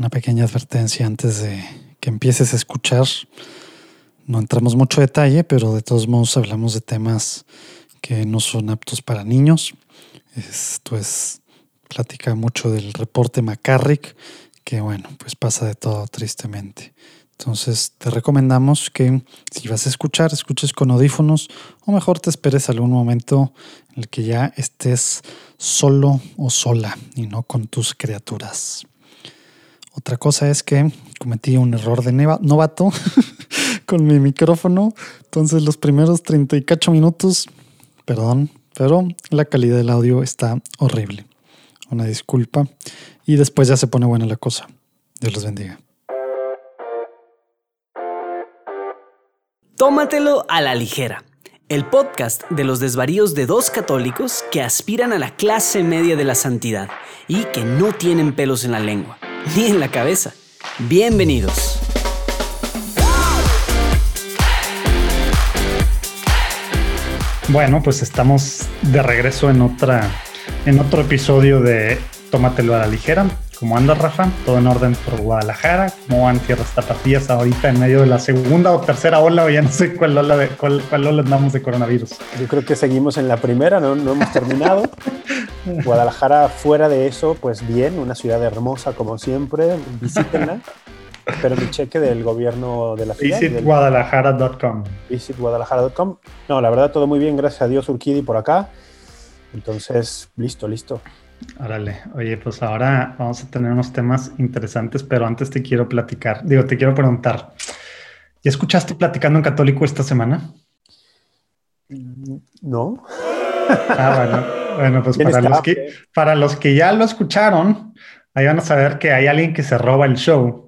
una pequeña advertencia antes de que empieces a escuchar. No entramos mucho detalle, pero de todos modos hablamos de temas que no son aptos para niños. Esto es, plática mucho del reporte McCarrick, que bueno, pues pasa de todo tristemente. Entonces te recomendamos que si vas a escuchar, escuches con audífonos o mejor te esperes algún momento en el que ya estés solo o sola y no con tus criaturas. Otra cosa es que cometí un error de novato con mi micrófono. Entonces los primeros 38 minutos, perdón, pero la calidad del audio está horrible. Una disculpa. Y después ya se pone buena la cosa. Dios los bendiga. Tómatelo a la ligera. El podcast de los desvaríos de dos católicos que aspiran a la clase media de la santidad y que no tienen pelos en la lengua, ni en la cabeza. Bienvenidos. Bueno, pues estamos de regreso en otra en otro episodio de Tómatelo a la ligera. ¿Cómo andas, Rafa? ¿Todo en orden por Guadalajara? ¿Cómo van tierras tapatías ahorita en medio de la segunda o tercera ola? O ya no sé cuál ola, de, cuál, cuál ola andamos de coronavirus. Yo creo que seguimos en la primera, no, no hemos terminado. Guadalajara, fuera de eso, pues bien, una ciudad hermosa como siempre, visítenla. Pero mi cheque del gobierno de la ciudad. Visitguadalajara.com. Visitguadalajara.com. No, la verdad, todo muy bien, gracias a Dios, Urquidi por acá. Entonces, listo, listo. Órale, oye, pues ahora vamos a tener unos temas interesantes, pero antes te quiero platicar, digo, te quiero preguntar, ¿ya escuchaste platicando en católico esta semana? No. Ah, bueno, bueno pues para los, que, para los que ya lo escucharon, ahí van a saber que hay alguien que se roba el show.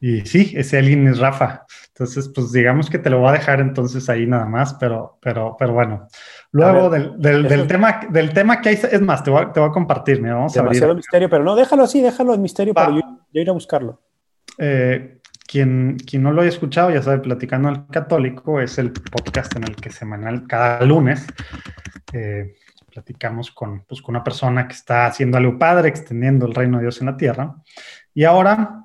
Y sí, ese alguien es Rafa. Entonces, pues digamos que te lo voy a dejar entonces ahí nada más, pero, pero, pero bueno. Luego del, del, tema, del tema que hay, es más, te voy a, te voy a compartir. vamos Demasiado misterio, pero no, déjalo así, déjalo en misterio para yo, ir a buscarlo. Eh, quien, quien no lo haya escuchado, ya sabe, Platicando al Católico es el podcast en el que semanal, cada lunes, eh, platicamos con, pues, con una persona que está haciendo algo padre, extendiendo el reino de Dios en la tierra. Y ahora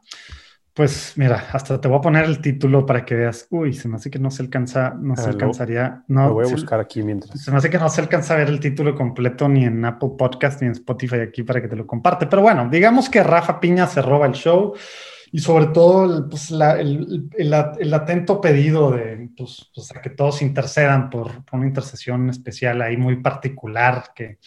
pues mira, hasta te voy a poner el título para que veas. Uy, se me hace que no se alcanza, no se alcanzaría. No, lo voy a buscar aquí mientras. Se me hace que no se alcanza a ver el título completo ni en Apple Podcast ni en Spotify aquí para que te lo comparte. Pero bueno, digamos que Rafa Piña se roba el show y sobre todo pues, el, el, atento pedido de pues, pues, a que todos intercedan por, por, una intercesión especial ahí muy particular que,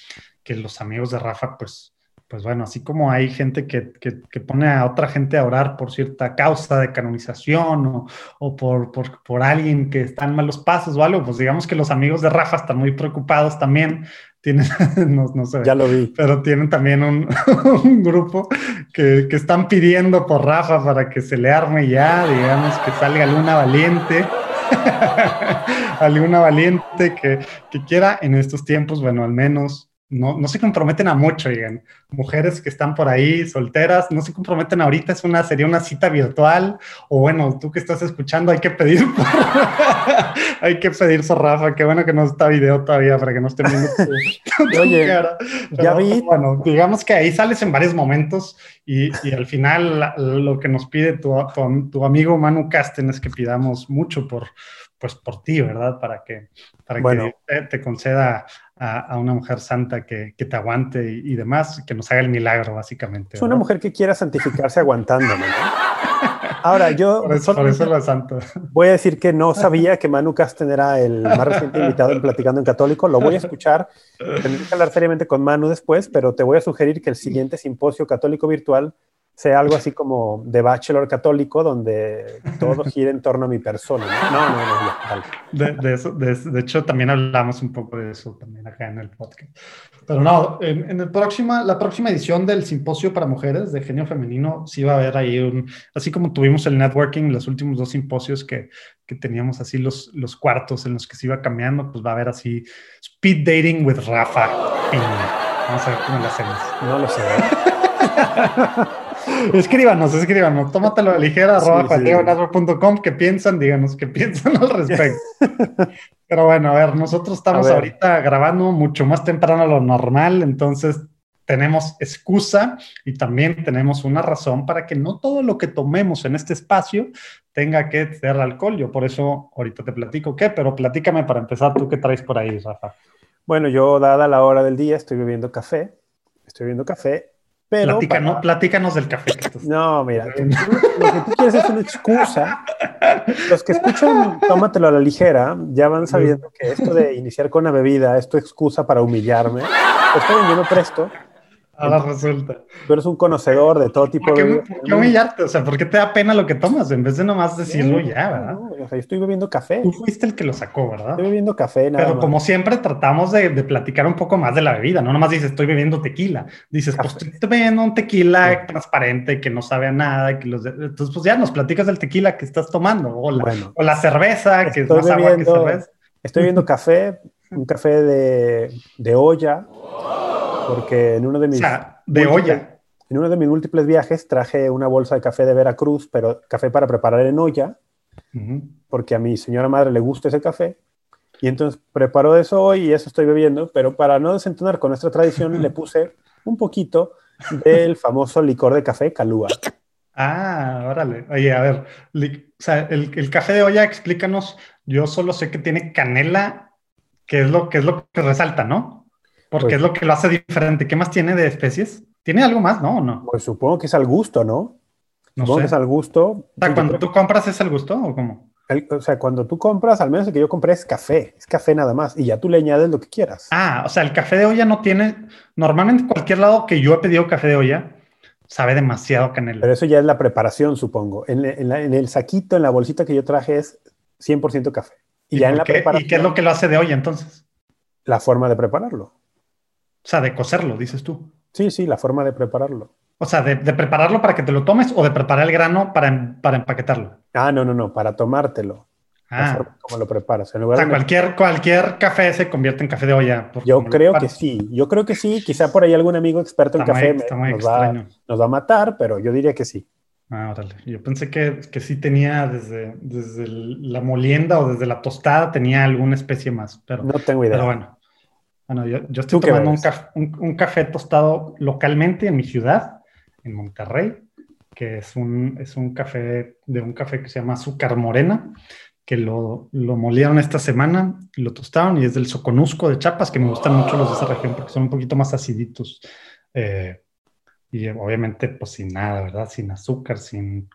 que los amigos de Rafa pues pues bueno, así como hay gente que, que, pone a otra gente a orar por cierta causa de canonización o, o por, por, por, alguien que está en malos pasos o algo, pues digamos que los amigos de Rafa están muy preocupados también. Tienen, no, no sé, ya lo vi. pero tienen también un, un grupo que, que, están pidiendo por Rafa para que se le arme ya, digamos, que salga Luna Valiente. alguna valiente que, que quiera en estos tiempos, bueno, al menos no, no se comprometen a mucho, digan. Mujeres que están por ahí solteras, no se comprometen ahorita, es una, sería una cita virtual, o bueno, tú que estás escuchando, hay que pedir, hay que pedir por Rafa, qué bueno que no está video todavía para que no esté viendo Oye, ya vi. Bueno, digamos que ahí sales en varios momentos y, y al final lo que nos pide tu, tu, amigo Manu Casten es que pidamos mucho por, pues por ti, ¿verdad? Para que, para que te conceda a, una mujer santa que, que te aguante y, demás, que nos haga el milagro, básicamente. Es una mujer que quiera santificarse aguantándome, ¿no? Ahora, yo por eso, por eso santo. voy a decir que no sabía que Manu Casten era el más reciente invitado en Platicando en Católico. Lo voy a escuchar. Tendré que hablar seriamente con Manu después, pero te voy a sugerir que el siguiente simposio católico virtual sea algo así como de bachelor católico, donde todo gira en torno a mi persona. No, no, no, no de, de, eso, de, hecho, también hablamos un poco de eso también acá en el podcast. Pero no, en, el próxima, la próxima edición del Simposio para Mujeres de Genio Femenino, sí va a haber ahí un, así como tuvimos el networking, los últimos dos simposios que, que teníamos así los, los cuartos en los que se iba cambiando, pues va a haber así Speed Dating with Rafa. Vamos a ver cómo lo hacemos. No lo sé. escríbanos, escríbanos, tómatelo a ligera, sí, arroba que piensan, díganos qué piensan al respecto. Pero bueno, a ver, nosotros estamos ahorita grabando mucho más temprano a lo normal, entonces tenemos excusa y también tenemos una razón para que no todo lo que tomemos en este espacio tenga que ser alcohol. Yo por eso ahorita te platico qué, pero platícame para empezar tú qué traes por ahí, Rafa. Bueno, yo dada la hora del día estoy bebiendo café, estoy bebiendo café, pero... Platícanos, platícanos del café. No, mira, lo que tú quieres es una excusa. Los que escuchan Tómatelo a la ligera ya van sabiendo que esto de iniciar con una bebida es tu excusa para humillarme. Estoy no presto Ahora resulta. Tú eres un conocedor de todo tipo ¿Por qué, de... ¿Por qué humillarte? O sea, ¿por qué te da pena lo que tomas en vez de nomás decirlo No, ya, verdad? no, o sea, yo estoy bebiendo café. Tú fuiste el que lo sacó, ¿verdad? Estoy bebiendo café, nada Pero más. como siempre tratamos de, de platicar un poco más de la bebida, no nomás dices estoy bebiendo tequila, dices pues estoy bebiendo un tequila Sí. transparente que no sabe a nada, que los de- entonces pues ya nos platicas del tequila que estás tomando o la, Bueno. o la cerveza que es más agua que bebiendo- cerveza. Estoy bebiendo café, un café de, de olla, porque en uno de O mis... sea, de olla. En uno de mis múltiples viajes traje una bolsa de café de Veracruz, pero café para preparar en olla, Porque a mi señora madre le gusta ese café. Y entonces preparó eso hoy y eso estoy bebiendo, pero para no desentonar con nuestra tradición le puse un poquito del famoso licor de café Calúa. Ah, órale. Oye, a ver, li- o sea, el, el café de olla, explícanos. Yo solo sé que tiene canela, que es lo que es lo que resalta, ¿no? Porque Pues- es lo que lo hace diferente. ¿Qué más tiene de especies? ¿Tiene algo más? No, ¿o no. Pues supongo que es al gusto, ¿no? No sé. al gusto. O sea, yo cuando tú compras es al gusto o cómo? El- o sea, cuando tú compras, al menos el que yo compré es café, es café nada más, y ya tú le añades lo que quieras. Ah, o sea, el café de olla no tiene. Normalmente cualquier lado que yo he pedido café de olla sabe demasiado canela. Pero eso ya es la preparación, supongo. En, en la- en el saquito, en la bolsita que yo traje es 100% café. Y, ya en la qué? preparación, ¿Y qué es lo que lo hace de olla entonces? la forma de prepararlo. O sea, de cocerlo, dices tú. Sí, sí, la forma de prepararlo. O sea, de, de prepararlo para que te lo tomes o de preparar el grano para, em- para empaquetarlo. Ah, no, no, no, para tomártelo. Ah, como lo preparas. En o lugar sea, de- cualquier, cualquier café se convierte en café de olla. Yo creo que sí, yo creo que sí. Quizá por ahí algún amigo experto en Está muy- café me- nos, va, nos va a matar, pero yo diría que sí. Ah, órale. Yo pensé que, que sí tenía desde, desde el- la molienda o desde la tostada tenía alguna especie más, pero, No tengo idea. pero bueno. Bueno, yo, yo estoy ¿Tú qué tomando un café, un, un café tostado localmente en mi ciudad, en Monterrey, que es un, es un café de un café que se llama Azúcar Morena, que lo, lo molieron esta semana lo tostaron y es del Soconusco de Chiapas, que me gustan mucho los de esa región porque son un poquito más aciditos. Eh, y obviamente, pues sin nada, ¿verdad? Sin azúcar, sin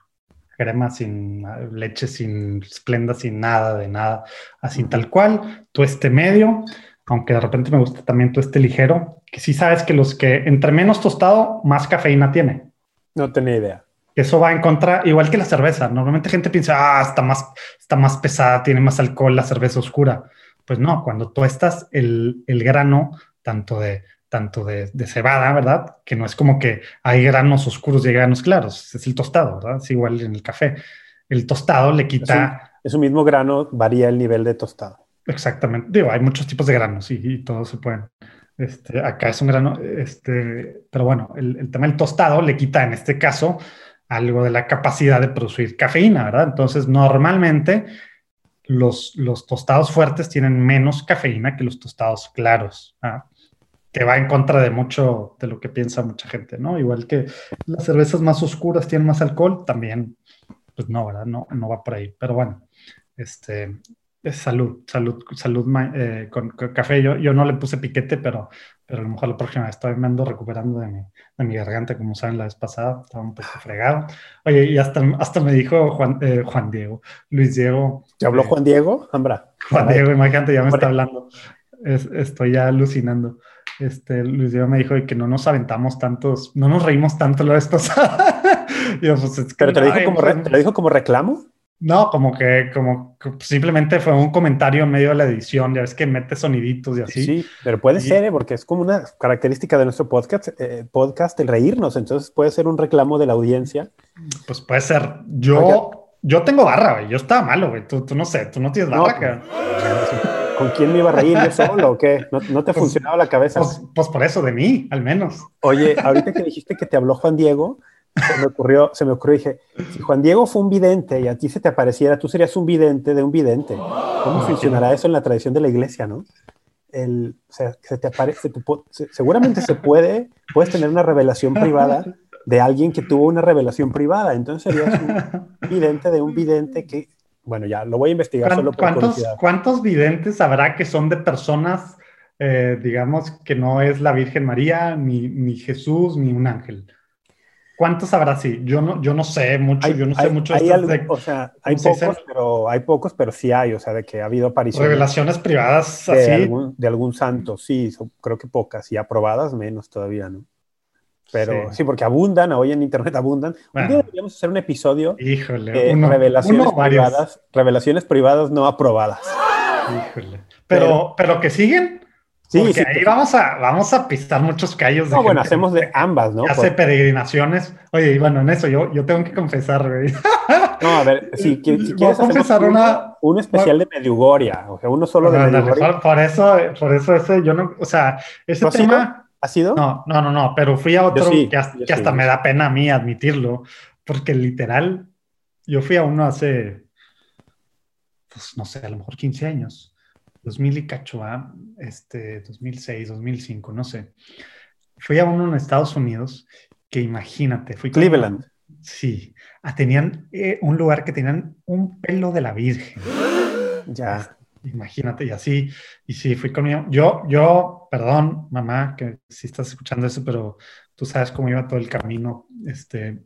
crema, sin leche, sin esplenda, sin nada, de nada. Así tal cual, tueste medio, aunque de repente me gusta también tueste ligero, que sí sabes que los que entre menos tostado, más cafeína tiene. No tenía idea. Eso va en contra, igual que la cerveza. Normalmente gente piensa, ah, está más, está más pesada, tiene más alcohol la cerveza oscura. Pues no, cuando tuestas el, el grano, tanto de, tanto de, de cebada, ¿verdad? Que no es como que hay granos oscuros y granos claros, es el tostado, ¿verdad? Es igual en el café. El tostado le quita, Es un mismo grano, varía el nivel de tostado. Exactamente, digo, hay muchos tipos de granos y, y todos se pueden. Este, acá es un grano, este, pero bueno, el, el tema del tostado le quita en este caso algo de la capacidad de producir cafeína, ¿verdad? Entonces, normalmente los, los tostados fuertes tienen menos cafeína que los tostados claros, ¿ah? que va en contra de mucho de lo que piensa mucha gente, ¿no? Igual que las cervezas más oscuras tienen más alcohol, también, pues no, ¿verdad? No, no va por ahí. Pero bueno, este, es salud, salud, salud eh, con, con café. Yo, yo no le puse piquete, pero, pero a lo mejor la próxima vez estoy me ando recuperando de mi, de mi garganta, como saben, la vez pasada estaba un poco fregado. Oye, y hasta, hasta me dijo Juan, eh, Juan Diego, Luis Diego. ¿Te habló eh, Juan Diego? Ambra. Juan. Diego, imagínate, ya me está hablando. Es- estoy ya alucinando. Este, Luis Diego me dijo que no nos aventamos tantos, no nos reímos tanto la vez pasada. Yo, pues, es que ¿Pero te lo, dijo como pues, re- te lo dijo como reclamo? No, como que, como que simplemente fue un comentario en medio de la edición, ya ves que mete soniditos y así. Sí, pero puede ser, ¿eh? porque es como una característica de nuestro podcast, eh, podcast el reírnos. Entonces puede ser un reclamo de la audiencia. Pues puede ser. Yo, yo tengo barra, güey. Yo estaba malo, güey. Tú, tú no sé, tú no tienes No, barra, pues. ¿Con quién me iba a reír yo solo o qué? ¿No, no te Pues- funcionaba la cabeza? Pues, pues por eso, de mí, al menos. Oye, ahorita que dijiste que te habló Juan Diego, se me ocurrió, se me ocurrió, dije, si Juan Diego fue un vidente y a ti se te apareciera, tú serías un vidente de un vidente. ¿Cómo funcionará eso en la tradición de la iglesia, no? el, o sea, se te aparece, seguramente se puede, puedes tener una revelación privada de alguien que tuvo una revelación privada. Entonces serías un vidente de un vidente que, bueno, ya lo voy a investigar solo por ¿cuántos, ¿Cuántos videntes habrá que son de personas, eh, digamos, que no es la Virgen María, ni, ni Jesús, ni un ángel? ¿Cuántos habrá sí? Yo no, yo no sé mucho, yo no sé mucho. Hay o sea, hay pocos, pero hay pocos, pero sí hay, o sea, de que ha habido apariciones. Revelaciones privadas de así. Algún, de algún santo, sí, creo que pocas, y aprobadas menos todavía, ¿no? Pero sí, porque abundan, hoy en internet abundan. Un día deberíamos hacer un episodio Híjole, de revelaciones privadas, revelaciones privadas no aprobadas. Híjole. Pero, pero que siguen. Sí, Porque ahí vamos a, vamos a pisar muchos callos. De no, bueno, hacemos de ambas, ¿no? Hace peregrinaciones. Oye, y bueno, en eso yo, yo tengo que confesar, güey. No, a ver, si, si quieres confesar una... un especial de Medjugorje, o sea, uno solo de Medjugorje. Por, eso, por eso ese, yo no, o sea, ese tema... ¿Ha sido? No, no, no, no, pero fui a otro que, hasta, me da pena a mí admitirlo, porque literal, yo fui a uno hace, pues no sé, a lo mejor 15 años 2000 y cacho, este, 2006, 2005, no sé. Fui a uno en Estados Unidos que imagínate, fui Cleveland. sí, ah, tenían eh, un lugar que tenían un pelo de la Virgen. Ya. Imagínate, y así, y sí, fui conmigo. Yo, yo, perdón, mamá, que si estás escuchando eso, pero tú sabes cómo iba todo el camino, este,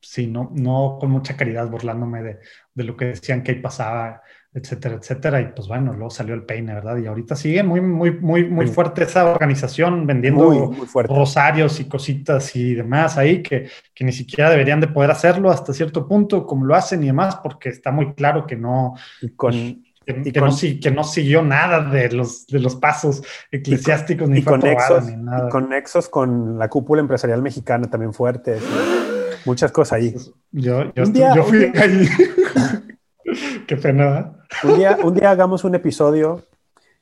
sí, no, no con mucha caridad, burlándome de, de lo que decían que ahí pasaba etcétera, etcétera. Y pues bueno, luego salió el peine, ¿verdad? Y ahorita sigue muy, muy, muy, muy fuerte esa organización vendiendo rosarios y cositas y demás ahí que, que, ni siquiera deberían de poder hacerlo hasta cierto punto como lo hacen y demás, porque está muy claro que no... con, que, no, que, no, siguió nada de los, de los pasos eclesiásticos ni, con nexos, ni nada. con nexos con la cúpula empresarial mexicana también fuerte. Muchas cosas ahí. Yo, yo, yo fui ahí. Qué pena. Un día, un día hagamos un episodio.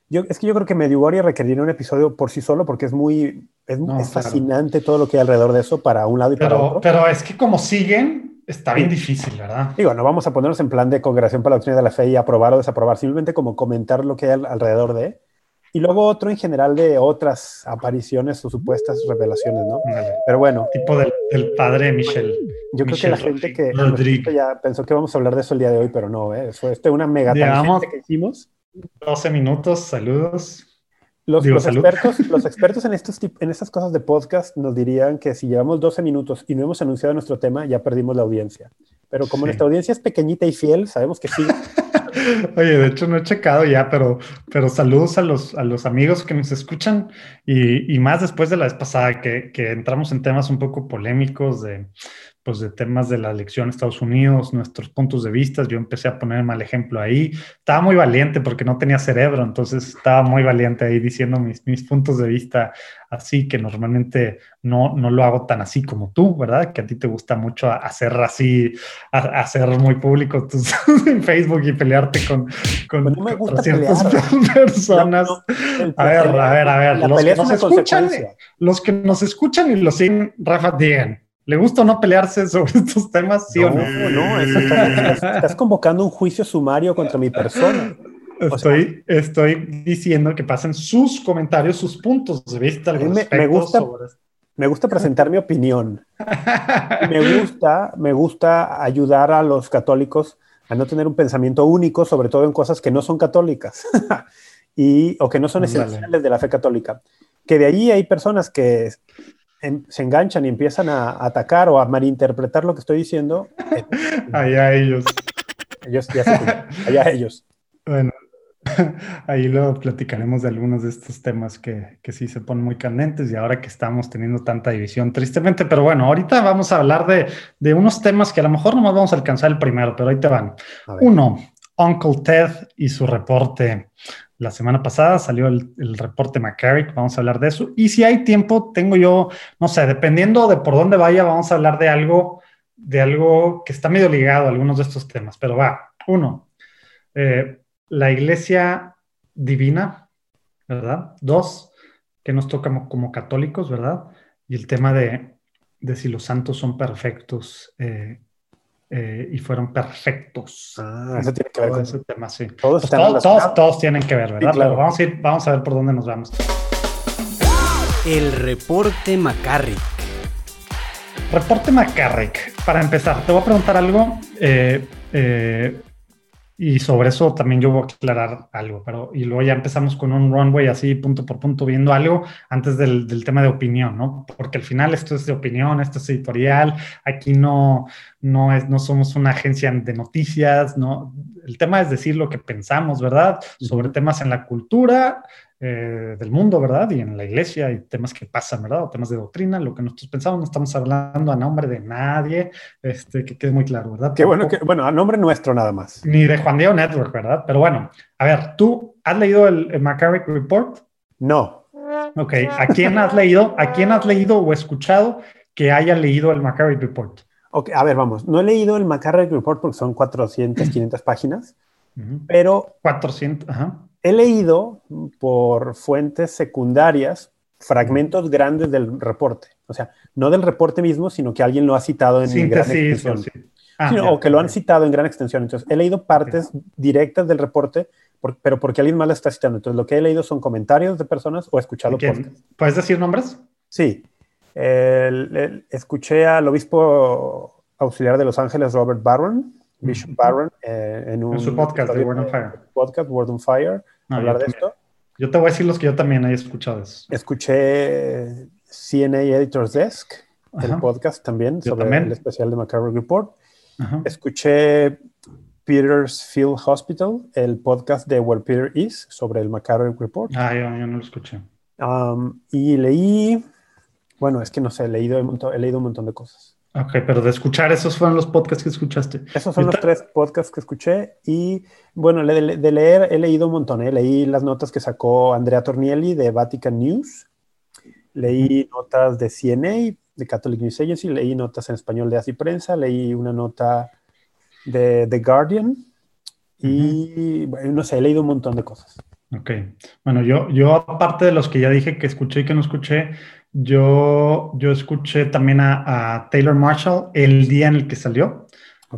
Yo, es que yo creo que Medjugorje requeriría un episodio por sí solo porque es muy es, fascinante todo lo que hay alrededor de eso para un lado y para otro. Pero es que como siguen, está bien difícil, ¿verdad? Digo, no vamos a ponernos en plan de congregación para la doctrina de la fe y aprobar o desaprobar, simplemente como comentar lo que hay alrededor de. Y luego otro en general de otras apariciones o supuestas revelaciones, ¿no? Pero bueno. Tipo del, padre Michel. Yo creo que la gente que ya pensó que vamos a hablar de eso el día de hoy, pero no, ¿eh? Fue este una mega tangente que hicimos. 12 minutos, saludos. Los, expertos, los expertos en, estos, en estas cosas de podcast nos dirían que si llevamos 12 minutos y no hemos anunciado nuestro tema, ya perdimos la audiencia. Pero como nuestra audiencia es pequeñita y fiel, sabemos que sí. Oye, de hecho no he checado ya, pero, pero saludos a los, a los amigos que nos escuchan. Y, y más después de la vez pasada que, que entramos en temas un poco polémicos de pues de temas de la elección en Estados Unidos, nuestros puntos de vista. Yo empecé a poner mal ejemplo ahí. Estaba muy valiente porque no tenía cerebro, entonces estaba muy valiente ahí diciendo mis, mis puntos de vista así, que normalmente no, no lo hago tan así como tú, ¿verdad? Que a ti te gusta mucho hacer así, hacer muy público tus, en Facebook y pelearte con, con, pues ciertas personas. a ver, a ver, a ver. Los que, nos escuchan, los que nos escuchan y los siguen, Rafa, digan ¿Le gusta o no pelearse sobre estos temas? ¿Sí no, o no? No, estás, convocando un juicio sumario contra mi persona. Estoy, estoy diciendo que pasen sus comentarios, sus puntos de vista. Me, me, gusta, me gusta presentar mi opinión. Me gusta, me gusta ayudar a los católicos a no tener un pensamiento único, sobre todo en cosas que no son católicas y, o que no son esenciales de la fe católica. Que de ahí hay personas que se enganchan y empiezan a, atacar o a malinterpretar lo que estoy diciendo. allá ellos. Ellos ya allá ellos. Bueno, ahí luego platicaremos de algunos de estos temas que, que, sí se ponen muy candentes y ahora que estamos teniendo tanta división, tristemente, pero bueno, ahorita vamos a hablar de, de unos temas que a lo mejor no vamos a alcanzar el primero, pero ahí te van. Uno, Uncle Ted y su reporte la semana pasada salió el, reporte McCarrick, vamos a hablar de eso. Y si hay tiempo, tengo yo, no sé, dependiendo de por dónde vaya, vamos a hablar de algo, de algo que está medio ligado a algunos de estos temas. Pero va, uno, eh, la iglesia divina, ¿verdad? Dos, que nos toca como, católicos, ¿verdad? Y el tema de, si los santos son perfectos. Eh, eh, y fueron perfectos. Ah, eso tiene que ver con ese tema, sí. Todos Pues todos, todos, todos tienen que ver, ¿verdad? Sí, claro. Pero vamos a, ir, vamos a ver por dónde nos vamos. El reporte McCarrick. Reporte McCarrick. Para empezar, te voy a preguntar algo eh, eh, y sobre eso también yo voy a aclarar algo, pero y luego ya empezamos con un runway así punto por punto viendo algo antes del, del tema de opinión, ¿no? Porque al final esto es de opinión, esto es editorial, aquí no, no, es, no somos una agencia de noticias, ¿no? El tema es decir lo que pensamos, ¿verdad? Sobre temas en la cultura, eh, del mundo, ¿verdad? Y en la iglesia y temas que pasan, ¿verdad? O temas de doctrina, lo que nosotros pensamos, no estamos hablando a nombre de nadie, este, que quede muy claro, ¿verdad? Qué bueno que, bueno, a nombre nuestro nada más. Ni de Juan Diego Network, ¿verdad? Pero bueno, a ver, ¿tú has leído el, el McCarrick Report? No, Ok, ¿a quién has leído? ¿A quién has leído o escuchado que haya leído el McCarrick Report? Ok, a ver, vamos. No he leído el McCarrick Report porque son 400, 500 páginas, Ujú. pero 400, ajá. He leído por fuentes secundarias fragmentos grandes del reporte. O sea, no del reporte mismo, sino que alguien lo ha citado en gran Síntesis, extensión. o sí. Ah, ya, o que lo han citado en gran extensión. Entonces, he leído partes directas del reporte, por- pero porque alguien más lo está citando. Entonces, lo que he leído son comentarios de personas o he escuchado podcasts. ¿Puedes decir nombres? Sí. El- el- escuché al obispo auxiliar de Los Ángeles, Robert Barron, Bishop. Barron, eh, en un En su podcast de Word on Fire. podcast, Word on Fire, No, hablar de también. esto. Yo te voy a decir los que yo también he escuchado eso. Escuché CNA Editor's Desk, el podcast también, Yo sobre también. el especial de McCarrick Report. Ajá. Escuché Peter's Field Hospital, el podcast de Where Peter Is, sobre el McCarrick Report. Ah, yo, yo no lo escuché. Um, y leí, bueno, es que no sé, he leído, he leído un montón de cosas. Ok, pero de escuchar, esos fueron los podcasts que escuchaste. Esos son los tres podcasts que escuché y bueno, de, de leer he leído un montón. ¿eh? Leí las notas que sacó Andrea Tornielli de Vatican News, leí notas de CNA, de Catholic News Agency, leí notas en español de Así Prensa, leí una nota de The Guardian y bueno, no sé, he leído un montón de cosas. Ok. Bueno, yo, yo aparte de los que ya dije que escuché y que no escuché, yo, yo escuché también a, a Taylor Marshall el día en el que salió,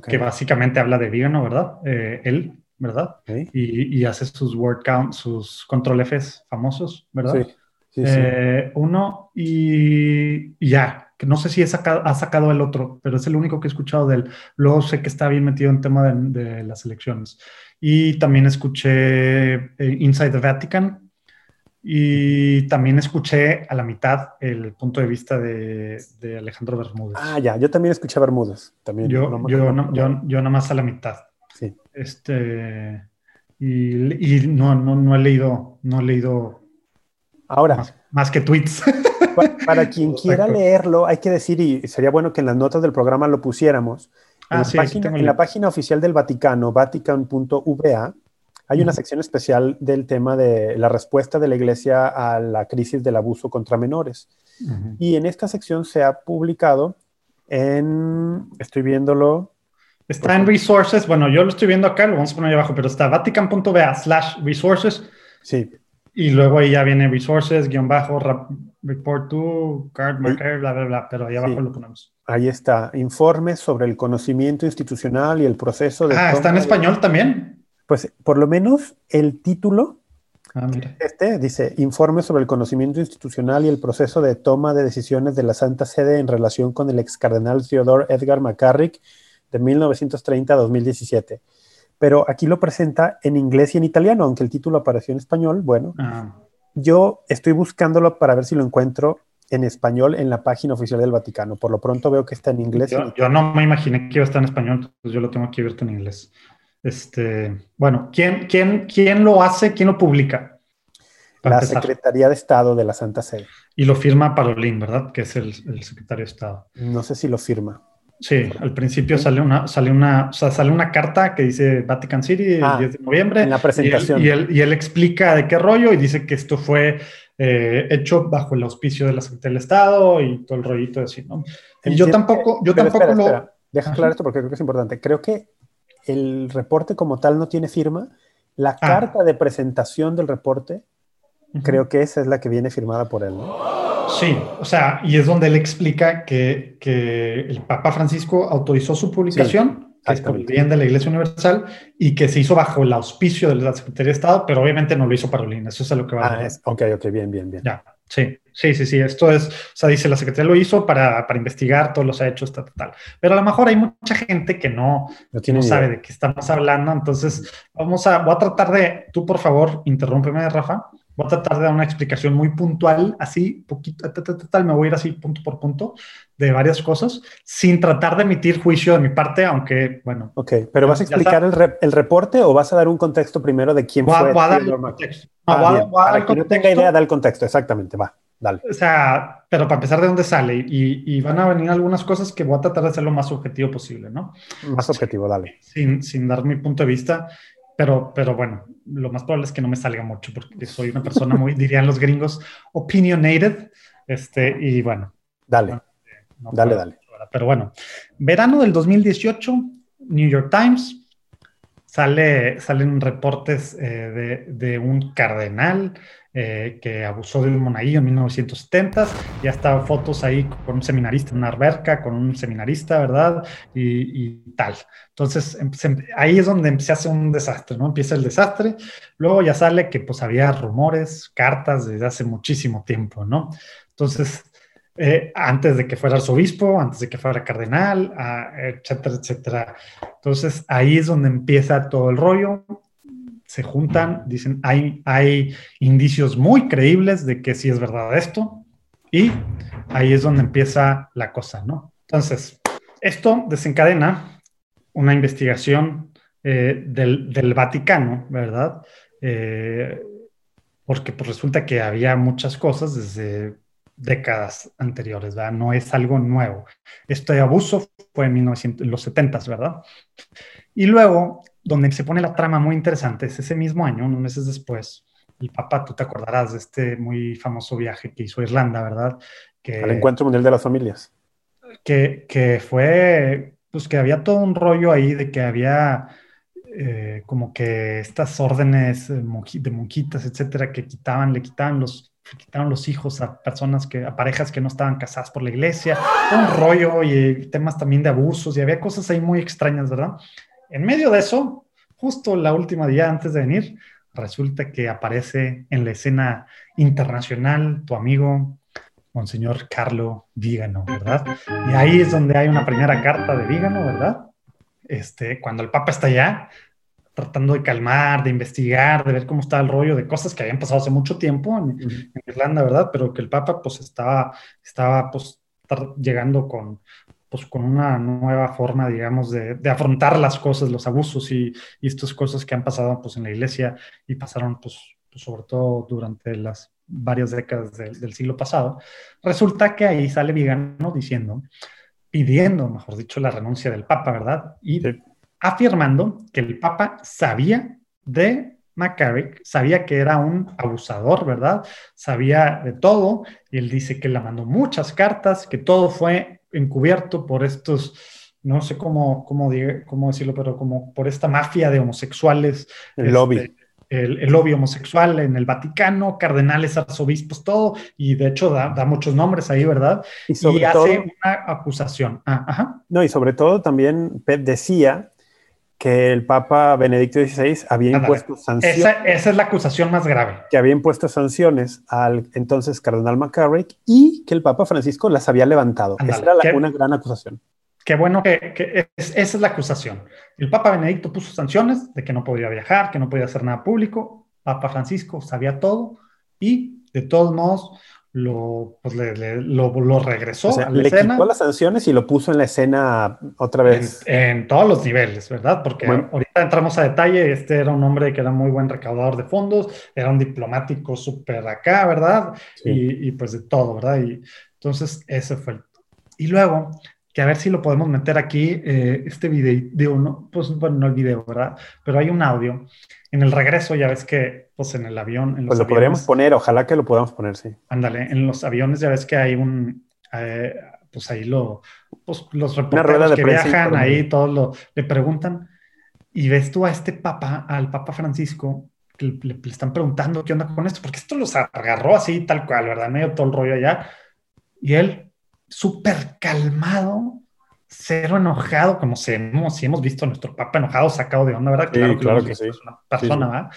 que básicamente habla de vegano, ¿verdad? Eh, él, ¿verdad? Y, y hace sus word count, sus control Fs famosos, ¿verdad? Sí, sí, sí. Eh, uno y, y ya, que no sé si he ha sacado el otro, pero es el único que he escuchado de él. Luego sé que está bien metido en tema de, de las elecciones. Y también escuché eh, Inside the Vatican y también escuché a la mitad el punto de vista de, de Alejandro Bermúdez. Ah, ya, yo también escuché a Bermúdez. También, yo, no yo, no- yo, yo nada más a la mitad. Sí. Este, y, y no, no, no he leído, no he leído Ahora, más, más que tweets. Pa- Para quien quiera leerlo, hay que decir, y sería bueno que en las notas del programa lo pusiéramos, en, Ah, la, sí, aquí página, en la página oficial del Vaticano, vatican.va, hay una sección especial del tema de la respuesta de la Iglesia a la crisis del abuso contra menores. Ujú. Y en esta sección se ha publicado en, estoy viéndolo, Está en resources, bueno, yo lo estoy viendo acá, lo vamos a poner ahí abajo, pero está vatican.va slash resources sí, y luego ahí ya viene resources, guion bajo, report to, card marker, bla, bla, bla, pero ahí abajo Sí. lo ponemos. ahí está, informes sobre el conocimiento institucional y el proceso de... Ah, ¿está en toma de- español también? Pues por lo menos el título Ah. Este dice, informe sobre el conocimiento institucional y el proceso de toma de decisiones de la Santa Sede en relación con el ex cardenal Theodore Edgar McCarrick de 1930 a 2017. Pero aquí lo presenta en inglés y en italiano, aunque el título apareció en español. Bueno, Ah, yo estoy buscándolo para ver si lo encuentro en español en la página oficial del Vaticano. Por lo pronto veo que está en inglés. yo, yo no me imaginé que iba a estar en español, entonces yo lo tengo aquí abierto en inglés. Este, bueno, ¿quién, quién, quién lo hace? ¿Quién lo publica? Para la empezar. Secretaría de Estado de la Santa Sede. Y lo firma Parolín, ¿verdad? Que es el, el secretario de Estado. No sé si lo firma. Sí, al principio sale una, sale una, o sea, sale una carta que dice Vatican City el Ah, 10 de noviembre. en la presentación. Y él, y él, y él explica de qué rollo y dice que esto fue eh, hecho bajo el auspicio de la Secretaría del Estado y todo el rollito de así, ¿no? Y yo tampoco, yo pero tampoco espera, lo. espera. Deja Ajá. claro esto porque creo que es importante. Creo que el reporte como tal no tiene firma. La Ah. carta de presentación del reporte, Ujú. creo que esa es la que viene firmada por él. ¿no? Sí, o sea, y es donde él explica que, que el Papa Francisco autorizó su publicación que es por el bien de la Iglesia Universal y que se hizo bajo el auspicio de la Secretaría de Estado, pero obviamente no lo hizo Parolín. Eso es a lo que va ah, a Ok, ok, bien, bien, bien. Ya, sí, sí, sí, sí. Esto es, o sea, dice la Secretaría lo hizo para, para investigar todos los hechos, tal, tal. Pero a lo mejor hay mucha gente que no, no, no sabe de qué estamos hablando. Entonces, vamos a, voy a tratar de, tú por favor, interrúmpeme, Rafa. Voy a tratar de dar una explicación muy puntual, así, poquito, tal, me voy a ir así punto por punto de varias cosas, sin tratar de emitir juicio de mi parte, aunque, bueno. Ok, pero ¿vas a explicar el, el, reporte o vas a dar un contexto primero de quién fue? Voy a dar el contexto. No, ah, voy a, dar no tenga idea, da el contexto, exactamente, va, dale. O sea, pero para empezar de dónde sale, y, y, van a venir algunas cosas que voy a tratar de hacer lo más objetivo posible, ¿no? Más objetivo, dale. Sin, sin dar mi punto de vista. Pero, pero bueno, lo más probable es que no me salga mucho porque soy una persona muy, dirían los gringos, opinionated. Este, y bueno. Dale. dale, dale. Pero bueno, verano del 2018, New York Times, sale, salen reportes eh, de, de, un cardenal eh, que abusó de un monaguillo en 1970. Ya estaban fotos ahí con un seminarista en una alberca, con un seminarista, ¿verdad? Y, tal. Entonces, ahí es donde se hace un desastre, ¿no? Empieza el desastre. Luego ya sale que pues había rumores, cartas desde hace muchísimo tiempo, ¿no? Entonces, eh, antes de que fuera arzobispo, antes de que fuera cardenal, ah, etcétera, etcétera. Entonces, ahí es donde empieza todo el rollo se juntan, dicen, hay, hay indicios muy creíbles de que sí es verdad esto, y ahí es donde empieza la cosa, ¿no? Entonces, esto desencadena una investigación eh, del, del, Vaticano, ¿verdad? Eh, porque pues, resulta que había muchas cosas desde décadas anteriores, ¿verdad? No es algo nuevo. Este abuso fue en, 1900, en los 70, ¿verdad? Y luego donde se pone la trama muy interesante es ese mismo año, unos meses después, el Papa, tú te acordarás de este muy famoso viaje que hizo a Irlanda, ¿verdad? Que, Al Encuentro Mundial de las Familias. Que, que fue, pues que había todo un rollo ahí de que había eh, como que estas órdenes de monjitas, etcétera, que quitaban, le quitaban los, quitaron los hijos a personas que, a parejas que no estaban casadas por la iglesia, un rollo y temas también de abusos y había cosas ahí muy extrañas, ¿verdad? En medio de eso, justo la última día antes de venir, resulta que aparece en la escena internacional tu amigo, Monseñor Carlo Vígano, ¿verdad? Y ahí es donde hay una primera carta de Vígano, ¿verdad? Este, cuando el Papa está allá, tratando de calmar, de investigar, de ver cómo está el rollo de cosas que habían pasado hace mucho tiempo en, Irlanda, ¿verdad? Pero que el Papa pues estaba, estaba pues llegando con, pues con una nueva forma, digamos, de, afrontar las cosas, los abusos y, estas cosas que han pasado pues en la iglesia y pasaron pues, pues sobre todo durante las varias décadas del siglo pasado, resulta que ahí sale Vigano diciendo, pidiendo, mejor dicho, la renuncia del Papa, ¿verdad? Y afirmando que el Papa sabía de McCarrick, sabía que era un abusador, ¿verdad? Sabía de todo, y él dice que le mandó muchas cartas, que todo fue encubierto por estos, no sé cómo, cómo, cómo decirlo, pero como por esta mafia de homosexuales. El lobby. Este, el, lobby homosexual en el Vaticano, cardenales, arzobispos, todo, y de hecho da, da muchos nombres ahí, ¿verdad? Y, sobre hace una acusación. Ah, ajá. No, y sobre todo también Pep decía que el Papa Benedicto XVI había impuesto sanciones. Esa, esa, es la acusación más grave. Que había impuesto sanciones al entonces cardenal McCarrick y que el Papa Francisco las había levantado. esa era una gran acusación. Qué bueno que, que esa es la acusación. El Papa Benedicto puso sanciones de que no podía viajar, que no podía hacer nada público. Papa Francisco sabía todo y de todos modos lo, pues le, lo, lo, regresó a la le escena. quitó las sanciones y lo puso en la escena otra vez. En, todos los niveles, ¿verdad? Porque ahorita entramos a detalle, este era un hombre que era muy buen recaudador de fondos, era un diplomático súper acá, ¿verdad? Y, y, pues de todo, ¿verdad? Y entonces ese fue el... Y luego, que a ver si lo podemos meter aquí, eh, este video, no, pues bueno, no el video, ¿verdad? Pero hay un audio en el regreso ya ves que, pues en el avión... En pues lo podríamos poner, ojalá que lo podamos poner, sí. Ándale, en los aviones ya ves que hay un... Eh, pues ahí lo... Pues los reporteros que viajan, ahí todos lo, le preguntan. Y ves tú a este papa, al papa Francisco, que le, están preguntando qué onda con esto, porque esto los agarró así tal cual, ¿verdad? Medio todo el rollo allá. Y él, súper calmado, cero enojado, como si hemos, si hemos visto a nuestro papa enojado, sacado de onda, ¿verdad? Claro, claro que, sí. Es una persona, ¿verdad?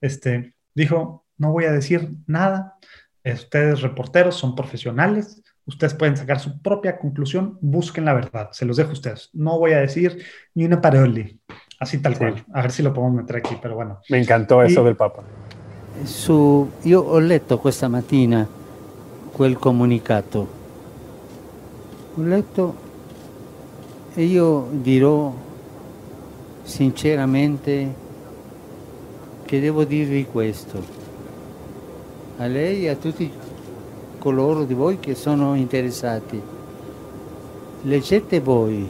Este, dijo, no voy a decir nada, ustedes reporteros son profesionales, ustedes pueden sacar su propia conclusión, busquen la verdad, se los dejo a ustedes. No voy a decir ni una paroli, así tal cual. A ver si lo podemos meter aquí, pero bueno. Me encantó eso del Papa. Su, io ho letto questa mattina quel comunicato. Ho letto e io dirò sinceramente che devo dirvi questo. A lei e a tutti coloro di voi che sono interessati. Leggete voi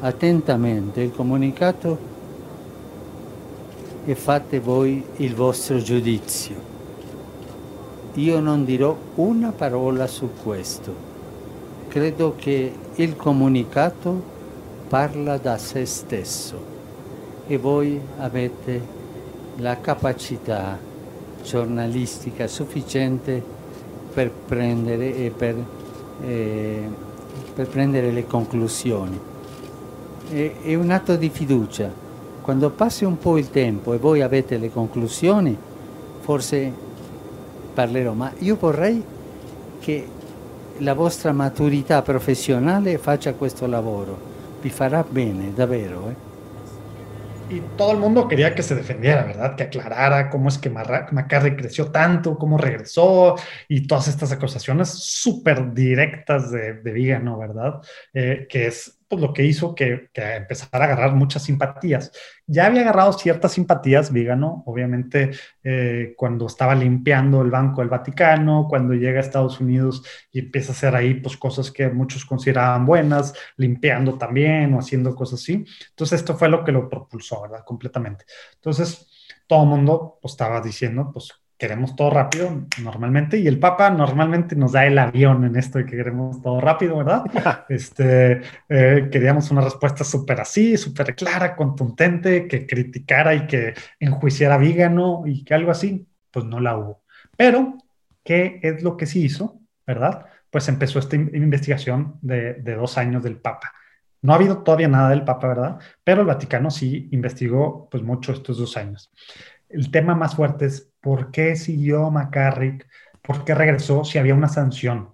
attentamente il comunicato e fate voi il vostro giudizio. Io non dirò una parola su questo. Credo che il comunicato parla da se stesso e voi avete la capacità giornalistica sufficiente per prendere, e per, eh, per prendere le conclusioni. È, è un atto di fiducia. Quando passi un po' il tempo e voi avete le conclusioni, forse parlerò, ma io vorrei che la vostra maturità professionale faccia questo lavoro. Vi farà bene, davvero. Eh? y todo el mundo quería que se defendiera, ¿verdad? Que aclarara cómo es que McCarthy creció tanto, cómo regresó y todas estas acusaciones súper directas de, de Vígano, ¿verdad? Eh, que es pues, lo que hizo que, que, empezara a agarrar muchas simpatías. Ya había agarrado ciertas simpatías, Vígano, obviamente, eh, cuando estaba limpiando el Banco del Vaticano, cuando llega a Estados Unidos y empieza a hacer ahí pues, cosas que muchos consideraban buenas, limpiando también o haciendo cosas así. Entonces, esto fue lo que lo propulsó, ¿verdad? Completamente. Entonces, todo el mundo pues, estaba diciendo, pues, queremos todo rápido normalmente y el Papa normalmente nos da el avión en esto de que queremos todo rápido, ¿verdad? este, eh, queríamos una respuesta súper así, súper clara, contundente, que criticara y que enjuiciara a Vígano y que algo así, pues no la hubo. Pero, ¿qué es lo que sí hizo, verdad? Pues empezó esta investigación de, de dos años del Papa. No ha habido todavía nada del Papa, ¿verdad? Pero el Vaticano sí investigó pues mucho estos dos años. El tema más fuerte es ¿Por qué siguió McCarrick? ¿Por qué regresó si había una sanción?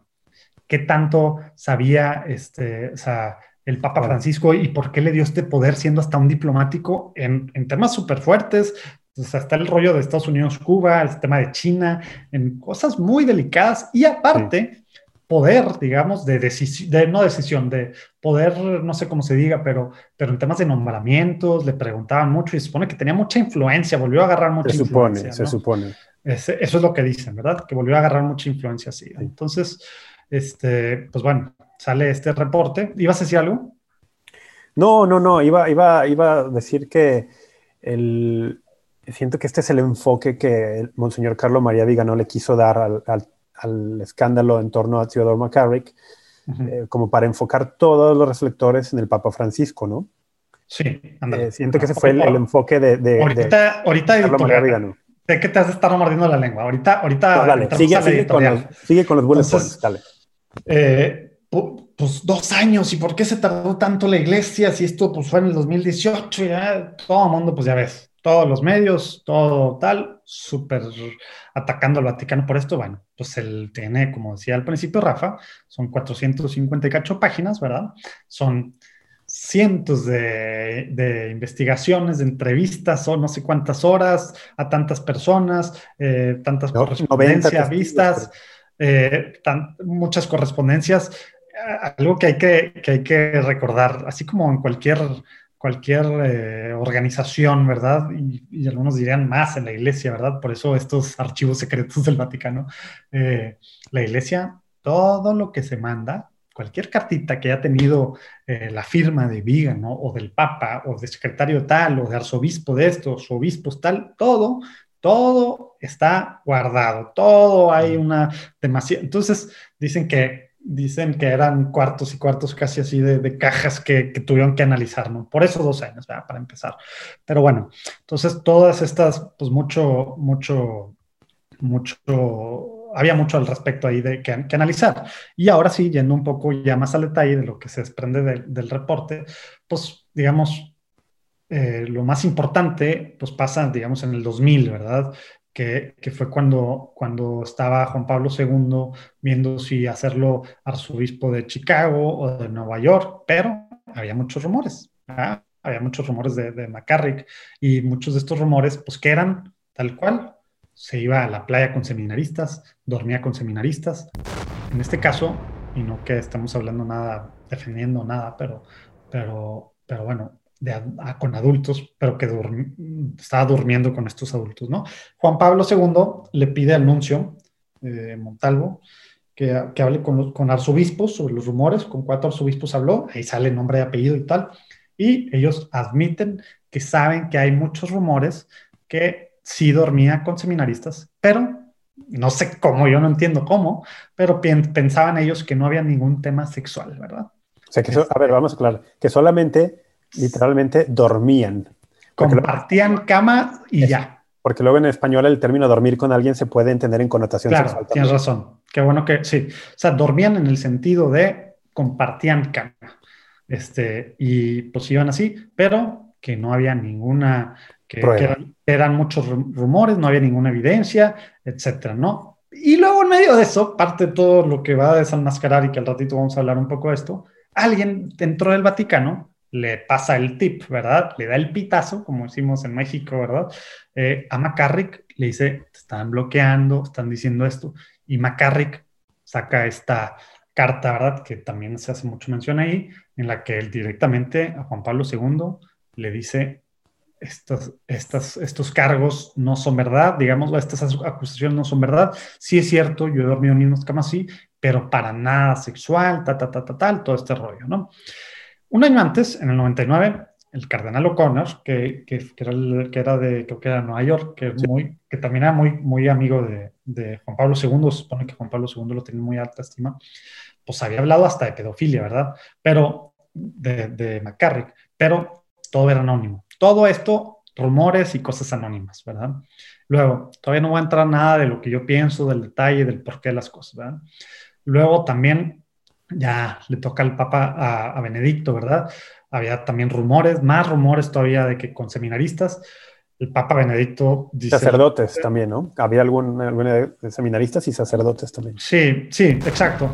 ¿Qué tanto sabía este, el Papa Francisco y por qué le dio este poder siendo hasta un diplomático en, temas súper fuertes? Está el rollo de Estados Unidos, Cuba, el tema de China, en cosas muy delicadas y aparte poder, digamos, de, de no decisión, de poder, no sé cómo se diga, pero, pero en temas de nombramientos le preguntaban mucho y se supone que tenía mucha influencia, volvió a agarrar mucha se influencia. Se supone, se supone. eso es lo que dicen, ¿verdad? Que volvió a agarrar mucha influencia, sí. Entonces, este, pues bueno, sale este reporte. ¿Ibas a decir algo? No, no, no, iba, iba, iba a decir que el, siento que este es el enfoque que el Monseñor Carlos María no le quiso dar al, al al escándalo en torno a Theodore McCarrick, eh, como para enfocar todos los reflectores en el Papa Francisco, ¿no? Sí, eh, siento que ese fue el, enfoque de, de Ahorita, ahorita sé que te has de estar mordiendo la lengua. Ahorita, ahorita. dale, sigue, sigue, con los, sigue, con los, bullet points, dale. Eh, pues dos años, ¿y por qué se tardó tanto la iglesia? Si esto pues fue en el 2018, ya todo el mundo, pues ya ves, todos los medios, todo tal, súper atacando al Vaticano por esto. Bueno, pues él tiene, como decía al principio Rafa, son 458 páginas, ¿verdad? Son cientos de, investigaciones, de entrevistas, o no sé cuántas horas a tantas personas, eh, tantas correspondencias vistas, eh, muchas correspondencias. Algo que hay que, que hay que recordar, así como en cualquier cualquier eh, organización, ¿verdad? Y, algunos dirían más en la iglesia, ¿verdad? Por eso estos archivos secretos del Vaticano. Eh, la iglesia, todo lo que se manda, cualquier cartita que haya tenido eh, la firma de Vigan, ¿no? O del Papa, o de secretario tal, o de arzobispo de estos, obispos tal, todo, todo está guardado, todo hay una demasiada. Entonces, dicen que dicen que eran cuartos y cuartos casi así de, cajas que, tuvieron que analizar, ¿no? Por eso dos años, ¿verdad? Para empezar. Pero bueno, entonces todas estas, pues mucho, mucho, mucho había mucho al respecto ahí de que, analizar. Y ahora sí, yendo un poco ya más al detalle de lo que se desprende del reporte, pues digamos, eh, lo más importante, pues pasa, digamos, en el 2000, ¿verdad? Que, fue cuando, cuando estaba Juan Pablo II viendo si hacerlo arzobispo de Chicago o de Nueva York, pero había muchos rumores, había muchos rumores de, de McCarrick y muchos de estos rumores, pues que eran tal cual, se iba a la playa con seminaristas, dormía con seminaristas. En este caso, y no que estamos hablando nada, defendiendo nada, pero, pero, pero bueno, de, con adultos, pero que estaba durmiendo con estos adultos, ¿no? Juan Pablo II le pide al nuncio eh, Montalvo que, que, hable con, con arzobispos sobre los rumores, con cuatro arzobispos habló, ahí sale nombre y apellido y tal, y ellos admiten que saben que hay muchos rumores que sí dormía con seminaristas, pero no sé cómo, yo no entiendo cómo, pero pensaban ellos que no había ningún tema sexual, ¿verdad? O sea, que a ver, vamos a aclarar, que solamente, literalmente, dormían. Compartían cama y ya. Porque luego en español el término dormir con alguien se puede entender en connotación claro, sexual. Tienes razón. Qué bueno que sí. O sea, dormían en el sentido de compartían cama. Este, y pues iban así, pero que no había ninguna que, eran, muchos rumores, no había ninguna evidencia, etcétera, ¿no? Y luego en medio de eso, parte de todo lo que va a desenmascarar y que al ratito vamos a hablar un poco de esto, alguien dentro del Vaticano le pasa el tip, ¿verdad? Le da el pitazo, como decimos en México, ¿verdad? Eh, a McCarrick le dice, están bloqueando, están diciendo esto, y McCarrick saca esta carta, ¿verdad? Que también se hace mucho mención ahí, en la que él directamente a Juan Pablo II le dice, estos, estas, estos cargos no son verdad, digamos, estas acusaciones no son verdad. Sí es cierto, yo he dormido en mismas camas, sí, pero para nada sexual, ta, ta, ta, ta, tal, todo este rollo, ¿no? Un año antes, en el 99, el cardenal O'Connor, que, que, que, era que era de, creo que era Nueva York, que, muy, que también era muy, muy amigo de, de, Juan Pablo II, se supone que Juan Pablo II lo tenía muy alta estima, pues había hablado hasta de pedofilia, ¿verdad? Pero, de, de McCarrick, pero todo era anónimo. Todo esto, rumores y cosas anónimas, ¿verdad? Luego, todavía no va a entrar nada de lo que yo pienso, del detalle, del por qué las cosas, ¿verdad? Luego también ya le toca al Papa a, Benedicto, ¿verdad? Había también rumores, más rumores todavía de que con seminaristas, el Papa Benedicto dice... Sacerdotes también, ¿no? Había algún, seminaristas y sacerdotes también. Sí, sí, exacto.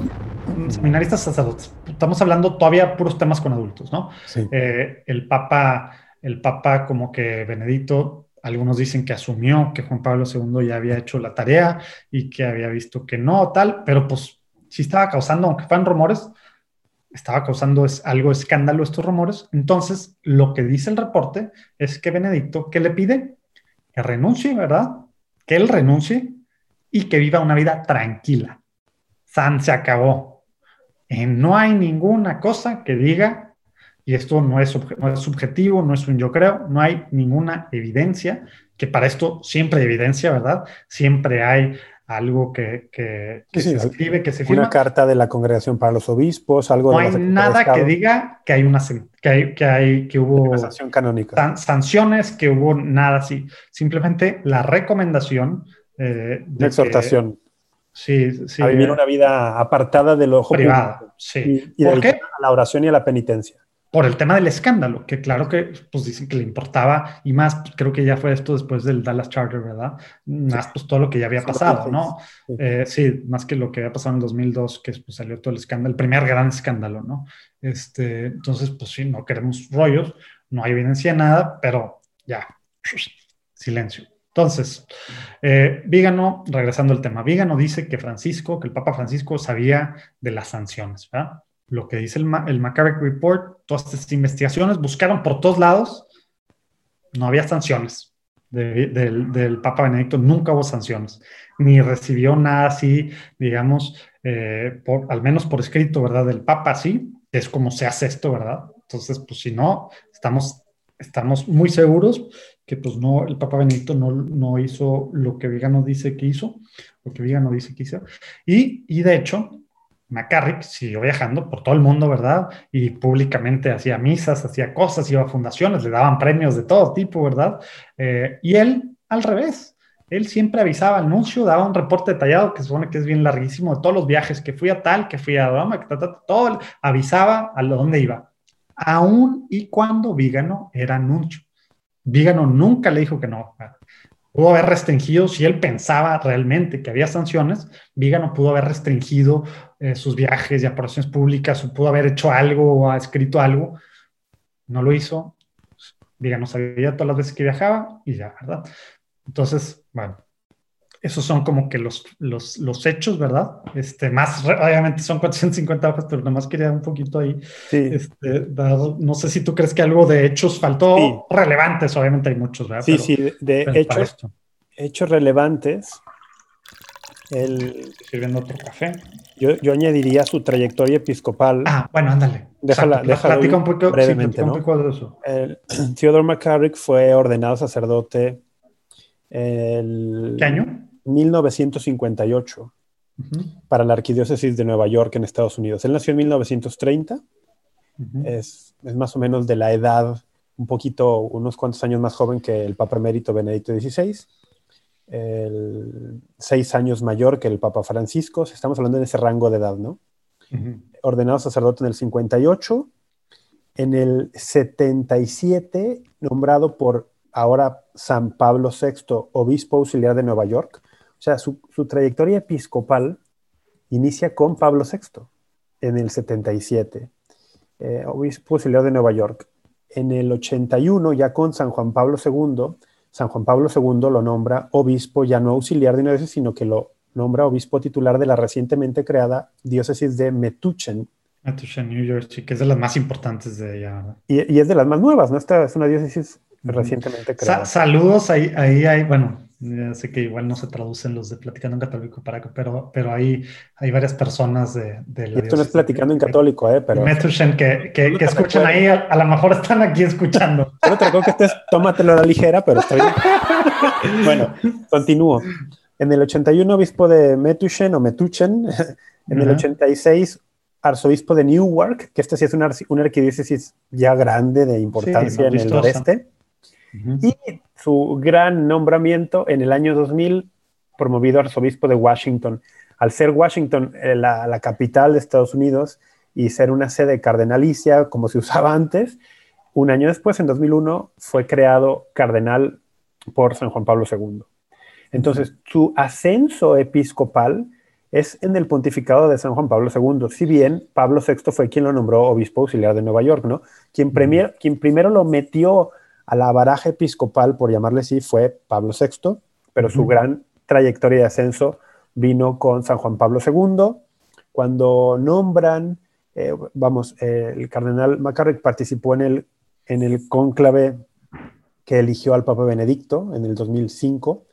Seminaristas, sacerdotes. Estamos hablando todavía puros temas con adultos, ¿no? Sí. Eh, el Papa el Papa como que Benedicto, algunos dicen que asumió que Juan Pablo II ya había hecho la tarea y que había visto que no, tal, pero pues sí estaba causando, aunque fueran rumores, estaba causando es, algo escándalo estos rumores. Entonces, lo que dice el reporte es que Benedicto, ¿qué le pide? Que renuncie, ¿verdad? Que él renuncie y que viva una vida tranquila. San se acabó. Eh, no hay ninguna cosa que diga y esto no es, no es subjetivo, no es un yo creo, no hay ninguna evidencia, que para esto siempre hay evidencia, ¿verdad? Siempre hay algo que, que, se escribe, que se firma. Una carta de la Congregación para los Obispos, algo no hay nada que diga que hay una que hay, que, hay, que hubo sanción canónica. sanciones, que hubo nada así. Simplemente la recomendación eh, de exhortación. sí, sí, a vivir una vida apartada del ojo privado. Sí. Y, ¿Por qué? a la oración y a la penitencia por el tema del escándalo, que claro que pues dicen que le importaba y más, creo que ya fue esto después del Dallas Charter, ¿verdad? Más pues todo lo que ya había pasado, ¿no? Eh, sí, más que lo que había pasado en 2002, que pues, salió todo el escándalo, el primer gran escándalo, ¿no? Este, entonces, pues sí, no queremos rollos, no hay evidencia de nada, pero ya, silencio. Entonces, eh, Vígano, regresando al tema, Vígano dice que Francisco, que el Papa Francisco sabía de las sanciones, ¿verdad? Lo que dice el, el McCarrick Report, todas estas investigaciones buscaron por todos lados, no había sanciones. del, Papa Benedicto nunca hubo sanciones, ni recibió nada así, digamos, eh, al menos por escrito, ¿verdad? Del Papa, sí, es como se hace esto, ¿verdad? Entonces, pues si no, estamos, estamos muy seguros que pues no, el Papa Benedicto no, no hizo lo que Vigano dice que hizo, lo que Vigano dice que hizo, y, y de hecho, McCarrick siguió viajando por todo el mundo, ¿verdad? Y públicamente hacía misas, hacía cosas, iba a fundaciones, le daban premios de todo tipo, ¿verdad? Eh, y él, al revés, Él siempre avisaba al nuncio, daba un reporte detallado que supone que es bien larguísimo de todos los viajes, que fui a tal, que fui a Roma, que todo, avisaba a dónde iba. Aún y cuando Vígano era nuncio. Vígano nunca le dijo que no. Pudo haber restringido, si él pensaba realmente que había sanciones, Vígano pudo haber restringido eh, sus viajes y apariciones públicas, o pudo haber hecho algo o ha escrito algo. No lo hizo. Vígano sabía todas las veces que viajaba y ya, ¿verdad? Entonces, bueno, esos son como que los, los, los, hechos, ¿verdad? Este, más, obviamente son 450 hojas, pero nada más quería un poquito ahí. Sí. Este, no sé si tú crees que algo de hechos faltó relevantes, obviamente hay muchos, ¿verdad? Sí, sí, de, hechos, hechos relevantes. El, sirviendo otro café. Yo, yo, añadiría su trayectoria episcopal. Ah, bueno, ándale. Déjala, déjala platica un poco, brevemente, sí, un poco de eso. El, Theodore McCarrick fue ordenado sacerdote el, ¿Qué año? 1958 para la Arquidiócesis de Nueva York en Estados Unidos. Él nació en 1930, es, es, más o menos de la edad, un poquito, unos cuantos años más joven que el Papa Emérito Benedicto XVI, el, seis años mayor que el Papa Francisco, estamos hablando de ese rango de edad, ¿no? Ordenado sacerdote en el 58, en el 77 nombrado por ahora San Pablo VI, obispo auxiliar de Nueva York. O sea, su, trayectoria episcopal inicia con Pablo VI en el 77, eh, obispo auxiliar de Nueva York. En el 81, ya con San Juan Pablo II, San Juan Pablo II lo nombra obispo ya no auxiliar de una diócesis, sino que lo nombra obispo titular de la recientemente creada diócesis de Metuchen. Metuchen, New York, que es de las más importantes de ella. Y, y, es de las más nuevas, ¿no? Esta es una diócesis recientemente creada. saludos, ahí, ahí hay, bueno, ya sé que igual no se traducen los de Platicando en Católico, para, pero, pero ahí hay varias personas de, de la esto no es Platicando en Católico, ¿eh? Pero... que, que, que escuchan ahí, a, lo mejor están aquí escuchando. No te que estés, tómatelo a la ligera, pero bien. bueno, continúo. En el 81, obispo de Metushen o Metuchen. En el 86, arzobispo de Newark, que este sí es una, una arquidiócesis ya grande de importancia en el noreste. Y su gran nombramiento en el año 2000, promovido arzobispo de Washington. Al ser Washington eh, la, capital de Estados Unidos y ser una sede cardenalicia, como se usaba antes, un año después, en 2001, fue creado cardenal por San Juan Pablo II. Entonces, su ascenso episcopal es en el pontificado de San Juan Pablo II, si bien Pablo VI fue quien lo nombró obispo auxiliar de Nueva York, ¿no? Quien, quien primero lo metió a la baraja episcopal, por llamarle así, fue Pablo VI, pero su gran trayectoria de ascenso vino con San Juan Pablo II. Cuando nombran, eh, vamos, el cardenal McCarrick participó en el, en el cónclave que eligió al Papa Benedicto en el 2005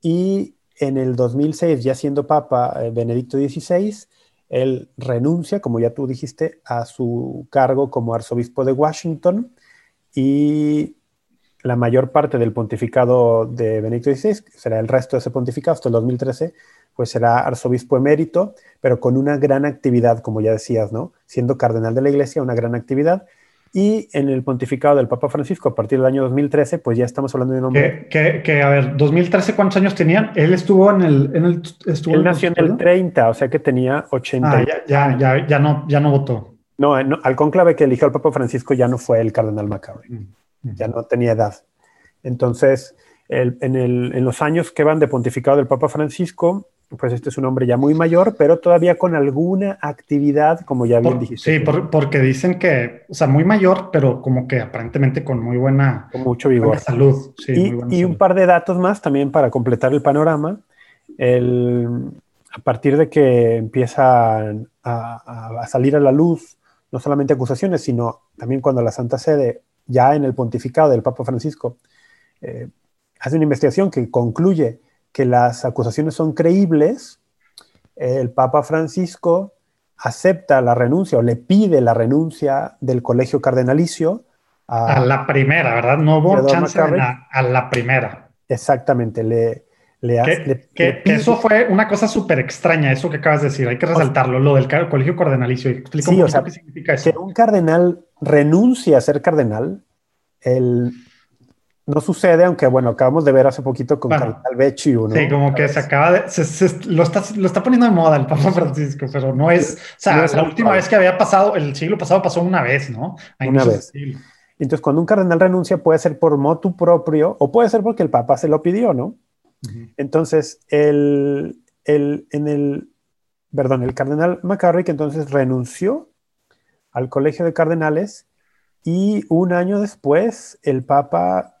y en el 2006, ya siendo Papa eh, Benedicto XVI, él renuncia, como ya tú dijiste, a su cargo como arzobispo de Washington y la mayor parte del pontificado de Benedicto XVI, será el resto de ese pontificado hasta el 2013, pues será arzobispo emérito, pero con una gran actividad, como ya decías, ¿no? Siendo cardenal de la iglesia, una gran actividad. Y en el pontificado del Papa Francisco, a partir del año 2013, pues ya estamos hablando de un hombre... Que, que, a ver, 2013, ¿cuántos años tenían? Él estuvo en el... En el estuvo Él nació en el 30, o sea que tenía 80... Ah, ya, ya, ya, no, ya no votó. No, al conclave que eligió el Papa Francisco ya no fue el cardenal Macabre. Mm ya no tenía edad. Entonces, en, los años que van de pontificado del Papa Francisco, pues este es un hombre ya muy mayor, pero todavía con alguna actividad, como ya bien dijiste. Sí, porque dicen que, o sea, muy mayor, pero como que aparentemente con muy buena, con mucho vigor. salud. y, un par de datos más también para completar el panorama. a partir de que empiezan a salir a la luz no solamente acusaciones, sino también cuando la Santa Sede ya en el pontificado del Papa Francisco, eh, hace una investigación que concluye que las acusaciones son creíbles, el Papa Francisco acepta la renuncia o le pide la renuncia del colegio cardenalicio. A, la primera, ¿verdad? No hubo chance a la primera. Exactamente, le, le, que, eso fue una cosa súper extraña, eso que acabas de decir, hay que resaltarlo, lo del colegio cardenalicio. Explica sí, qué significa eso. Que un cardenal renuncia a ser cardenal, el, no sucede, aunque bueno, acabamos de ver hace poquito con Bueno, Cardinal Becci uno. Sí, como que se acaba de. se- se- lo, está, lo está poniendo de moda el Papa Francisco, pero no es. O sea, No es la última vez que había pasado, el siglo pasado pasó una vez, ¿no? A Una vez. Entonces, cuando un cardenal renuncia, puede ser por motu propio o puede ser porque el Papa se lo pidió, ¿no? Entonces, el, el, en el, perdón, el cardenal McCarrick entonces renunció al colegio de cardenales y un año después el Papa...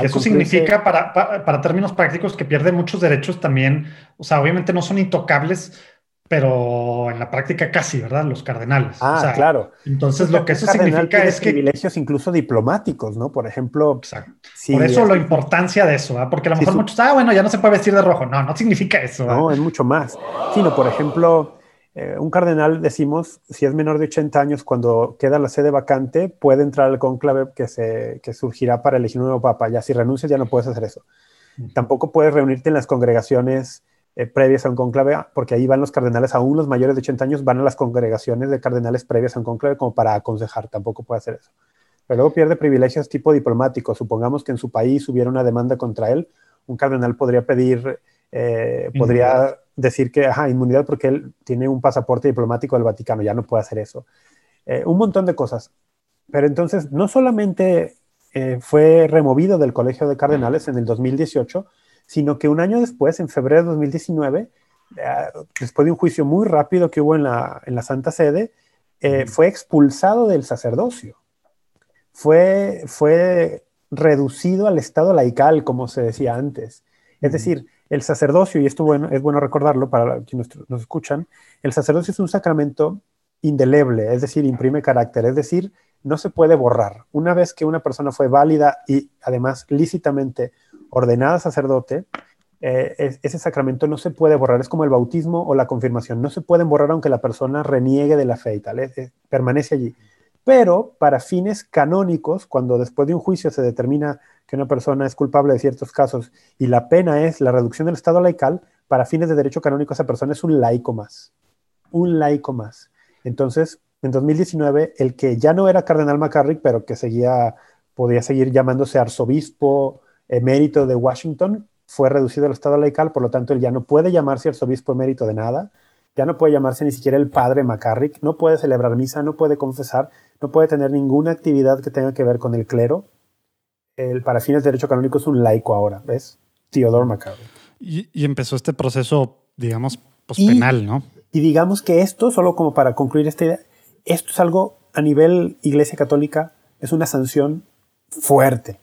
eso significa, para, para, para términos prácticos, que pierde muchos derechos también. O sea, obviamente no son intocables, pero en la práctica casi, ¿verdad? Los cardenales. Ah, O sea, claro. Entonces, lo que eso significa es que. privilegios incluso diplomáticos, ¿no? Por ejemplo, Exacto. si Por eso es- la importancia de eso, ¿verdad? Porque a lo Sí, mejor su- muchos, ah, bueno, ya no se puede vestir de rojo. No, no significa eso. ¿verdad? No, es mucho más. Sino, por ejemplo, eh, un cardenal, decimos, si es menor de 80 años, cuando queda la sede vacante, puede entrar al cónclave que, se, que surgirá para elegir un nuevo papa. Ya si renuncias, ya no puedes hacer eso. Tampoco puedes reunirte en las congregaciones eh, previas a un cónclave, porque ahí van los cardenales, aún los mayores de 80 años, van a las congregaciones de cardenales previas a un cónclave como para aconsejar. Tampoco puede hacer eso. Pero luego pierde privilegios tipo diplomático. Supongamos que en su país hubiera una demanda contra él, un cardenal podría pedir, eh, podría decir que, ajá, inmunidad porque él tiene un pasaporte diplomático del Vaticano, ya no puede hacer eso. Eh, un montón de cosas. Pero entonces, no solamente eh, fue removido del Colegio de Cardenales en el 2018, sino que un año después, en febrero de 2019, eh, después de un juicio muy rápido que hubo en la, en la Santa Sede, eh, fue expulsado del sacerdocio. Fue, fue reducido al estado laical, como se decía antes. Es decir, el sacerdocio, y esto bueno, es bueno recordarlo para quienes nos, escuchan, el sacerdocio es un sacramento indeleble, es decir, imprime carácter, es decir, no se puede borrar. Una vez que una persona fue válida y además lícitamente ordenada sacerdote, eh, es- ese sacramento no se puede borrar. Es como el bautismo o la confirmación. No se pueden borrar aunque la persona reniegue de la fe y tal. es- es- permanece allí. Pero para fines canónicos, cuando después de un juicio se determina que una persona es culpable de ciertos casos y la pena es la reducción del estado laical, para fines de derecho canónico esa persona es un laico más. Un laico más. Entonces, en 2019, el que ya no era cardenal McCarrick, pero que seguía, podía seguir llamándose arzobispo emérito de Washington, fue reducido al estado laical, por lo tanto, él ya no puede llamarse arzobispo emérito de nada, ya no puede llamarse ni siquiera el padre McCarrick, no puede celebrar misa, no puede confesar, no puede tener ninguna actividad que tenga que ver con el clero. El, para fines de derecho canónico es un laico ahora, ¿ves? Theodore McCarrick. Y, y empezó este proceso, digamos, pues penal, ¿no? Y digamos que esto, solo como para concluir esta idea, esto es algo a nivel Iglesia Católica, es una sanción fuerte.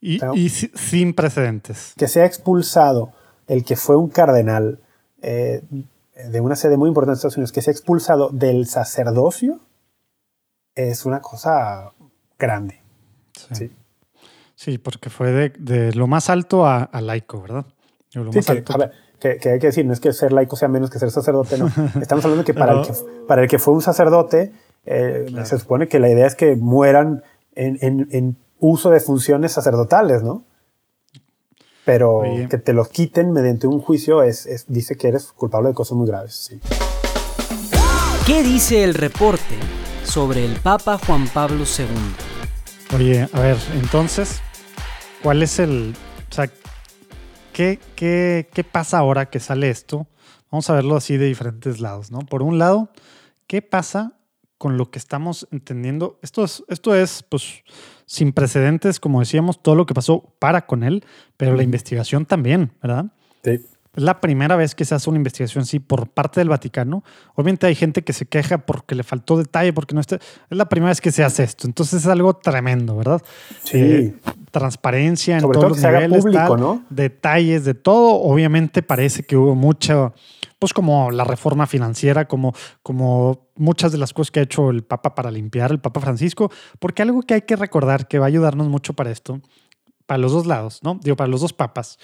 Y, sin precedentes. Que sea expulsado el que fue un cardenal eh, de una sede muy importante de Estados Unidos, que sea expulsado del sacerdocio, es una cosa grande. Sí, Sí. Sí, porque fue de, de lo más alto a, a laico, ¿verdad? Lo Sí, más que, alto. a ver, que, que hay que decir, no es que ser laico sea menos que ser sacerdote, no. Estamos hablando que para, el, que, para el que fue un sacerdote, eh, Claro. se supone que la idea es que mueran en, en- en uso de funciones sacerdotales, ¿no? Pero Oye. que te los quiten mediante un juicio es, es- dice que eres culpable de cosas muy graves. Sí. ¿Qué dice el reporte sobre el Papa Juan Pablo II? Oye, a ver, entonces, ¿cuál es el. O sea, ¿qué, qué, qué pasa ahora que sale esto? Vamos a verlo así de diferentes lados, ¿no? Por un lado, ¿qué pasa con lo que estamos entendiendo? Esto es, esto es pues, sin precedentes, como decíamos, todo lo que pasó para con él, pero la investigación también, ¿verdad? Sí. Es la primera vez que se hace una investigación así por parte del Vaticano. Obviamente hay gente que se queja porque le faltó detalle, porque no está. Es la primera vez que se hace esto. Entonces es algo tremendo, ¿verdad? Sí. Eh, transparencia en Sobre todos todo los niveles, público, tal, ¿no? detalles de todo. Obviamente parece que hubo mucha, pues como la reforma financiera, como, como muchas de las cosas que ha hecho el Papa para limpiar, el Papa Francisco, porque algo que hay que recordar que va a ayudarnos mucho para esto, para los dos lados, ¿no? Digo, para los dos papas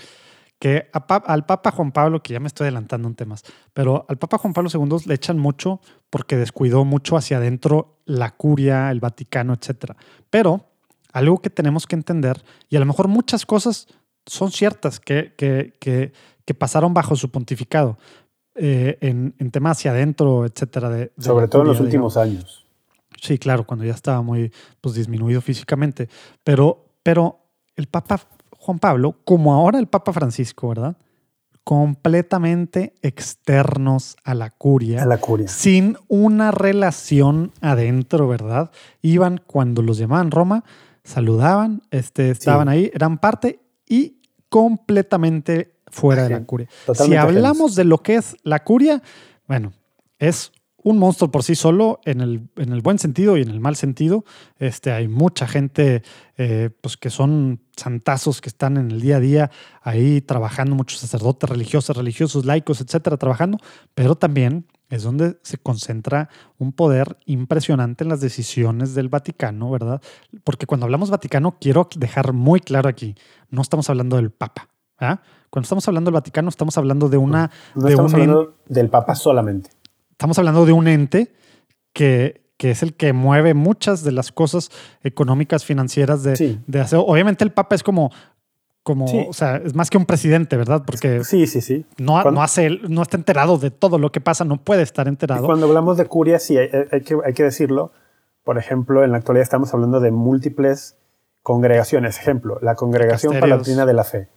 que a al Papa Juan Pablo, que ya me estoy adelantando en temas, pero al Papa Juan Pablo II le echan mucho porque descuidó mucho hacia adentro la curia, el Vaticano, etc. Pero algo que tenemos que entender, y a lo mejor muchas cosas son ciertas que, que, que, que pasaron bajo su pontificado eh, en, en temas hacia adentro, etcétera. de- de Sobre todo en los últimos años. Sí, claro, cuando ya estaba muy pues, disminuido físicamente. Pero, pero el Papa Juan Pablo, como ahora el Papa Francisco, ¿verdad? completamente externos a la curia, A la curia. sin una relación adentro, ¿verdad? Iban cuando los llamaban Roma, saludaban, este, estaban ahí, eran parte y completamente fuera de la curia. Si hablamos de lo que es la curia, bueno, es un monstruo por sí solo en el, en el buen sentido y en el mal sentido. Este, hay mucha gente eh, pues que son santazos que están en el día a día ahí trabajando, muchos sacerdotes religiosos, religiosos, laicos, etcétera, trabajando, pero también es donde se concentra un poder impresionante en las decisiones del Vaticano, ¿verdad? Porque cuando hablamos Vaticano, quiero dejar muy claro aquí, no estamos hablando del Papa. ¿verdad? Cuando estamos hablando del Vaticano, estamos hablando de una... No de estamos un hablando del Papa solamente. Estamos hablando de un ente que, que es el que mueve muchas de las cosas económicas, financieras de, Sí. de hacer. Obviamente el Papa es como, como Sí. o sea, es más que un presidente, ¿verdad? Porque Sí, sí, sí. no, no hace, no está enterado de todo lo que pasa, no puede estar Y enterado. cuando hablamos de curia, sí, hay, hay que, hay que decirlo. Por ejemplo, en la actualidad estamos hablando de múltiples congregaciones. Ejemplo, la Congregación Casterios. Palatina de la Fe.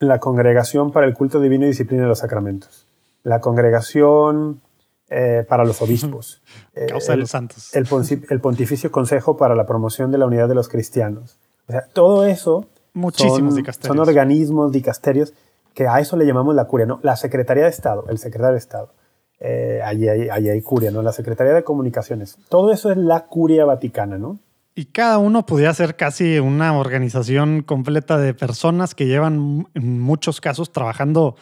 La Congregación para el Culto Divino y Disciplina de los Sacramentos. La Congregación eh, para los Obispos. Eh, Causa de el- los santos. el, Pontificio Consejo para la Promoción de la Unidad de los Cristianos. O sea, todo eso Muchísimos son, dicasterios. son organismos, dicasterios, que a eso le llamamos la curia, ¿no? La Secretaría de Estado, el secretario de Estado. Eh, allí, hay, allí hay curia, ¿no? La Secretaría de Comunicaciones. Todo eso es la curia vaticana, ¿no? Y cada uno podría ser casi una organización completa de personas que llevan en muchos casos trabajando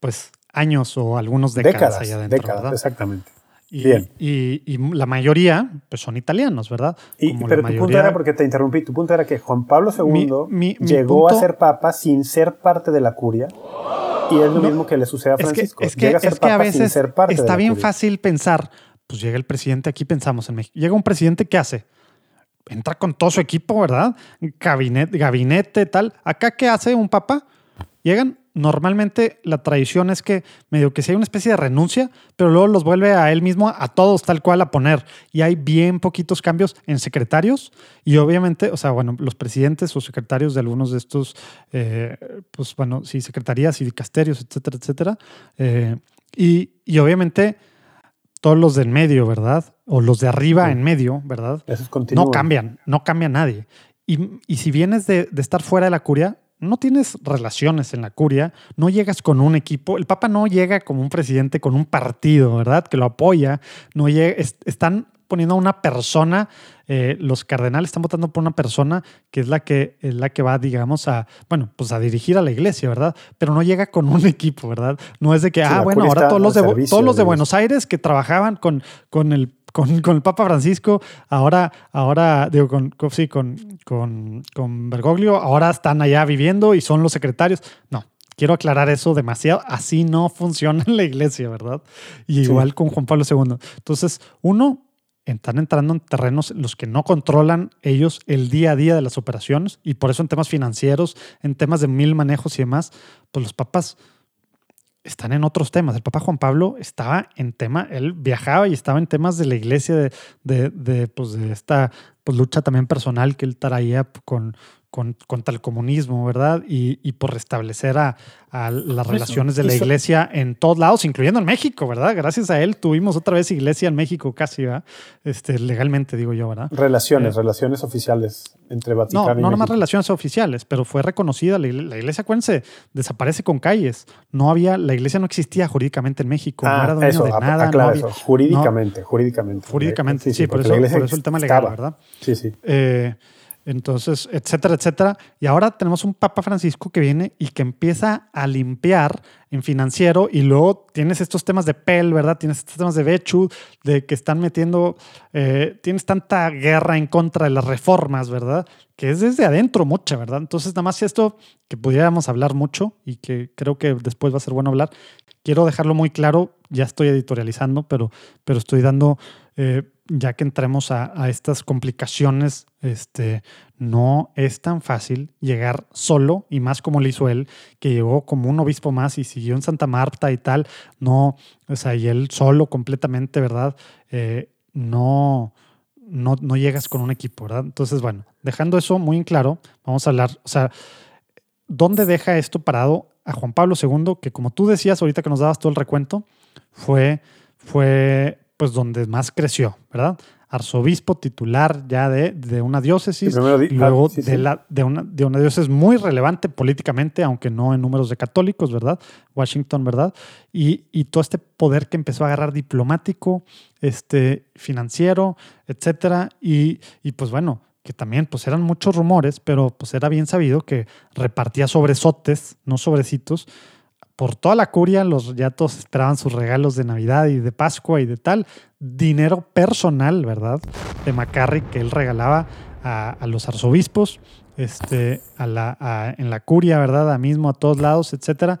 pues años o algunos décadas, Décadas, allá adentro, décadas, ¿verdad? exactamente. Y, Bien. Y, y la mayoría pues son italianos, ¿verdad? Y, Como pero tu punto mayoría- era, porque te interrumpí, tu punto era que Juan Pablo II Mi- mi- mi llegó punto- a ser papa sin ser parte de la curia. Y es lo No, mismo que le sucede a Francisco. es que, Llega a ser es que a papa sin veces ser parte de está la bien curia. fácil pensar, pues llega el presidente, aquí pensamos en México, llega un presidente, ¿qué hace? Entra con todo su equipo, ¿verdad? Gabinete, gabinete, tal. Acá, ¿qué hace un papa? Llegan, normalmente la tradición es que medio que si hay una especie de renuncia, pero luego los vuelve a él mismo, a todos tal cual a poner. Y hay bien poquitos cambios en secretarios y obviamente, o sea, bueno, los presidentes o secretarios de algunos de estos, eh, pues bueno, sí, secretarías y dicasterios, etcétera, etcétera. Eh, y, y obviamente todos los del medio, ¿verdad? O los de arriba Sí. en medio, ¿verdad? No cambian, no cambia nadie. Y, y si vienes de, de estar fuera de la curia, no tienes relaciones en la curia, no llegas con un equipo. El Papa no llega como un presidente con un partido, ¿verdad? Que lo apoya. No llega, es- están poniendo a una persona, eh, los cardenales están votando por una persona que es la que, es la que va, digamos, a, bueno, pues a dirigir a la iglesia, ¿verdad? Pero no llega con un equipo, ¿verdad? No es de que, Sí, ah, bueno, ahora todos los de, todos los de. Buenos Aires que trabajaban con, con el con, con el Papa Francisco, ahora, ahora digo, con, con- sí, con, con, con Bergoglio, ahora están allá viviendo y son los secretarios. No, quiero aclarar eso demasiado. Así no funciona en la iglesia, ¿verdad? Y Sí. igual con Juan Pablo II. Entonces, uno, están entrando en terrenos en los que no controlan ellos el día a día de las operaciones y por eso en temas financieros, en temas de mil manejos y demás, pues los papas están en otros temas. El Papa Juan Pablo estaba en tema, él viajaba y estaba en temas de la iglesia, de, de, pues, de esta pues, lucha también personal que él traía con, con, contra el comunismo, ¿verdad? Y, y por restablecer a, a las Eso, relaciones de la eso. iglesia en todos lados, incluyendo en México, ¿verdad? Gracias a él tuvimos otra vez iglesia en México casi, ¿verdad? Este, legalmente digo yo, ¿verdad? Relaciones, Eh, relaciones oficiales entre Vaticano No, y no nomás México. relaciones oficiales, pero fue reconocida. La iglesia, la iglesia, acuérdense, desaparece con calles. No había, la iglesia no existía jurídicamente en México. no era Ah, dueño eso, de nada. aclara no había- eso. Jurídicamente, jurídicamente. jurídicamente, sí, por, eso, por eso el tema legal, estaba. ¿verdad? Sí, sí. Eh, entonces, etcétera, etcétera. Y ahora tenemos un Papa Francisco que viene y que empieza a limpiar en financiero y luego tienes estos temas de PEL, ¿verdad? Tienes estos temas de Bechu, de que están metiendo, eh, tienes tanta guerra en contra de las reformas, ¿verdad? Que es desde adentro mucha, ¿verdad? Entonces, nada más esto que pudiéramos hablar mucho y que creo que después va a ser bueno hablar. Quiero dejarlo muy claro, ya estoy editorializando, pero, pero estoy dando, eh, ya que entremos a, estas complicaciones, este, no es tan fácil llegar solo, y más como lo hizo él, que llegó como un obispo más y siguió en Santa Marta y tal, no, o sea, y él solo completamente, ¿verdad? Eh, no, no, no llegas con un equipo, ¿verdad? Entonces, bueno, dejando eso muy en claro, vamos a hablar, o sea, ¿dónde deja esto parado a Juan Pablo II? Que como tú decías ahorita que nos dabas todo el recuento, fue, fue pues donde más creció, ¿verdad? arzobispo titular ya de, de una diócesis, y luego ah, De, la, de, una, de una diócesis muy relevante políticamente, aunque no en números de católicos, ¿verdad? Washington, ¿verdad? Y, y todo este poder que empezó a agarrar diplomático, este, financiero, etcétera, y, y pues bueno, que también pues eran muchos rumores, pero pues era bien sabido que repartía sobresotes, no sobrecitos, por toda la curia, los ya todos esperaban sus regalos de Navidad y de Pascua y de tal. Dinero personal, ¿verdad? De Macarry que él regalaba a, los arzobispos, este, a la, en la curia, ¿verdad? A mismo, a todos lados, etcétera.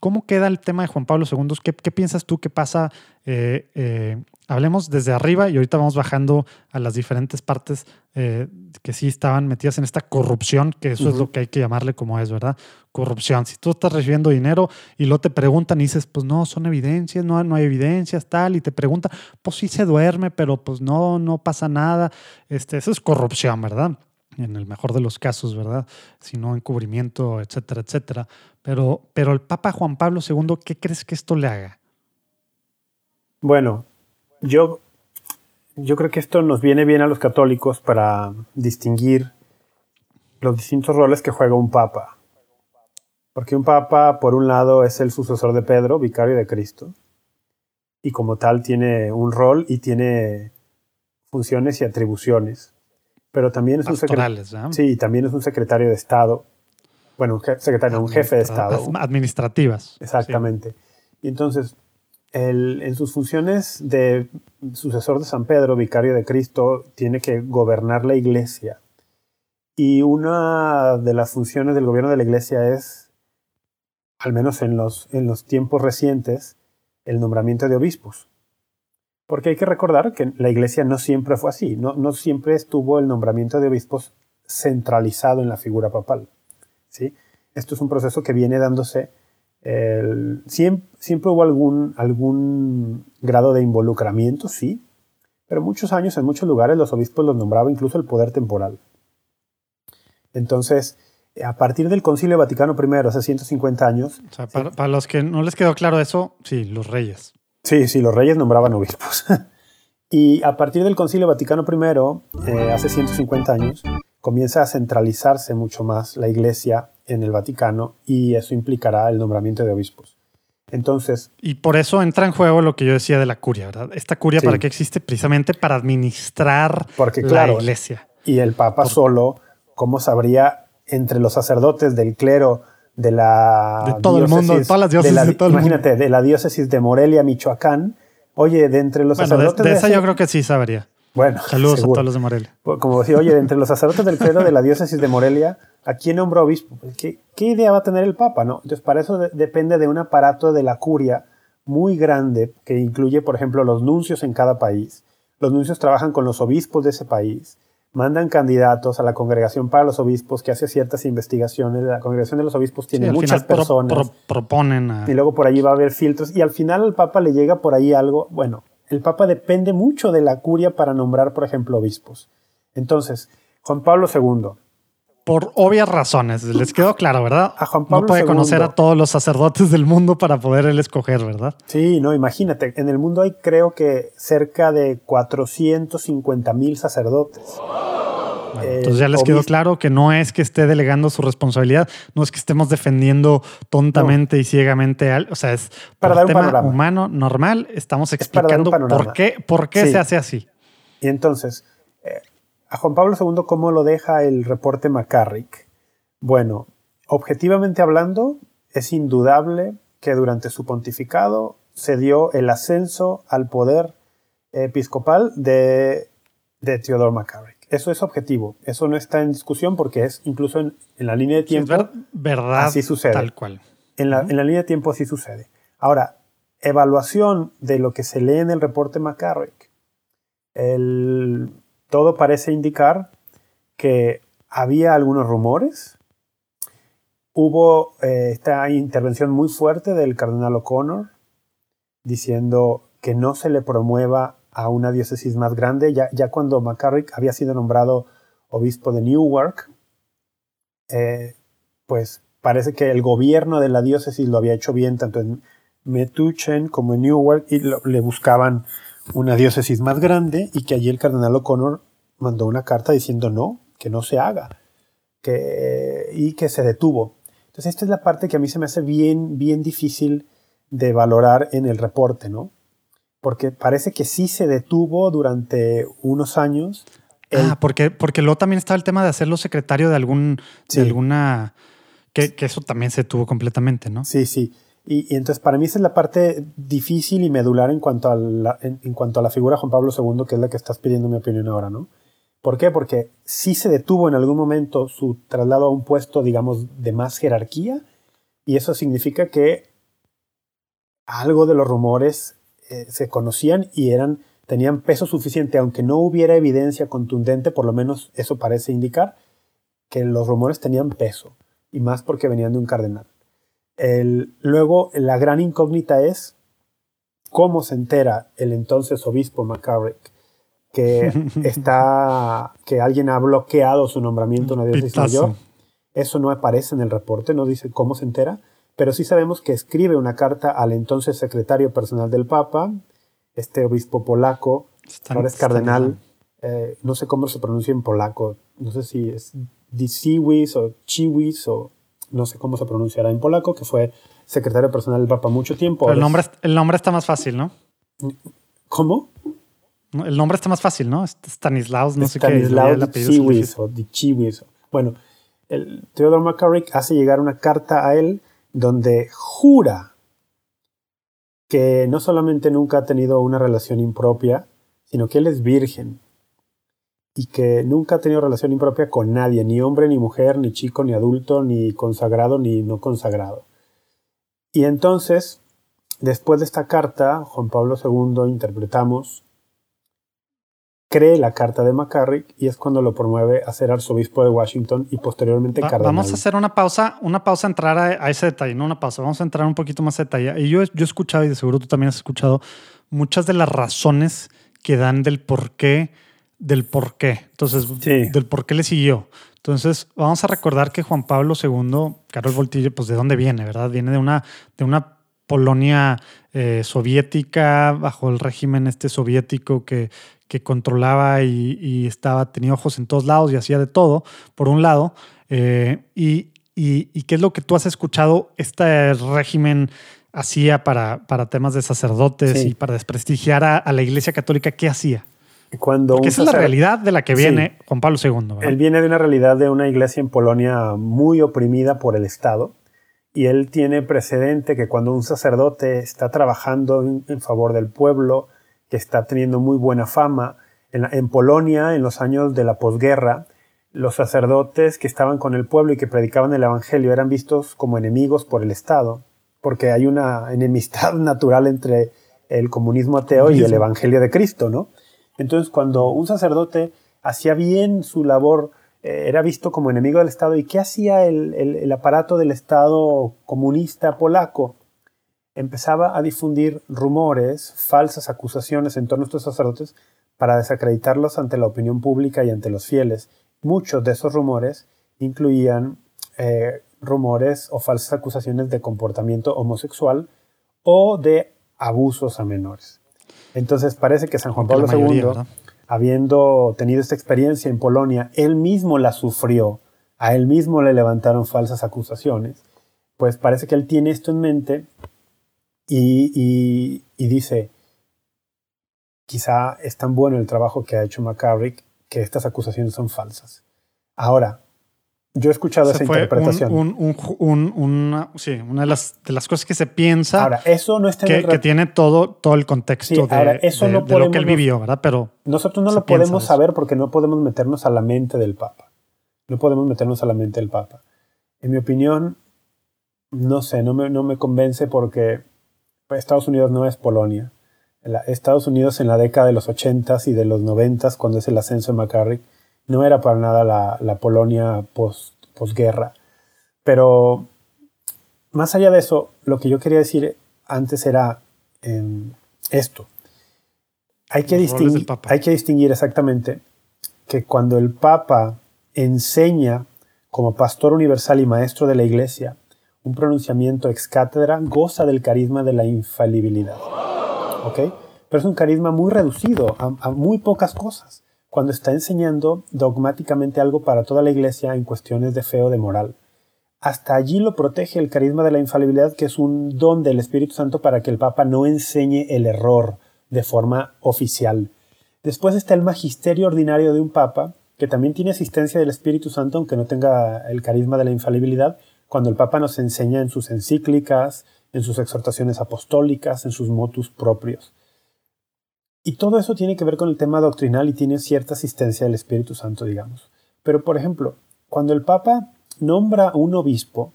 ¿Cómo queda el tema de Juan Pablo II? ¿Qué, qué piensas tú que pasa eh, eh, hablemos desde arriba y ahorita vamos bajando a las diferentes partes eh, que sí estaban metidas en esta corrupción, que eso es lo que hay que llamarle como es, ¿verdad? Corrupción. Si tú estás recibiendo dinero y lo te preguntan y dices, pues no, son evidencias, no, no hay evidencias, tal, y te preguntan, pues sí se duerme, pero pues no, no pasa nada. Este, eso es corrupción, ¿verdad? En el mejor de los casos, ¿verdad? Si no, encubrimiento, etcétera, etcétera. Pero, pero el Papa Juan Pablo II, ¿qué crees que esto le haga? Bueno, yo, yo creo que esto nos viene bien a los católicos para distinguir los distintos roles que juega un papa. Porque un papa, por un lado, es el sucesor de Pedro, vicario de Cristo, y como tal tiene un rol y tiene funciones y atribuciones. Pero también es un secretario. Sí, también es un secretario de Estado. Bueno, un secretario, un jefe de Estado. Administrativas. Exactamente. Y entonces, en sus funciones de sucesor de San Pedro, vicario de Cristo, tiene que gobernar la iglesia. Y una de las funciones del gobierno de la iglesia es, al menos en los, en los tiempos recientes, el nombramiento de obispos. Porque hay que recordar que la iglesia no siempre fue así, no, no siempre estuvo el nombramiento de obispos centralizado en la figura papal. ¿Sí? Esto es un proceso que viene dándose siempre, hubo algún, algún grado de involucramiento, sí, pero muchos años en muchos lugares los obispos los nombraba incluso el poder temporal. Entonces, a partir del Concilio Vaticano I, hace 150 años... para, los que no les quedó claro eso, sí, los reyes. Sí, sí, los reyes nombraban obispos. y a partir del Concilio Vaticano I, eh, hace 150 años, comienza a centralizarse mucho más la iglesia en el Vaticano y eso implicará el nombramiento de obispos. Entonces. Y por eso entra en juego lo que yo decía de la curia, ¿verdad? Esta curia, ¿para qué existe? Precisamente para administrar Porque, la iglesia. Y el Papa solo, ¿cómo sabría entre los sacerdotes del clero de la. De todo el mundo, de todas las diócesis de, todo el Imagínate, de la diócesis de Morelia, Michoacán. Oye, de entre los sacerdotes. De, esa yo creo que sí sabría. Bueno, saludos a todos los de Morelia. Como decía, oye, entre los sacerdotes del clero de la diócesis de Morelia, ¿A quién nombró obispo? Pues, ¿Qué, idea va a tener el Papa? ¿no? Entonces, para eso depende de un aparato de la curia muy grande que incluye, por ejemplo, los nuncios en cada país. Los nuncios trabajan con los obispos de ese país, mandan candidatos a la congregación para los obispos que hace ciertas investigaciones. La congregación de los obispos tiene muchas personas. proponen. Y luego por allí va a haber filtros. Y al final al Papa le llega por ahí algo. Bueno, el Papa depende mucho de la curia para nombrar, por ejemplo, obispos. Entonces, Juan Pablo II por obvias razones. Les quedó claro, ¿verdad? A Juan Pablo no puede conocer a todos los sacerdotes del mundo para poder él escoger, ¿verdad? Sí, no, imagínate. En el mundo hay creo que cerca de 450 mil sacerdotes. Entonces ya les quedó claro que no es que esté delegando su responsabilidad, no es que estemos defendiendo tontamente y ciegamente, al, o sea, es para dar un tema humano normal, estamos explicando por qué, por qué se hace así. Y entonces, a Juan Pablo II, ¿cómo lo deja el reporte McCarrick? Bueno, objetivamente hablando, es indudable que durante su pontificado se dio el ascenso al poder episcopal de, de Theodore McCarrick. Eso es objetivo, eso no está en discusión porque es incluso en, la línea de tiempo. verdad, así sucede. Tal cual. En la, en la línea de tiempo así sucede. Ahora, evaluación de lo que se lee en el reporte McCarrick. El todo parece indicar que había algunos rumores. Hubo eh, esta intervención muy fuerte del cardenal O'Connor diciendo que no se le promueva a una diócesis más grande, ya, ya cuando McCarrick había sido nombrado obispo de Newark, eh, pues parece que el gobierno de la diócesis lo había hecho bien tanto en Metuchen como en Newark y le buscaban una diócesis más grande y que allí el cardenal O'Connor mandó una carta diciendo no, que no se haga que, y que se detuvo. Entonces esta es la parte que a mí se me hace bien, bien difícil de valorar en el reporte, ¿no? Porque parece que sí se detuvo durante unos años. Ah, porque, porque luego también estaba el tema de hacerlo secretario de algún, de alguna, que, que, eso también se detuvo completamente, ¿no? Sí, sí. Y, entonces para mí esa es la parte difícil y medular en cuanto, a la, en, cuanto a la figura de Juan Pablo II, que es la que estás pidiendo mi opinión ahora, ¿no? ¿Por qué? Porque sí se detuvo en algún momento su traslado a un puesto, digamos, de más jerarquía, y eso significa que algo de los rumores eh, se conocían y eran, tenían peso suficiente, aunque no hubiera evidencia contundente, por lo menos eso parece indicar, que los rumores tenían peso, y más porque venían de un cardenal. El, luego, la gran incógnita es cómo se entera el entonces obispo McCarrick que está que alguien ha bloqueado su nombramiento en una diócesis mayor. Eso no aparece en el reporte, no dice cómo se entera, pero sí sabemos que escribe una carta al entonces secretario personal del Papa, este obispo polaco, ahora es cardenal, eh, no sé cómo se pronuncia en polaco, no sé si es Disiwis o Chiwis o no sé cómo se pronunciará en polaco, que fue secretario personal del Papa mucho tiempo. el nombre, el nombre está más fácil, ¿no? ¿Cómo? El nombre está más fácil, ¿no? Stanislaus, no sé qué. Stanislaus o Chiwis. Bueno, el Theodore McCarrick hace llegar una carta a él donde jura que no solamente nunca ha tenido una relación impropia, sino que él es virgen y que nunca ha tenido relación impropia con nadie, ni hombre, ni mujer, ni chico, ni adulto, ni consagrado, ni no consagrado. Y entonces, después de esta carta, Juan Pablo II interpretamos, cree la carta de McCarrick y es cuando lo promueve a ser arzobispo de Washington y posteriormente cardenal. Vamos a hacer una pausa, una pausa, entrar a, ese detalle, no una pausa, vamos a entrar un poquito más a detalle. Y yo, yo he escuchado, y de seguro tú también has escuchado, muchas de las razones que dan del por qué del por qué. Entonces, del por qué le siguió. Entonces, vamos a recordar que Juan Pablo II, Carol Voltillo, pues de dónde viene, ¿verdad? Viene de una, de una Polonia eh, soviética, bajo el régimen este soviético que, que controlaba y, estaba, tenía ojos en todos lados y hacía de todo, por un lado. Eh, y, y, qué es lo que tú has escuchado este régimen hacía para, para temas de sacerdotes y para desprestigiar a la Iglesia Católica? ¿Qué hacía? Cuando esa es la realidad de la que viene Juan Pablo II. Él viene de una realidad de una iglesia en Polonia muy oprimida por el Estado y él tiene precedente que cuando un sacerdote está trabajando en, favor del pueblo, que está teniendo muy buena fama, en, Polonia, en los años de la posguerra, los sacerdotes que estaban con el pueblo y que predicaban el Evangelio eran vistos como enemigos por el Estado, porque hay una enemistad natural entre el comunismo ateo y el Evangelio de Cristo, ¿no? Entonces, cuando un sacerdote hacía bien su labor, eh, era visto como enemigo del Estado. ¿Y qué hacía el, aparato del Estado comunista polaco? Empezaba a difundir rumores, falsas acusaciones en torno a estos sacerdotes para desacreditarlos ante la opinión pública y ante los fieles. Muchos de esos rumores incluían eh, rumores o falsas acusaciones de comportamiento homosexual o de abusos a menores. Entonces parece que San Juan Pablo II, habiendo tenido esta experiencia en Polonia, él mismo la sufrió, a él mismo le levantaron falsas acusaciones, pues parece que él tiene esto en mente y, dice, quizá es tan bueno el trabajo que ha hecho McCarrick que estas acusaciones son falsas. Ahora, yo he escuchado esa interpretación. una, sí, una de las, de las cosas que se piensa. Ahora, eso no está que, que tiene todo, todo el contexto de, eso no lo que él vivió, ¿verdad? Pero. Nosotros no lo podemos saber porque no podemos meternos a la mente del Papa. No podemos meternos a la mente del Papa. En mi opinión, no sé, no me, no me convence porque Estados Unidos no es Polonia. Estados Unidos en la década de los 80s y de los 90s, cuando es el ascenso de McCarrick, no era para nada la, Polonia post, posguerra. Pero más allá de eso, lo que yo quería decir antes era em, esto. Hay que, distinguir, hay que distinguir exactamente que cuando el Papa enseña como pastor universal y maestro de la Iglesia un pronunciamiento ex cátedra, goza del carisma de la infalibilidad. ¿Ok? Pero es un carisma muy reducido a, muy pocas cosas cuando está enseñando dogmáticamente algo para toda la Iglesia en cuestiones de fe o de moral. Hasta allí lo protege el carisma de la infalibilidad, que es un don del Espíritu Santo para que el Papa no enseñe el error de forma oficial. Después está el magisterio ordinario de un Papa, que también tiene asistencia del Espíritu Santo, aunque no tenga el carisma de la infalibilidad, cuando el Papa nos enseña en sus encíclicas, en sus exhortaciones apostólicas, en sus motus propios. Y todo eso tiene que ver con el tema doctrinal y tiene cierta asistencia del Espíritu Santo, digamos. Pero, por ejemplo, cuando el Papa nombra un obispo,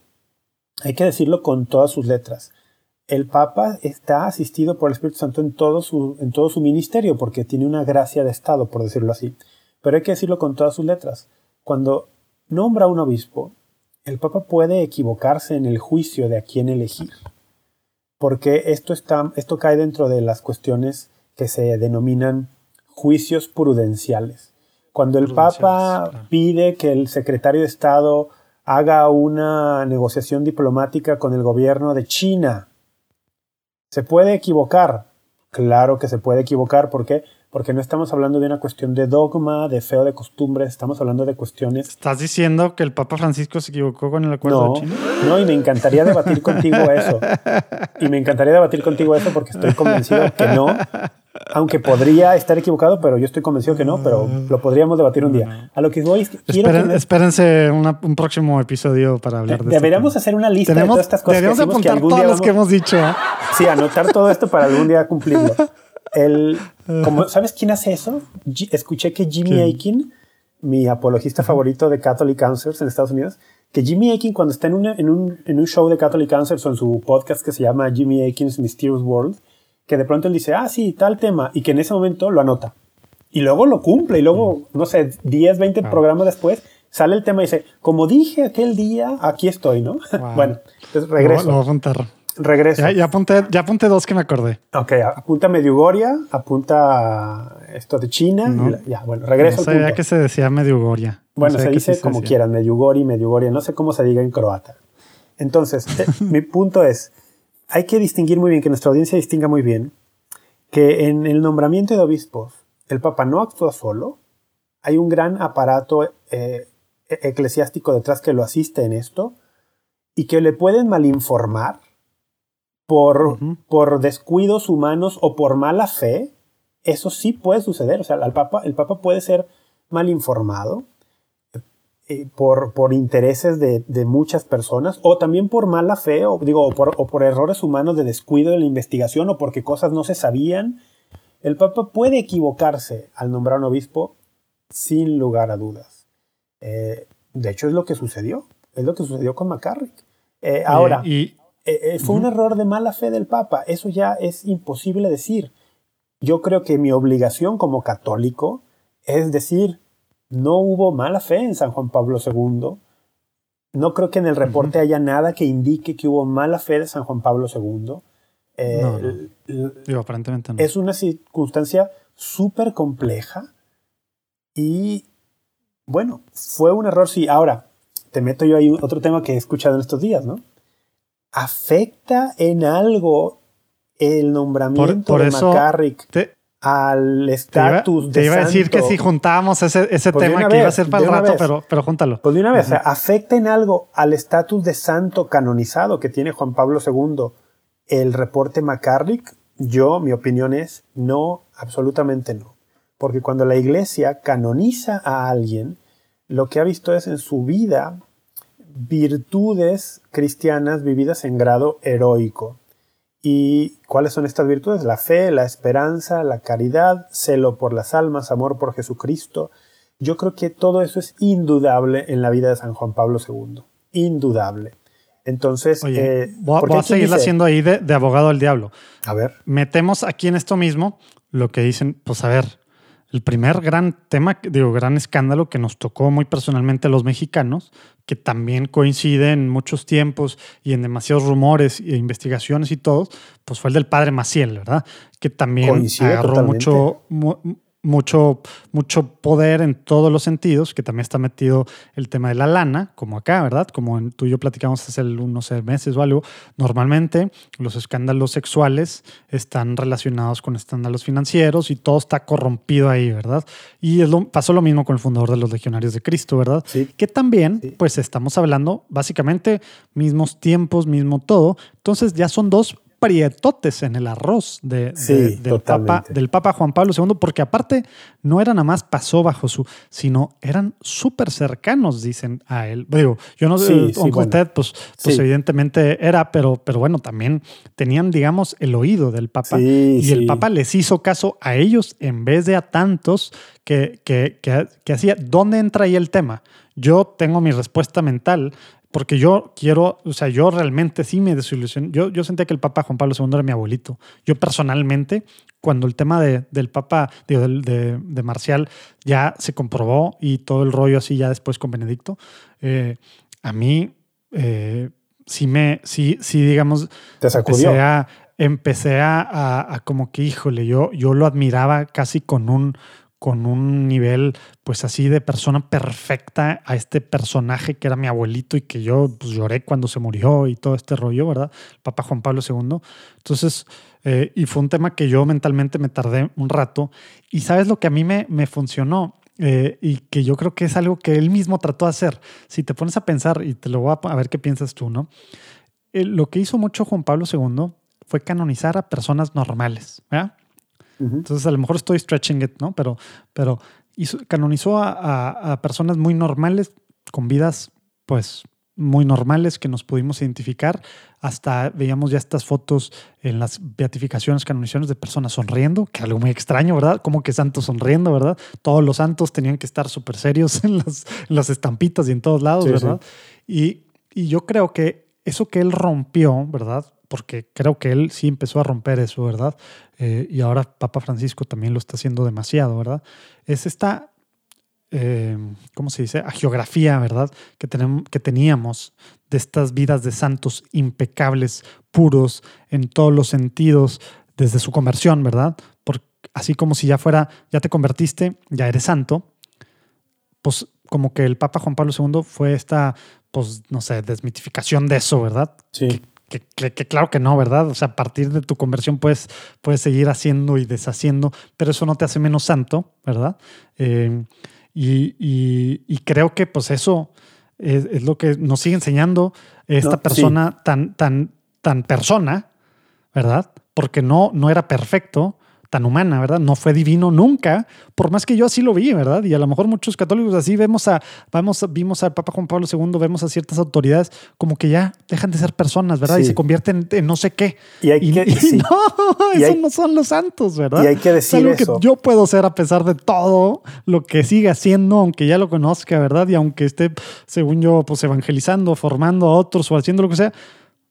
hay que decirlo con todas sus letras. El Papa está asistido por el Espíritu Santo en todo su, en todo su ministerio, porque tiene una gracia de Estado, por decirlo así. Pero hay que decirlo con todas sus letras. Cuando nombra un obispo, el Papa puede equivocarse en el juicio de a quién elegir. Porque esto, está, esto cae dentro de las cuestiones que se denominan juicios prudenciales. Cuando el Papa pide que el secretario de Estado haga una negociación diplomática con el gobierno de China, ¿se puede equivocar? Claro que se puede equivocar. ¿Por qué? Porque no estamos hablando de una cuestión de dogma, de feo de costumbres, estamos hablando de cuestiones. ¿Estás diciendo que el Papa Francisco se equivocó con el acuerdo no, de China? No, y me encantaría debatir contigo eso. Y me encantaría debatir contigo eso porque estoy convencido que no. Aunque podría estar equivocado, pero yo estoy convencido que no, pero lo podríamos debatir un día. A lo que voy es que Espérense un próximo episodio para hablar de esto. Deberíamos hacer una lista de todas estas cosas. Deberíamos apuntar todas las que hemos dicho. ¿eh? Sí, anotar todo esto para algún día cumplirlo. El, como, ¿Sabes quién hace eso? escuché que Jimmy Aiken, mi apologista favorito de Catholic Answers en Estados Unidos, que Jimmy Aiken cuando está en, en, un, en un show de Catholic Answers o en su podcast que se llama Jimmy Aiken's Mysterious World, que de pronto él dice, ah, sí, tal tema, y que en ese momento lo anota. Y luego lo cumple, y luego, no sé, 10, 20 programas después, sale el tema y dice, como dije aquel día, aquí estoy, ¿no? bueno, entonces regreso. Lo, lo voy a apuntar regreso. Ya, apunté, ya apunté dos que me acordé. Ok, apunta Medjugorje, apunta esto de China. ya, bueno, regreso. No sabía que se decía Medjugorje. Bueno, se dice como quieran, Medjugorje, Medjugorje, no sé cómo se diga en croata. Entonces, eh, mi punto es, hay que distinguir muy bien, que nuestra audiencia distinga muy bien, que en el nombramiento de obispos, el Papa no actúa solo, hay un gran aparato eh, eclesiástico detrás que lo asiste en esto y que le pueden malinformar por, por descuidos humanos o por mala fe, eso sí puede suceder. O sea, el Papa, el Papa puede ser mal informado eh, por, por, intereses de, muchas personas o también por mala fe o, digo, o por, o por, errores humanos de descuido de la investigación o porque cosas no se sabían. El Papa puede equivocarse al nombrar un obispo sin lugar a dudas. Eh, de hecho, es lo que sucedió. Es lo que sucedió con McCarrick. Eh, ahora, y, eh, eh, fue un error de mala fe del Papa. Eso ya es imposible decir. Yo creo que mi obligación como católico es decir, no hubo mala fe en San Juan Pablo II. No creo que en el reporte haya nada que indique que hubo mala fe de San Juan Pablo II. Eh, aparentemente no. Es una circunstancia súper compleja y bueno, fue un error, sí. Ahora, te meto yo ahí otro tema que he escuchado en estos días, ¿no? ¿Afecta en algo el nombramiento de McCarrick al estatus de Te iba a decir que si juntábamos ese, ese pues tema que iba a ser para el rato, pero, pero júntalo. Pues de una vez, ¿afecta en algo al estatus de santo canonizado que tiene Juan Pablo II el reporte McCarrick? Yo, mi opinión es no, absolutamente no. Porque cuando la iglesia canoniza a alguien, lo que ha visto es en su vida virtudes cristianas vividas en grado heroico. ¿Y cuáles son estas virtudes? La fe, la esperanza, la caridad, celo por las almas, amor por Jesucristo. Yo creo que todo eso es indudable en la vida de San Juan Pablo II. Indudable. Entonces, eh, voy, a seguir haciendo ahí de, de, abogado del diablo. A ver. Metemos aquí en esto mismo lo que dicen, pues a ver, el primer gran tema, digo, gran escándalo que nos tocó muy personalmente a los mexicanos, que también coincide en muchos tiempos y en demasiados rumores e investigaciones y todo, pues fue el del padre Maciel, ¿verdad? Que también agarró mucho, mucho, mucho poder en todos los sentidos, que también está metido el tema de la lana, como acá, ¿verdad? Como tú y yo platicamos hace unos meses o algo. Normalmente los escándalos sexuales están relacionados con escándalos financieros y todo está corrompido ahí, ¿verdad? Y pasó lo mismo con el fundador de los Legionarios de Cristo, ¿verdad? Sí. Que también, pues estamos hablando básicamente mismos tiempos, mismo todo. Entonces ya son dos prietotes en el arroz de, del, papa, del Papa Juan Pablo II, porque aparte no era nada más pasó bajo su, sino eran súper cercanos, dicen a él. Digo, yo no sé, sí, usted, pues, pues evidentemente era, pero, pero bueno, también tenían, digamos, el oído del Papa y el Papa les hizo caso a ellos en vez de a tantos que, que, que, que hacía. ¿Dónde entra ahí el tema? Yo tengo mi respuesta mental porque yo quiero, o sea, yo realmente sí me desilusioné. Yo, yo sentía que el Papa Juan Pablo II era mi abuelito. Yo personalmente, cuando el tema de, del Papa, digo, de, de, Marcial ya se comprobó y todo el rollo así ya después con Benedicto, eh, a mí eh, sí me, sí, sí, digamos, ¿Te empecé a, empecé a, a, como que, híjole, yo, yo lo admiraba casi con un, con un nivel pues así de persona perfecta a este personaje que era mi abuelito y que yo pues, lloré cuando se murió y todo este rollo, ¿verdad? El Papa Juan Pablo II. Entonces, eh, y fue un tema que yo mentalmente me tardé un rato y sabes lo que a mí me, me funcionó. Eh, y que yo creo que es algo que él mismo trató de hacer. Si te pones a pensar, y te lo voy a, ver qué piensas tú, ¿no? Eh, lo que hizo mucho Juan Pablo II fue canonizar a personas normales, ¿verdad? Entonces, a lo mejor estoy stretching it, ¿no? Pero, pero canonizó a, personas muy normales, con vidas, pues, muy normales que nos pudimos identificar. Hasta veíamos ya estas fotos en las beatificaciones, canonizaciones de personas sonriendo, que algo muy extraño, ¿verdad? Como que santos sonriendo, ¿verdad? Todos los santos tenían que estar súper serios en las, las, estampitas y en todos lados, ¿verdad? Y, y yo creo que eso que él rompió, ¿verdad? Porque creo que él sí empezó a romper eso, ¿verdad? Eh, y ahora Papa Francisco también lo está haciendo demasiado, ¿verdad? Es esta, eh, ¿cómo se dice? A geografía, ¿verdad? Que, tenemos, que teníamos de estas vidas de santos impecables, puros en todos los sentidos, desde su conversión, ¿verdad? Porque así como si ya fuera, ya te convertiste, ya eres santo, pues como que el Papa Juan Pablo II fue esta, pues, no sé, desmitificación de eso, ¿verdad? Sí que, claro que no, ¿verdad? O sea, a partir de tu conversión puedes, puedes seguir haciendo y deshaciendo, pero eso no te hace menos santo, ¿verdad? Eh, y, creo que pues eso es, lo que nos sigue enseñando esta persona tan, tan, tan persona, ¿verdad? Porque no, no era perfecto, tan humana, ¿verdad? No fue divino nunca, por más que yo así lo vi, ¿verdad? Y a lo mejor muchos católicos así vemos a, vamos, vimos al Papa Juan Pablo II, vemos a ciertas autoridades como que ya dejan de ser personas, ¿verdad? Y se convierten en no sé qué. Y, hay que, no, esos no son los santos, ¿verdad? Y hay que decir es algo que yo puedo ser a pesar de todo lo que siga haciendo, aunque ya lo conozca, ¿verdad? Y aunque esté, según yo, pues evangelizando, formando a otros o haciendo lo que sea,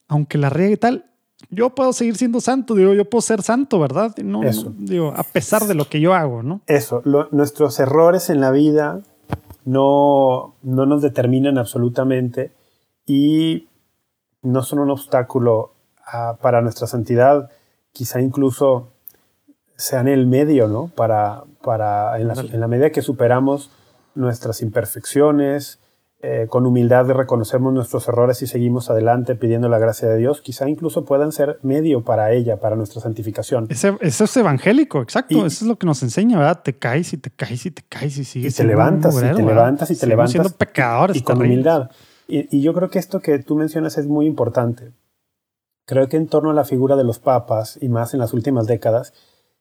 aunque la riegue y tal, yo puedo seguir siendo santo, digo, yo puedo ser santo, ¿verdad? No, Eso. digo, a pesar de lo que yo hago, ¿no? Eso, nuestros errores en la vida no, no nos determinan absolutamente y no son un obstáculo para nuestra santidad, quizá incluso sean el medio, ¿no? Para, para en, la, en la medida que superamos nuestras imperfecciones, eh, con humildad reconocemos nuestros errores y seguimos adelante pidiendo la gracia de Dios, quizá incluso puedan ser medio para ella, para nuestra santificación. Eso es evangélico, exacto. eso es lo que nos enseña, ¿verdad? Te caes y te caes y te caes y sigues. Y te levantas, y te levantas y te levantas. siendo pecadores. Y con humildad. Y, y yo creo que esto que tú mencionas es muy importante. Creo que en torno a la figura de los papas, y más en las últimas décadas,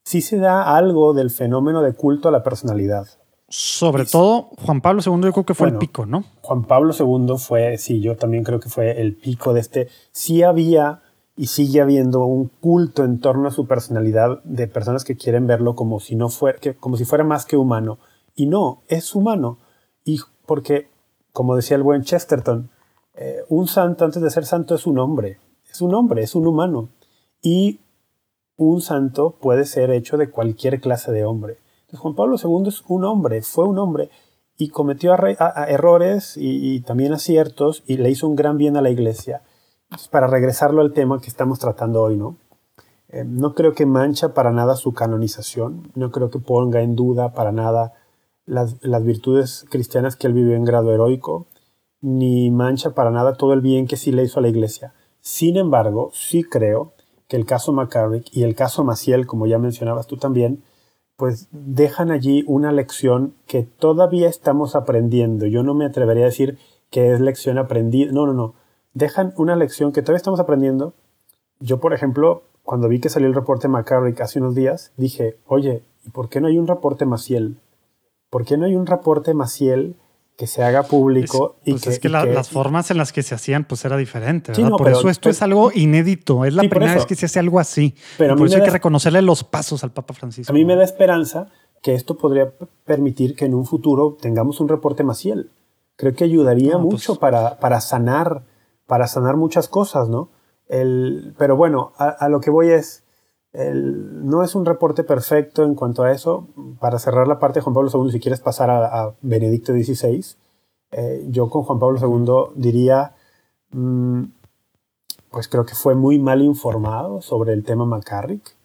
sí se da algo del fenómeno de culto a la personalidad. Sobre todo, Juan Pablo II yo creo que fue el pico, ¿no? Juan Pablo II fue, sí, yo también creo que fue el pico de este. Sí había y sigue habiendo un culto en torno a su personalidad de personas que quieren verlo como si no fuera, como si fuera más que humano. Y no, es humano. Y porque, como decía el buen Chesterton, eh, un santo antes de ser santo es un hombre. Es un hombre, es un humano. Y un santo puede ser hecho de cualquier clase de hombre Entonces, Juan Pablo II es un hombre, fue un hombre y cometió errores y, también aciertos y le hizo un gran bien a la iglesia. para regresarlo al tema que estamos tratando hoy, ¿no? Eh, no creo que mancha para nada su canonización, no creo que ponga en duda para nada las, las virtudes cristianas que él vivió en grado heroico, ni mancha para nada todo el bien que sí le hizo a la iglesia. Sin embargo, sí creo que el caso McCarrick y el caso Maciel, como ya mencionabas tú también, pues dejan allí una lección que todavía estamos aprendiendo. Yo no me atrevería a decir que es lección aprendida. No, no, no. Dejan una lección que todavía estamos aprendiendo. Yo, por ejemplo, cuando vi que salió el reporte McCarrick hace unos días, dije, oye, ¿y por qué no hay un reporte Maciel? ¿Por qué no hay un reporte Maciel que se haga público y pues que, es que, las formas en las que se hacían pues era diferente por eso esto es algo inédito es la primera vez que se hace algo así. Pero por eso hay que reconocerle los pasos al Papa Francisco. A mí me da esperanza que esto podría permitir que en un futuro tengamos un reporte Maciel creo que ayudaría mucho pues para, para sanar para sanar muchas cosas no el, pero bueno a lo que voy es no es un reporte perfecto en cuanto a eso. Para cerrar la parte de Juan Pablo II, si quieres pasar a, Benedicto XVI, eh, yo con Juan Pablo II diría, mm, pues creo que fue muy mal informado sobre el tema McCarrick.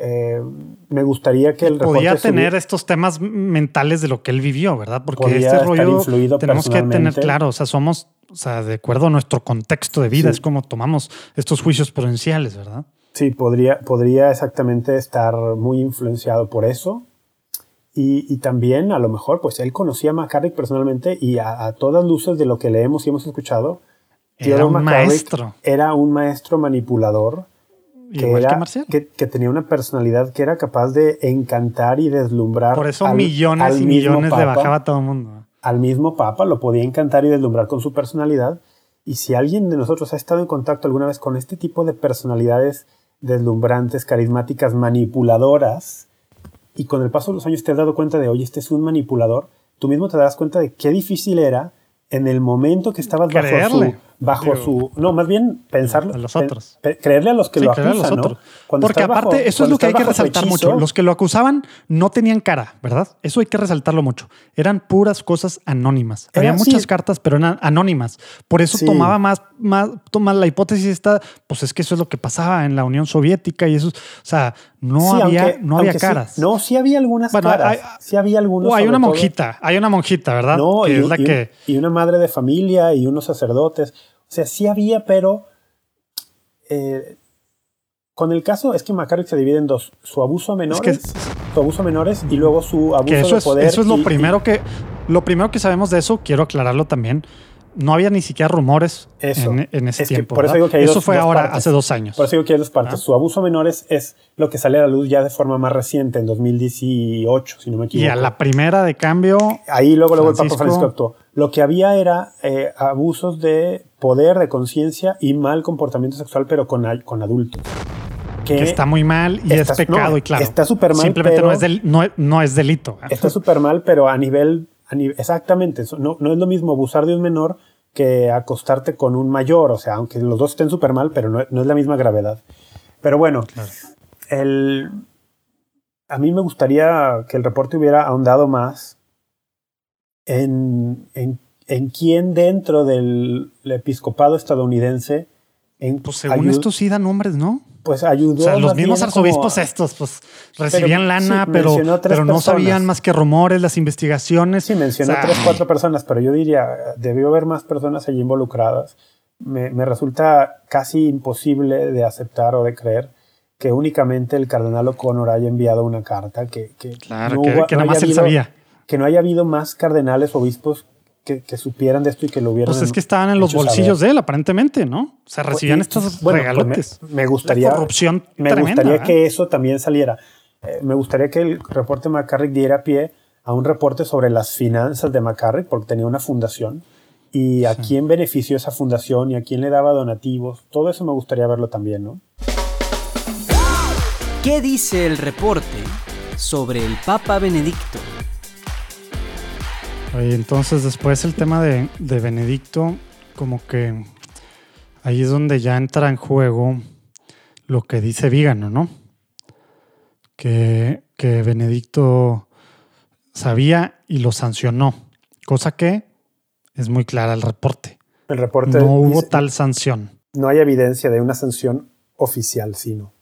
Eh, me gustaría que el podía tener estos temas mentales de lo que él vivió, ¿verdad? Porque este rollo tenemos que tener claro, o sea, somos, o sea, de acuerdo a nuestro contexto de vida, es como tomamos estos juicios prudenciales, ¿verdad? Sí, podría, podría exactamente estar muy influenciado por eso. Y, también, a lo mejor, pues él conocía a McCarrick personalmente y a, todas luces de lo que leemos y hemos escuchado, era un maestro. Era un maestro manipulador. Que, era, que, tenía una personalidad que era capaz de encantar y deslumbrar. Por eso millones y millones le bajaba a todo el mundo. Al mismo Papa lo podía encantar y deslumbrar con su personalidad. Y si alguien de nosotros ha estado en contacto alguna vez con este tipo de personalidades deslumbrantes, carismáticas, manipuladoras, y con el paso de los años te has dado cuenta de, oye, este es un manipulador, tú mismo te das cuenta de qué difícil era en el momento que estabas bajo bajo su, no, más bien pensarlo, a los otros, creerle a los que lo acusan, ¿no? Porque aparte eso es lo que hay que resaltar mucho. Los que lo acusaban no tenían cara, ¿verdad? Eso hay que resaltarlo mucho. Eran puras cosas anónimas. Había muchas cartas, pero eran anónimas. Por eso tomaba más, más, toma la hipótesis esta, pues es que eso es lo que pasaba en la Unión Soviética y eso, o sea, no había, no había caras. no, sí había algunas caras. Hay, sí había algunos. hay una monjita, hay una monjita, ¿verdad? No, y, que... y una madre de familia y unos sacerdotes. O sea, sí había, pero eh, con el caso es que McCarrick se divide en dos: su abuso a menores, su abuso a menores y luego su abuso eso de poder. eso es lo primero que lo primero que sabemos de eso. Quiero aclararlo también no había ni siquiera rumores en, ese tiempo. por eso, que eso fue ahora, hace dos años. Por eso digo que hay dos partes. Su abuso a menores es lo que sale a la luz ya de forma más reciente, en 2018, si no me equivoco. Y a la primera de cambio. Ahí luego, luego el Papa Francisco actuó. Lo que había era eh, abusos de poder, de conciencia y mal comportamiento sexual, pero con, con adultos. Que, está muy mal y es pecado, y claro. Está súper mal. Simplemente no, es no, es delito. Está súper mal, pero a nivel exactamente, no, no es lo mismo abusar de un menor que acostarte con un mayor, o sea, aunque los dos estén súper mal, pero no, es la misma gravedad. Pero bueno, el, a mí me gustaría que el reporte hubiera ahondado más en, en, en quién dentro del episcopado estadounidense... En, pues según esto sí dan nombres, ¿no? Pues ayudó. O sea, los mismos arzobispos estos, pues recibían lana, pero, pero no sabían más que rumores, las investigaciones. Sí, mencionó tres, cuatro personas, pero yo diría, debió haber más personas allí involucradas. Me, resulta casi imposible de aceptar o de creer que únicamente el cardenal O'Connor haya enviado una carta que, que, claro, que, nada más él sabía. Que no haya habido más cardenales obispos que, supieran de esto y que lo hubieran. Pues es que estaban en los bolsillos de él, aparentemente, ¿no? O sea, pues, recibían estos pues regalotes. me, gustaría. corrupción me gustaría que eso también saliera. Eh, me gustaría que el reporte de McCarrick diera pie a un reporte sobre las finanzas de McCarrick, porque tenía una fundación, y a quién benefició esa fundación y a quién le daba donativos. Todo eso me gustaría verlo también, ¿no? ¿Qué dice el reporte sobre el Papa Benedicto? Entonces después el tema de, Benedicto, como que ahí es donde ya entra en juego lo que dice Vígano, ¿no? Que, que Benedicto sabía y lo sancionó, cosa que es muy clara el reporte. El reporte no hubo tal sanción. No hay evidencia de una sanción oficial, sino.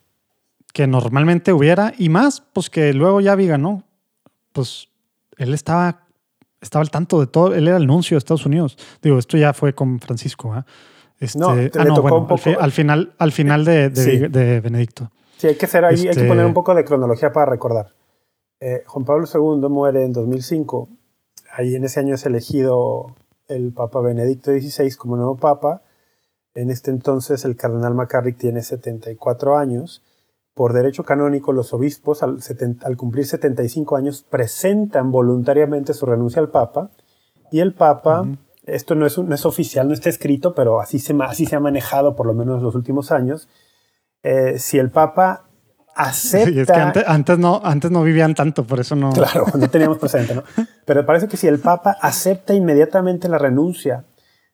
Que normalmente hubiera, y más, pues que luego ya vi ganó. Pues él estaba, estaba al tanto de todo, él era el nuncio de Estados Unidos. Digo, esto ya fue con Francisco. ¿eh? Este, no, ah, no, bueno, al, final, al final de, de, Benedicto. Sí, hay que, hacer ahí, hay que este poner un poco de cronología para recordar. Eh, Juan Pablo II muere en 2005. Ahí en ese año es elegido el Papa Benedicto XVI como nuevo Papa. En este entonces el cardenal McCarrick tiene 74 años. Por derecho canónico, los obispos al, cumplir 75 años presentan voluntariamente su renuncia al Papa y el Papa, esto no es, no es, oficial, no está escrito, pero así se, así se ha manejado por lo menos en los últimos años, eh, si el Papa acepta... Sí, es que antes, no, antes no vivían tanto, por eso no... Claro, no teníamos presente, ¿no? Pero parece que si el Papa acepta inmediatamente la renuncia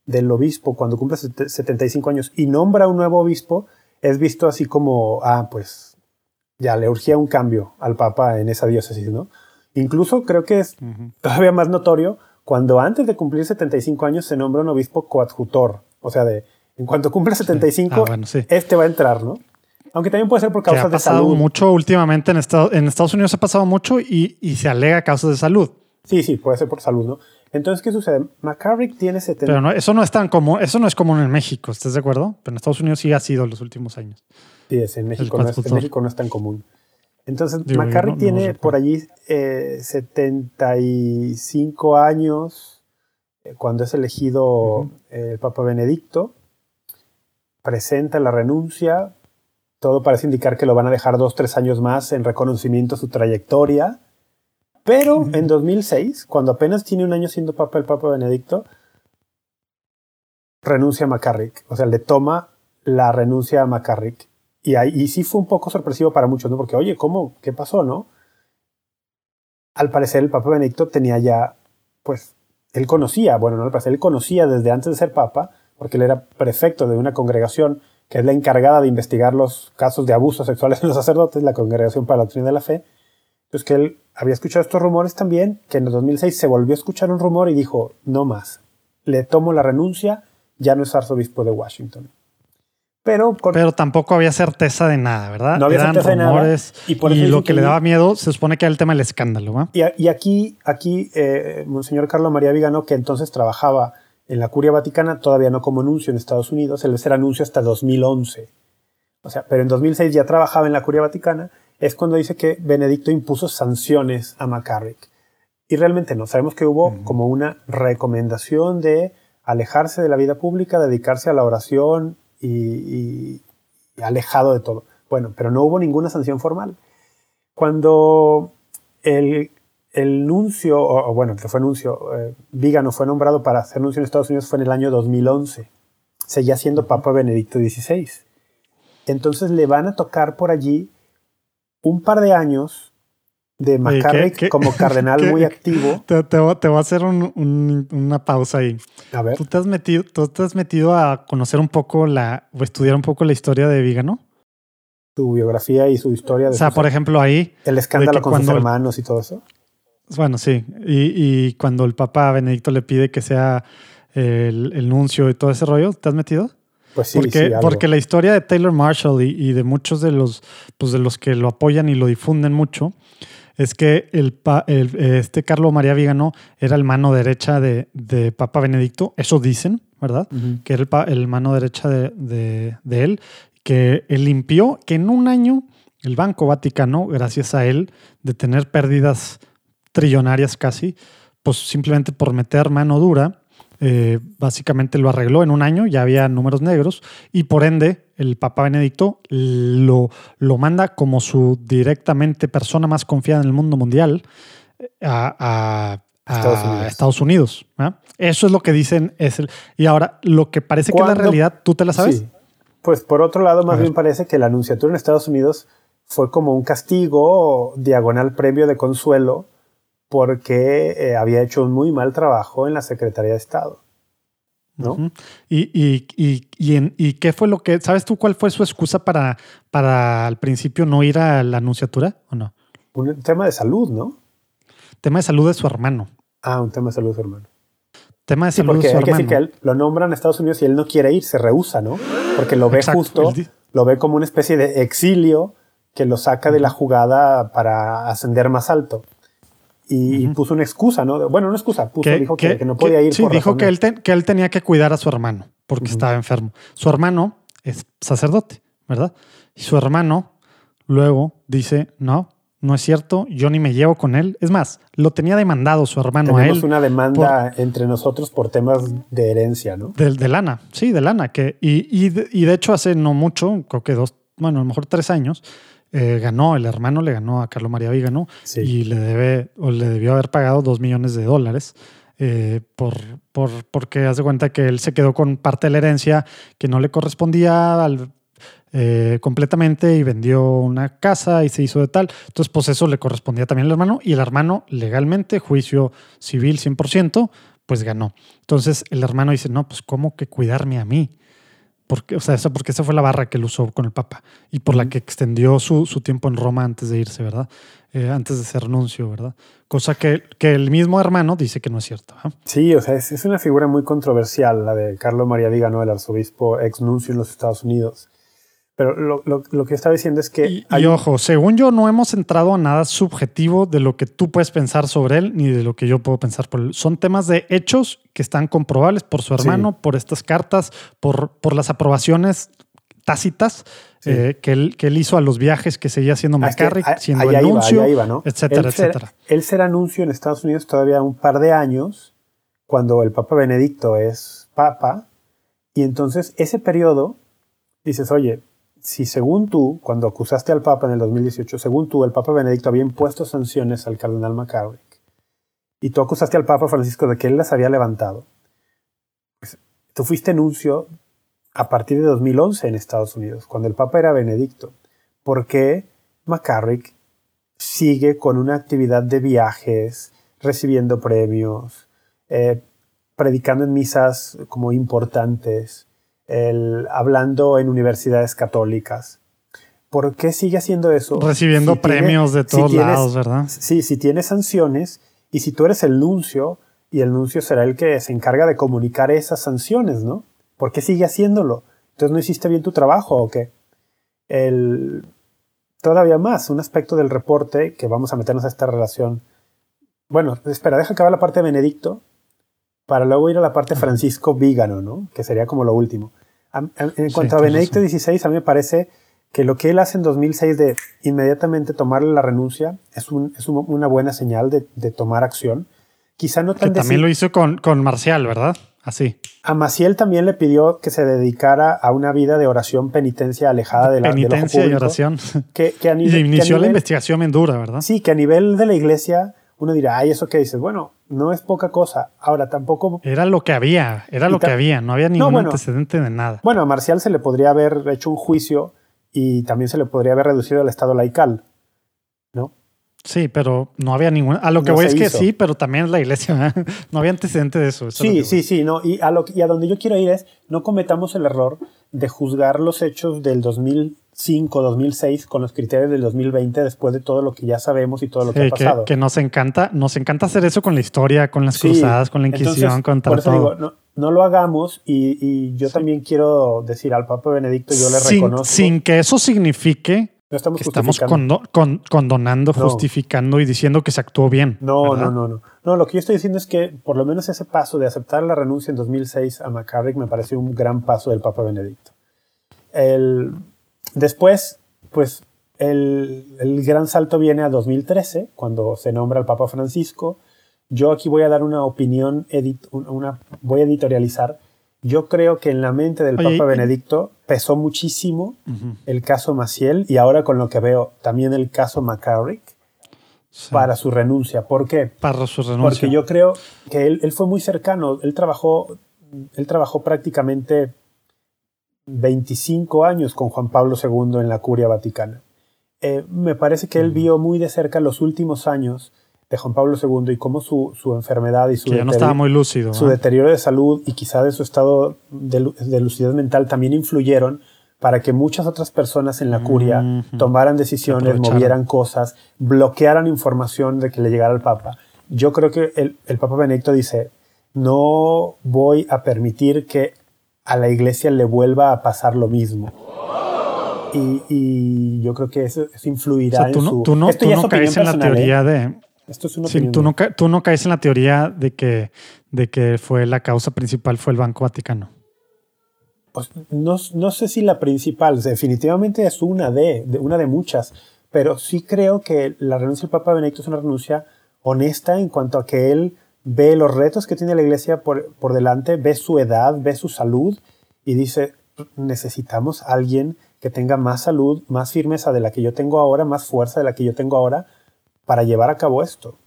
del obispo cuando cumple 75 años y nombra un nuevo obispo, es visto así como, ah, pues ya le urgía un cambio al Papa en esa diócesis, ¿no? Incluso creo que es todavía más notorio cuando antes de cumplir 75 años se nombra un obispo coadjutor, o sea, de en cuanto cumple 75, ah, este va a entrar, ¿no? Aunque también puede ser por causas de salud. mucho últimamente en, Estados, en Estados Unidos ha pasado mucho y, y, se alega causas de salud. Sí, sí, puede ser por salud, ¿no? Entonces, ¿qué sucede? McCarrick tiene 70. Pero no, eso no es tan común, eso no es común en México, ¿estás de acuerdo? Pero en Estados Unidos sí ha sido los últimos años. Sí, es, en, México no es, en México no es tan común. Entonces, McCarrick tiene por allí eh, 75 años eh, cuando es elegido el Papa Benedicto. Presenta la renuncia, todo parece indicar que lo van a dejar dos, tres años más en reconocimiento a su trayectoria. Pero en 2006, cuando apenas tiene un año siendo papa el Papa Benedicto, renuncia a McCarrick. O sea, le toma la renuncia a McCarrick. Y, ahí, sí fue un poco sorpresivo para muchos, ¿no? Porque, oye, ¿cómo? ¿Qué pasó, no? Al parecer, el Papa Benedicto tenía ya, pues, él conocía, bueno, no al parecer, él conocía desde antes de ser Papa, porque él era prefecto de una congregación que es la encargada de investigar los casos de abusos sexuales en los sacerdotes, la Congregación para la Doctrina de la Fe, pues que él había escuchado estos rumores también, que en el 2006 se volvió a escuchar un rumor y dijo, no más, le tomo la renuncia, ya no es arzobispo de Washington. Pero, Pero tampoco había certeza de nada, ¿verdad? No había certeza rumores, de nada. Y, lo que, le daba miedo se supone que era el tema del escándalo. ¿va? Y, aquí, aquí eh, Monseñor Carlos María Vigano, que entonces trabajaba en la Curia Vaticana, todavía no como anuncio en Estados Unidos, él ser anuncio hasta 2011. O sea, pero en 2006 ya trabajaba en la Curia Vaticana, es cuando dice que Benedicto impuso sanciones a McCarrick. Y realmente no, sabemos que hubo como una recomendación de alejarse de la vida pública, dedicarse a la oración y, alejado de todo. Bueno, pero no hubo ninguna sanción formal. Cuando el el nuncio, o, bueno, que fue nuncio, eh, Vígano fue nombrado para hacer nuncio en Estados Unidos fue en el año 2011. Seguía siendo Papa Benedicto XVI. Entonces le van a tocar por allí un par de años de McCarrick como cardenal muy activo. Te, voy a hacer una pausa ahí. A ver. ¿Tú te, has metido, ¿Tú te has metido a conocer un poco la, o estudiar un poco la historia de Vígano? Su biografía y su historia. De o sea, por ejemplo, ahí. El escándalo con sus hermanos y todo eso. Bueno, sí. Y, cuando el Papa Benedicto le pide que sea el, nuncio y todo ese rollo, ¿te has metido? Pues sí, porque, porque la historia de Taylor Marshall y, de muchos de los, pues de los que lo apoyan y lo difunden mucho es que el, este Carlo María Vigano era el mano derecha de, Papa Benedicto. Eso dicen, ¿verdad? Que era el, mano derecha de, de él, que él limpió, que en un año el Banco Vaticano, gracias a él, de tener pérdidas trillonarias casi, pues simplemente por meter mano dura, eh, básicamente lo arregló en un año, ya había números negros, y por ende el Papa Benedicto lo, lo manda como su directamente persona más confiada en el mundo mundial eh, a, Estados Unidos. Eso es lo que dicen. Es el, y ahora, lo que parece que es la realidad, ¿tú te la sabes? Pues por otro lado, más bien parece que la anunciatura en Estados Unidos fue como un castigo diagonal previo de consuelo porque eh, había hecho un muy mal trabajo en la Secretaría de Estado. ¿no? ¿Y, y, y, y, qué fue lo que, sabes tú cuál fue su excusa para, para al principio no ir a la anunciatura o no? Un tema de salud, ¿no? Tema de salud de su hermano. Ah, un tema de salud de su hermano. Tema de Sí, salud de porque su hay que decir hermano. que él lo nombran a Estados Unidos y él no quiere ir, se rehúsa, ¿no? Porque lo ve Exacto, justo, lo ve como una especie de exilio que lo saca de la jugada para ascender más alto. Y, y Ujú. puso una excusa, ¿no? Bueno, una excusa, puso, dijo que, que no podía ir. Sí, por dijo que él, te- que él tenía que cuidar a su hermano porque Ujú. estaba enfermo. Su hermano es sacerdote, ¿verdad? Y su hermano luego dice, no, no es cierto, yo ni me llevo con él. Es más, lo tenía demandado su hermano a Tenemos él una demanda entre nosotros por temas de herencia, ¿no? de, de lana, sí, de lana. Que, y, y, de, y de hecho hace no mucho, creo que dos, bueno, a lo mejor tres años, eh, ganó, el hermano le ganó a Carlos María Vígano Sí. y le debe o le debió haber pagado dos millones de dólares eh, por, por, porque hace cuenta que él se quedó con parte de la herencia que no le correspondía al- eh, completamente y vendió una casa y se hizo de tal. Entonces, pues eso le correspondía también al hermano y el hermano legalmente, juicio civil 100%, pues ganó. Entonces el hermano dice, no, pues ¿cómo que cuidarme a mí? Porque, o sea, eso, porque esa fue la barra que él usó con el Papa y por la que extendió su, su tiempo en Roma antes de irse, ¿verdad? Eh, antes de ser nuncio, ¿verdad? Cosa que, que el mismo hermano dice que no es cierto. ¿ah? Sí, o sea, es, es una figura muy controversial la de Carlo María Vigano, el arzobispo ex nuncio en los Estados Unidos. Pero lo, lo- lo que estaba diciendo es que Y, hay y un- ojo, según yo, no hemos entrado a nada subjetivo de lo que tú puedes pensar sobre él ni de lo que yo puedo pensar por él. Son temas de hechos que están comprobables por su Sí. hermano, por estas cartas, por, por las aprobaciones tácitas Sí. eh, que, él, que él hizo a los viajes que seguía haciendo Ah, es que McCarrick, a- siendo allá el iba, iba, ¿no? etcétera, él ser- etcétera. Él será anuncio en Estados Unidos todavía un par de años, cuando el Papa Benedicto es Papa, y entonces ese periodo, dices, oye, si según tú, cuando acusaste al Papa en el 2018, según tú, el Papa Benedicto había impuesto sanciones al cardenal McCarrick, y tú acusaste al Papa Francisco de que él las había levantado, pues, tú fuiste nuncio a partir de 2011 en Estados Unidos, cuando el Papa era Benedicto. ¿Por qué McCarrick sigue con una actividad de viajes, recibiendo premios, eh, predicando en misas como importantes, el- hablando en universidades católicas? ¿Por qué sigue haciendo eso? Recibiendo Si tiene- premios de si todos tienes- lados, ¿verdad? Sí, si tiene sanciones y si tú eres el nuncio y el nuncio será el que se encarga de comunicar esas sanciones, ¿no? ¿Por qué sigue haciéndolo? Entonces no hiciste bien tu trabajo o qué? El, todavía más, un aspecto del reporte que vamos a meternos a esta relación. Bueno, espera, deja acabar la parte de Benedicto para luego ir a la parte Francisco Vígano, ¿no? Que sería como lo último. A- a- en Sí, cuanto a Benedicto. XVI, a mí me parece que lo que él hace en 2006 de inmediatamente tomarle la renuncia es, un- es un- una buena señal de, de tomar acción. Quizá no Que tan también lo hizo con, con Marcial, ¿verdad? Así. A Maciel también le pidió que se dedicara a una vida de oración, penitencia, alejada de la, del ojo Penitencia y público, oración. Que, que a nivel, Y que a inició la investigación bien dura, ¿verdad? Sí, que a nivel de la iglesia uno dirá, ay, eso que dices, bueno, no es poca cosa. Ahora, tampoco, Era lo que había, era lo que había, no había ningún bueno. antecedente de nada. bueno, a Marcial se le podría haber hecho un juicio y también se le podría haber reducido al estado laical, ¿no? Sí, pero no había ningún. A lo que No voy es que hizo. sí, pero también la iglesia no había antecedente de eso. Sí, que sí, voy. sí, no. Y a, lo, y a donde yo quiero ir es, no cometamos el error de juzgar los hechos del 2005, 2006 con los criterios del 2020 después de todo lo que ya sabemos y todo lo que Sí, ha pasado. que, que nos encanta, nos encanta hacer eso con la historia, con las Sí, cruzadas, con la Inquisición, eso todo. digo, no, no lo hagamos y, y yo también quiero decir al Papa Benedicto, yo le sin, reconozco. sin que eso signifique no estamos que estamos justificando. condo- con- condonando, No. justificando y diciendo que se actuó bien. No, ¿verdad? no, no, no. No, lo que yo estoy diciendo es que por lo menos ese paso de aceptar la renuncia en 2006 a McCarrick me pareció un gran paso del Papa Benedicto. El, después, pues, el, el gran salto viene a 2013, cuando se nombra al Papa Francisco. Yo aquí voy a dar una opinión, edit- una, voy a editorializar. Yo creo que en la mente del Oye, Papa Benedicto pesó muchísimo el caso Maciel y ahora con lo que veo también el caso McCarrick sí. para su renuncia. ¿Por qué? Para su renuncia. Porque yo creo que él, él fue muy cercano. Él trabajó, él trabajó prácticamente 25 años con Juan Pablo II en la Curia Vaticana. Eh, me parece que él vio muy de cerca los últimos años de Juan Pablo II y cómo su, su enfermedad y su, que ya no estaba muy lúcido. su ¿ah? deterioro de salud y quizá de su estado de, de lucidez mental también influyeron para que muchas otras personas en la curia Ujú. tomaran decisiones, movieran cosas, bloquearan información de que le llegara al Papa. yo creo que el, el Papa Benedicto dice, no voy a permitir que a la iglesia le vuelva a pasar lo mismo. Y, y yo creo que eso, eso influirá O sea, tú en no, su... tú no, Esto tú no caes en la ¿eh? teoría de. Esto es una Sí, opinión tú, no, tú no caes en la teoría de que, de que fue la causa principal fue el Banco Vaticano. Pues, no, no sé si la principal, definitivamente es una de, de- una de muchas, pero sí creo que la renuncia del Papa Benedicto es una renuncia honesta en cuanto a que él ve los retos que tiene la iglesia por, por delante, ve su edad, ve su salud y dice, necesitamos a alguien que tenga más salud, más firmeza de la que yo tengo ahora, más fuerza de la que yo tengo ahora para llevar a cabo esto.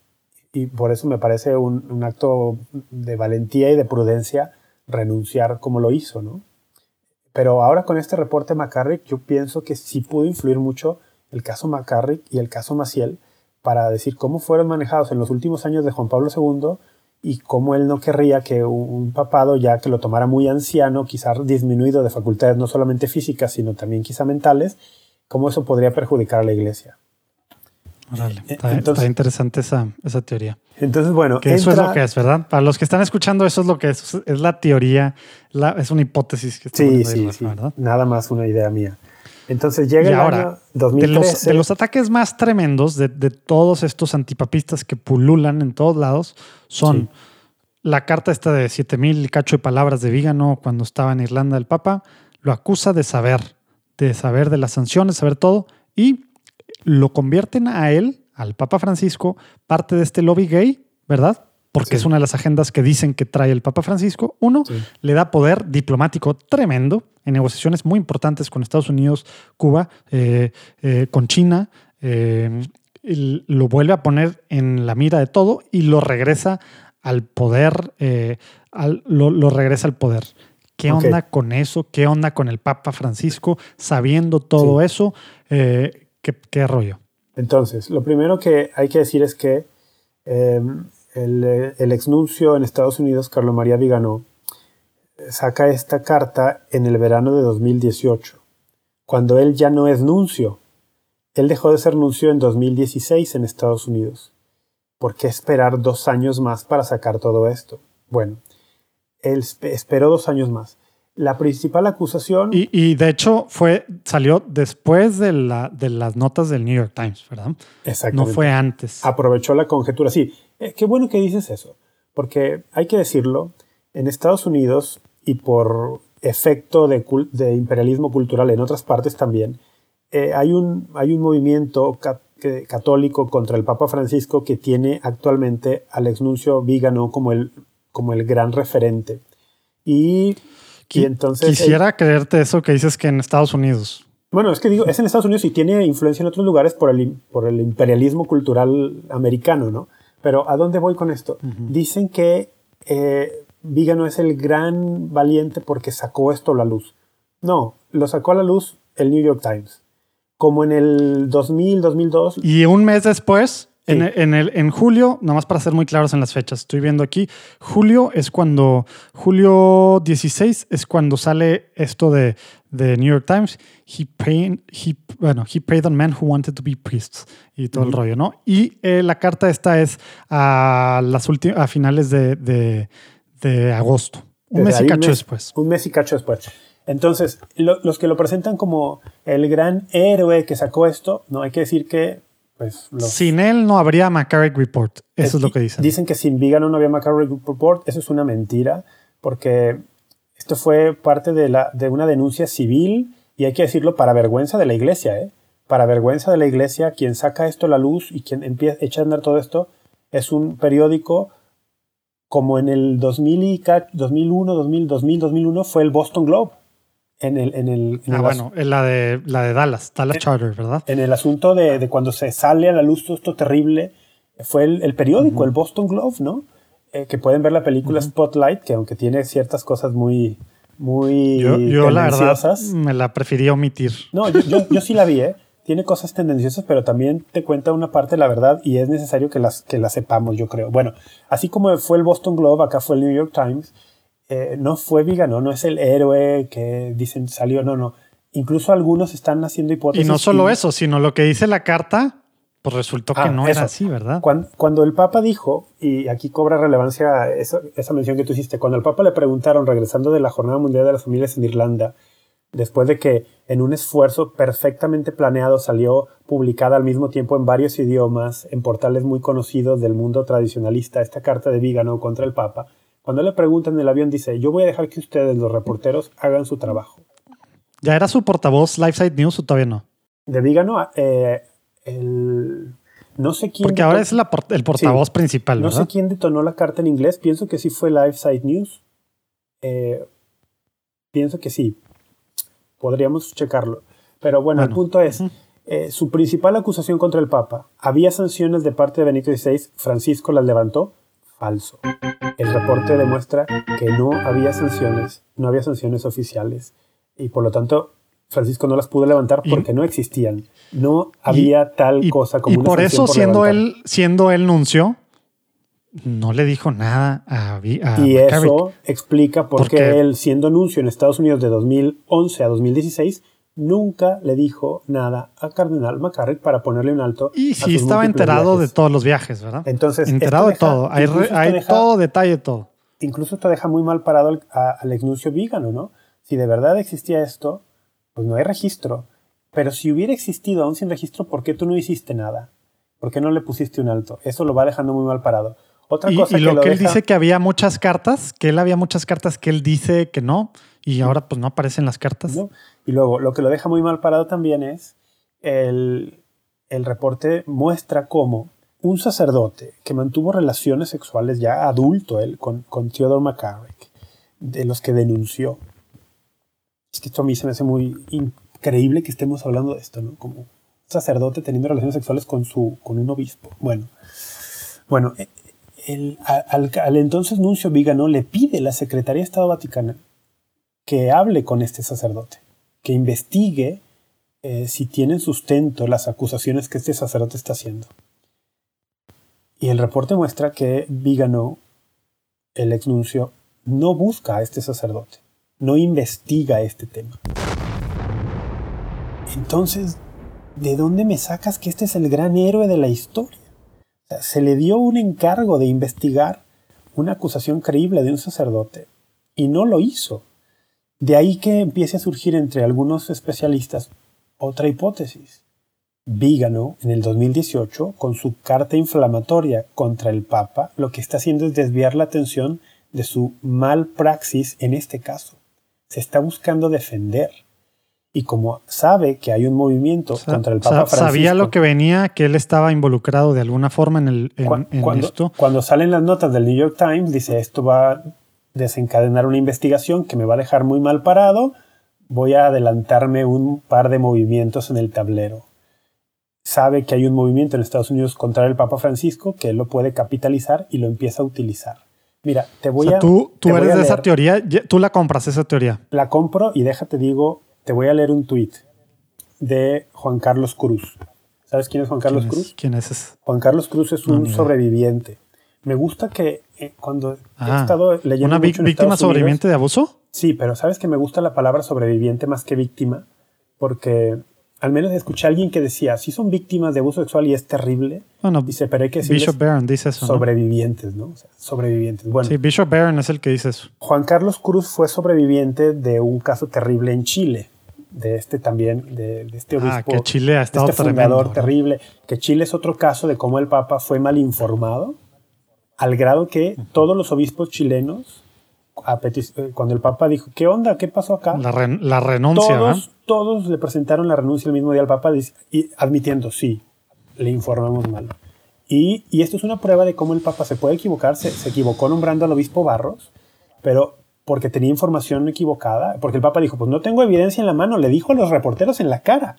Y por eso me parece un, acto de valentía y de prudencia renunciar como lo hizo, ¿no? Pero ahora con este reporte McCarrick, yo pienso que sí pudo influir mucho el caso McCarrick y el caso Maciel para decir cómo fueron manejados en los últimos años de Juan Pablo II y cómo él no querría que un, un papado, ya que lo tomara muy anciano, quizás disminuido de facultades no solamente físicas, sino también quizá mentales, cómo eso podría perjudicar a la iglesia. Eh, está, entonces- está interesante esa, esa teoría. Entonces, bueno, Que eso es lo que es, ¿verdad? Para los que están escuchando, eso es lo que es. Es la teoría, la, es una hipótesis que Sí, sí, Rafa, sí. ¿verdad? Nada más una idea mía. Entonces llega Y el ahora, año De 2013. los, de los ataques más tremendos de, de todos estos antipapistas que pululan en todos lados son Sí. la carta esta de 7000 cacho de palabras de Vígano cuando estaba en Irlanda el Papa, lo acusa de saber, de saber de las sanciones, saber todo, y lo convierten a él, al Papa Francisco, parte de este lobby gay, ¿verdad? Porque Sí. es una de las agendas que dicen que trae el Papa Francisco. Uno, Sí. le da poder diplomático tremendo en negociaciones muy importantes con Estados Unidos, Cuba, eh, eh, con China. eh, lo vuelve a poner en la mira de todo y lo regresa al poder, al- lo, lo regresa al poder. ¿Qué onda con eso? ¿Qué onda con el Papa Francisco? Sabiendo todo Sí. eso, eh, ¿qué, rollo? Entonces, lo primero que hay que decir es que eh, el, eh, el exnuncio en Estados Unidos, Carlos María Vigano, saca esta carta en el verano de 2018, cuando él ya no es nuncio. Él dejó de ser nuncio en 2016 en Estados Unidos. ¿Por qué esperar dos años más para sacar todo esto? Bueno, él esp- esperó dos años más. La principal acusación... Y, y de hecho fue, salió después de, la, de las notas del New York Times, ¿verdad? No Exactamente. fue antes. aprovechó la conjetura. Sí, eh, qué bueno que dices eso, porque hay que decirlo, en Estados Unidos y por efecto de, imperialismo cultural en otras partes también, eh, hay, un, hay un movimiento católico contra el Papa Francisco que tiene actualmente al exnuncio Vígano como el, como el gran referente. Y, y Qui- entonces... él- Quisiera creerte eso que dices que en Estados Unidos. bueno, es que digo, es en Estados Unidos y tiene influencia en otros lugares por el, por el imperialismo cultural americano, ¿no? Pero ¿a dónde voy con esto? Dicen que eh, Vígano es el gran valiente porque sacó esto a la luz. No, lo sacó a la luz el New York Times. Como en el 2000, 2002. Y un mes después, Sí. en, en el, en julio, nomás para ser muy claros en las fechas, estoy viendo aquí, julio es cuando, julio 16 es cuando sale esto de, de New York Times, he paid, he, bueno, he paid on men who wanted to be priests y todo el rollo, ¿no? Y eh, la carta esta es a, las a finales de, de, de agosto, un Desde mes y cacho mes- después. Un mes y cacho después. Entonces, lo- los que lo presentan como el gran héroe que sacó esto, no hay que decir que, pues, los, Sin él no habría McCarrick Report, eso es lo que dicen. Dicen que sin Vígano no había McCarrick Report. Eso es una mentira, porque esto fue parte de, la, de una denuncia civil y hay que decirlo para vergüenza de la iglesia. ¿eh? Para vergüenza de la iglesia, quien saca esto a la luz y quien empieza, echa a andar todo esto es un periódico como en el 2000 y ca- 2001, 2000, 2000, 2001 fue el Boston Globe. En el, en el, en Ah, el bueno, es la de, la de Dallas, Dallas Charter, ¿verdad? en el asunto de, de cuando se sale a la luz todo esto terrible, fue el, el periódico, el Boston Globe, ¿no? Eh, que pueden ver la película Spotlight, que aunque tiene ciertas cosas muy, muy Yo, yo la verdad me la prefería omitir. No, yo, yo, yo sí la vi, ¿eh? Tiene cosas tendenciosas, pero también te cuenta una parte de la verdad y es necesario que las, que las sepamos, yo creo. Bueno, así como fue el Boston Globe, acá fue el New York Times, eh, no fue Vigano, no es el héroe que dicen salió, no, no. Incluso algunos están haciendo Y hipótesis. no solo eso, sino lo que dice la carta pues resultó que Ah, no eso. era así, ¿verdad? Cuando, cuando el Papa dijo, y aquí cobra relevancia esa, esa mención que tú hiciste, cuando el Papa le preguntaron, regresando de la Jornada Mundial de las Familias en Irlanda, después de que en un esfuerzo perfectamente planeado salió publicada al mismo tiempo en varios idiomas, en portales muy conocidos del mundo tradicionalista, esta carta de Vígano contra el Papa, cuando le preguntan en el avión dice, yo voy a dejar que ustedes, los reporteros, hagan su trabajo. ¿Ya era su portavoz Lifeside News o todavía no? De Vígano, eh, el... No sé quién... Porque ahora es la por- el portavoz principal, No ¿verdad? sé quién detonó la carta en inglés. Pienso que sí fue Liveside News. Eh, pienso que sí. Podríamos checarlo. Pero bueno, el punto es, eh, su principal acusación contra el Papa, ¿había sanciones de parte de Benito XVI? Francisco las levantó. Falso. El reporte demuestra que no había sanciones, no había sanciones oficiales. Y por lo tanto, Francisco no las pudo levantar Y- porque no existían. No había tal Y, cosa como y una por eso, siendo levantar. él, siendo él nuncio, no le dijo nada a, a Y McCarrick. eso explica por qué él, siendo nuncio en Estados Unidos de 2011 a 2016, nunca le dijo nada a Cardenal McCarrick para ponerle un alto. Y sí sus estaba enterado viajes. de todos los viajes, ¿verdad? Entonces, enterado de deja- todo. Hay, hay deja- todo detalle, todo. Incluso esto deja muy mal parado al, a- al exnuncio Vígano, ¿no? Si de verdad existía esto, pues no hay registro. Pero si hubiera existido aún sin registro, ¿por qué tú no hiciste nada? ¿Por qué no le pusiste un alto? Eso lo va dejando muy mal parado. Otra Y, cosa y lo que, él deja- dice que había muchas cartas, que él había muchas cartas que él dice que no, y ahora pues no aparecen las cartas. ¿no? Y luego, lo que lo deja muy mal parado también es el, el reporte muestra cómo un sacerdote que mantuvo relaciones sexuales ya adulto él con, con Theodore McCarrick, de los que denunció. Es que esto a mí se me hace muy increíble que estemos hablando de esto, ¿no? Como un sacerdote teniendo relaciones sexuales con, su, con un obispo. Bueno, bueno al, entonces nuncio Vígano le pide la Secretaría de Estado Vaticana que hable con este sacerdote, que investigue eh, si tienen sustento las acusaciones que este sacerdote está haciendo. Y el reporte muestra que Vígano, el exnuncio, no busca a este sacerdote, no investiga este tema. Entonces, ¿de dónde me sacas que este es el gran héroe de la historia? Se le dio un encargo de investigar una acusación creíble de un sacerdote y no lo hizo. De ahí que empiece a surgir entre algunos especialistas otra hipótesis. Vígano, en el 2018, con su carta inflamatoria contra el Papa, lo que está haciendo es desviar la atención de su mal praxis en este caso. Se está buscando defender. Y como sabe que hay un movimiento contra el Papa Francisco, sabía lo que venía, que él estaba involucrado de alguna forma en, el, en, Cu- en cuando, esto. cuando salen las notas del New York Times, dice esto va a desencadenar una investigación que me va a dejar muy mal parado, voy a adelantarme un par de movimientos en el tablero. Sabe que hay un movimiento en Estados Unidos contra el Papa Francisco que él lo puede capitalizar y lo empieza a utilizar. Mira, te O voy sea, a... tú, tú eres de esa teoría, tú la compras, esa teoría. La compro y déjate digo, te voy a leer un tuit de Juan Carlos Cruz. ¿Sabes quién es Juan Carlos ¿Quién es- Cruz? ¿Quién es ese? Juan Carlos Cruz es No, un sobreviviente. Me gusta que eh, cuando he Ah, estado leyendo ¿Una mucho víctima Unidos- sobreviviente de abuso? Sí, pero sabes que me gusta la palabra sobreviviente más que víctima, porque al menos escuché a alguien que decía, si son víctimas de abuso sexual y es terrible, Bueno, dice, pero hay que decirles Bishop Barron dice eso. ¿no? sobrevivientes, ¿no? O sea, sobrevivientes. Bueno, Sí, Bishop Barron es el que dice eso. Juan Carlos Cruz fue sobreviviente de un caso terrible en Chile, de este también, de, de este obispo. Ah, que Chile ha de estado este tremendo. fundador ¿no? terrible, que Chile es otro caso de cómo el Papa fue mal informado, al grado que todos los obispos chilenos, eh, cuando el Papa dijo, ¿qué onda? ¿Qué pasó acá? La, ren- la renuncia, todos, todos le presentaron la renuncia el mismo día al Papa y admitiendo, sí, le informamos mal. Y, y esto es una prueba de cómo el Papa se puede equivocar, se, se equivocó nombrando al obispo Barros, pero porque tenía información equivocada, porque el Papa dijo, pues no tengo evidencia en la mano, le dijo a los reporteros en la cara.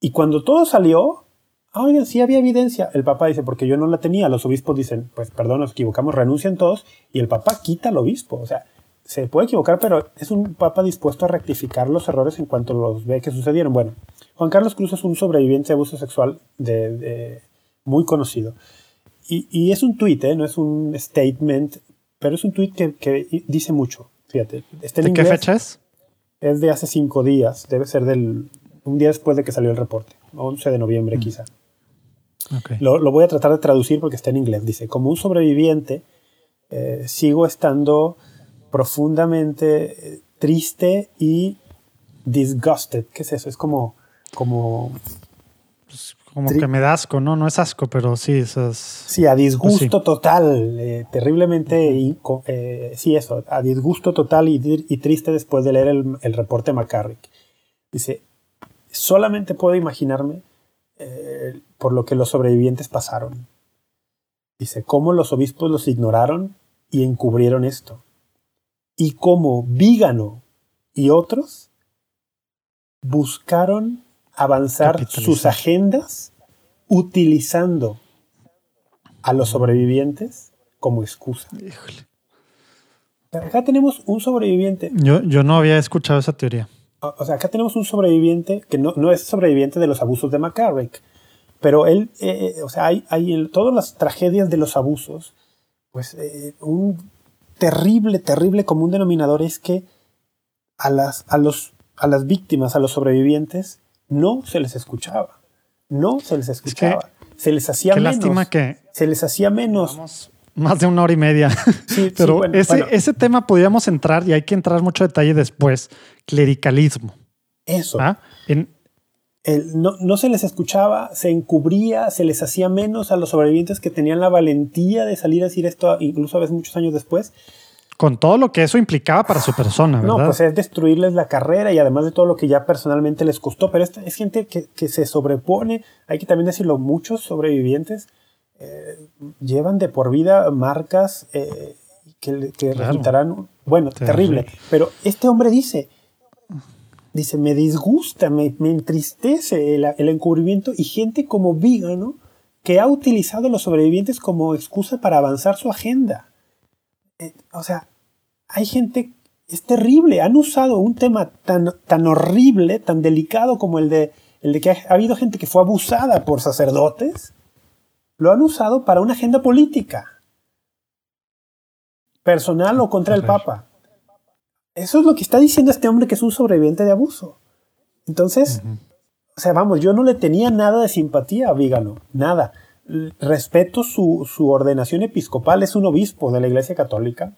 Y cuando todo salió, ah, oigan, sí había evidencia. El Papa dice, porque yo no la tenía. Los obispos dicen, pues perdón, nos equivocamos, renuncian todos. Y el Papa quita al obispo. O sea, se puede equivocar, pero es un Papa dispuesto a rectificar los errores en cuanto los ve que sucedieron. Bueno, Juan Carlos Cruz es un sobreviviente de abuso sexual muy conocido. Y, y es un tuit, ¿eh? no es un statement, pero es un tuit que, que dice mucho. Fíjate, está en ¿De qué fecha es? Es de hace cinco días, debe ser del un día después de que salió el reporte, 11 de noviembre quizá. Ok. Lo, lo voy a tratar de traducir porque está en inglés. Dice, como un sobreviviente, eh, sigo estando profundamente eh, triste y disgusted. ¿Qué es eso? Es como, como, como que me da asco, ¿no? No es asco, pero sí, esas. sí, a disgusto Pues sí. total, eh, terriblemente, inco- eh, sí, eso, a disgusto total y, y triste después de leer el, el reporte McCarrick. Dice, solamente puedo imaginarme eh, por lo que los sobrevivientes pasaron. Dice, cómo los obispos los ignoraron y encubrieron esto. Y cómo Vígano y otros buscaron avanzar sus agendas utilizando a los sobrevivientes como excusa. Híjole. Acá tenemos un sobreviviente Yo, yo no había escuchado esa teoría. o o sea, acá tenemos un sobreviviente que no, no es sobreviviente de los abusos de McCarrick, pero él, eh, eh, o sea, hay, hay en todas las tragedias de los abusos, pues eh, un terrible, terrible común denominador es que a las, a, los, a las víctimas, a los sobrevivientes, no se les escuchaba. No se les escuchaba. se les hacía Qué menos. lástima que Se les hacía menos. vamos más de una hora y media. Sí, sí, Pero bueno, ese, bueno, ese tema podríamos entrar y hay que entrar mucho detalle después. Clericalismo. eso. ¿ah? En- el- no, no se les escuchaba, se encubría, se les hacía menos a los sobrevivientes que tenían la valentía de salir a decir esto, incluso a veces muchos años después. Con todo lo que eso implicaba para su persona, ¿verdad? No, pues es destruirles la carrera y además de todo lo que ya personalmente les costó. Pero esta es gente que, que se sobrepone, hay que también decirlo, muchos sobrevivientes eh, llevan de por vida marcas eh, que, le- que Claro. resultarán, bueno, Terrible. terrible. Pero este hombre dice, dice, me disgusta, me, me entristece el, el encubrimiento y gente como Vígano que ha utilizado a los sobrevivientes como excusa para avanzar su agenda. Eh, o sea, hay gente, es terrible, han usado un tema tan, tan horrible, tan delicado como el de, el de que ha, ha habido gente que fue abusada por sacerdotes, lo han usado para una agenda política, personal o contra el. Papa. Eso es lo que está diciendo este hombre que es un sobreviviente de abuso. Entonces, o sea, vamos, yo no le tenía nada de simpatía a Vígano, nada. Respeto su, su ordenación episcopal, es un obispo de la Iglesia Católica,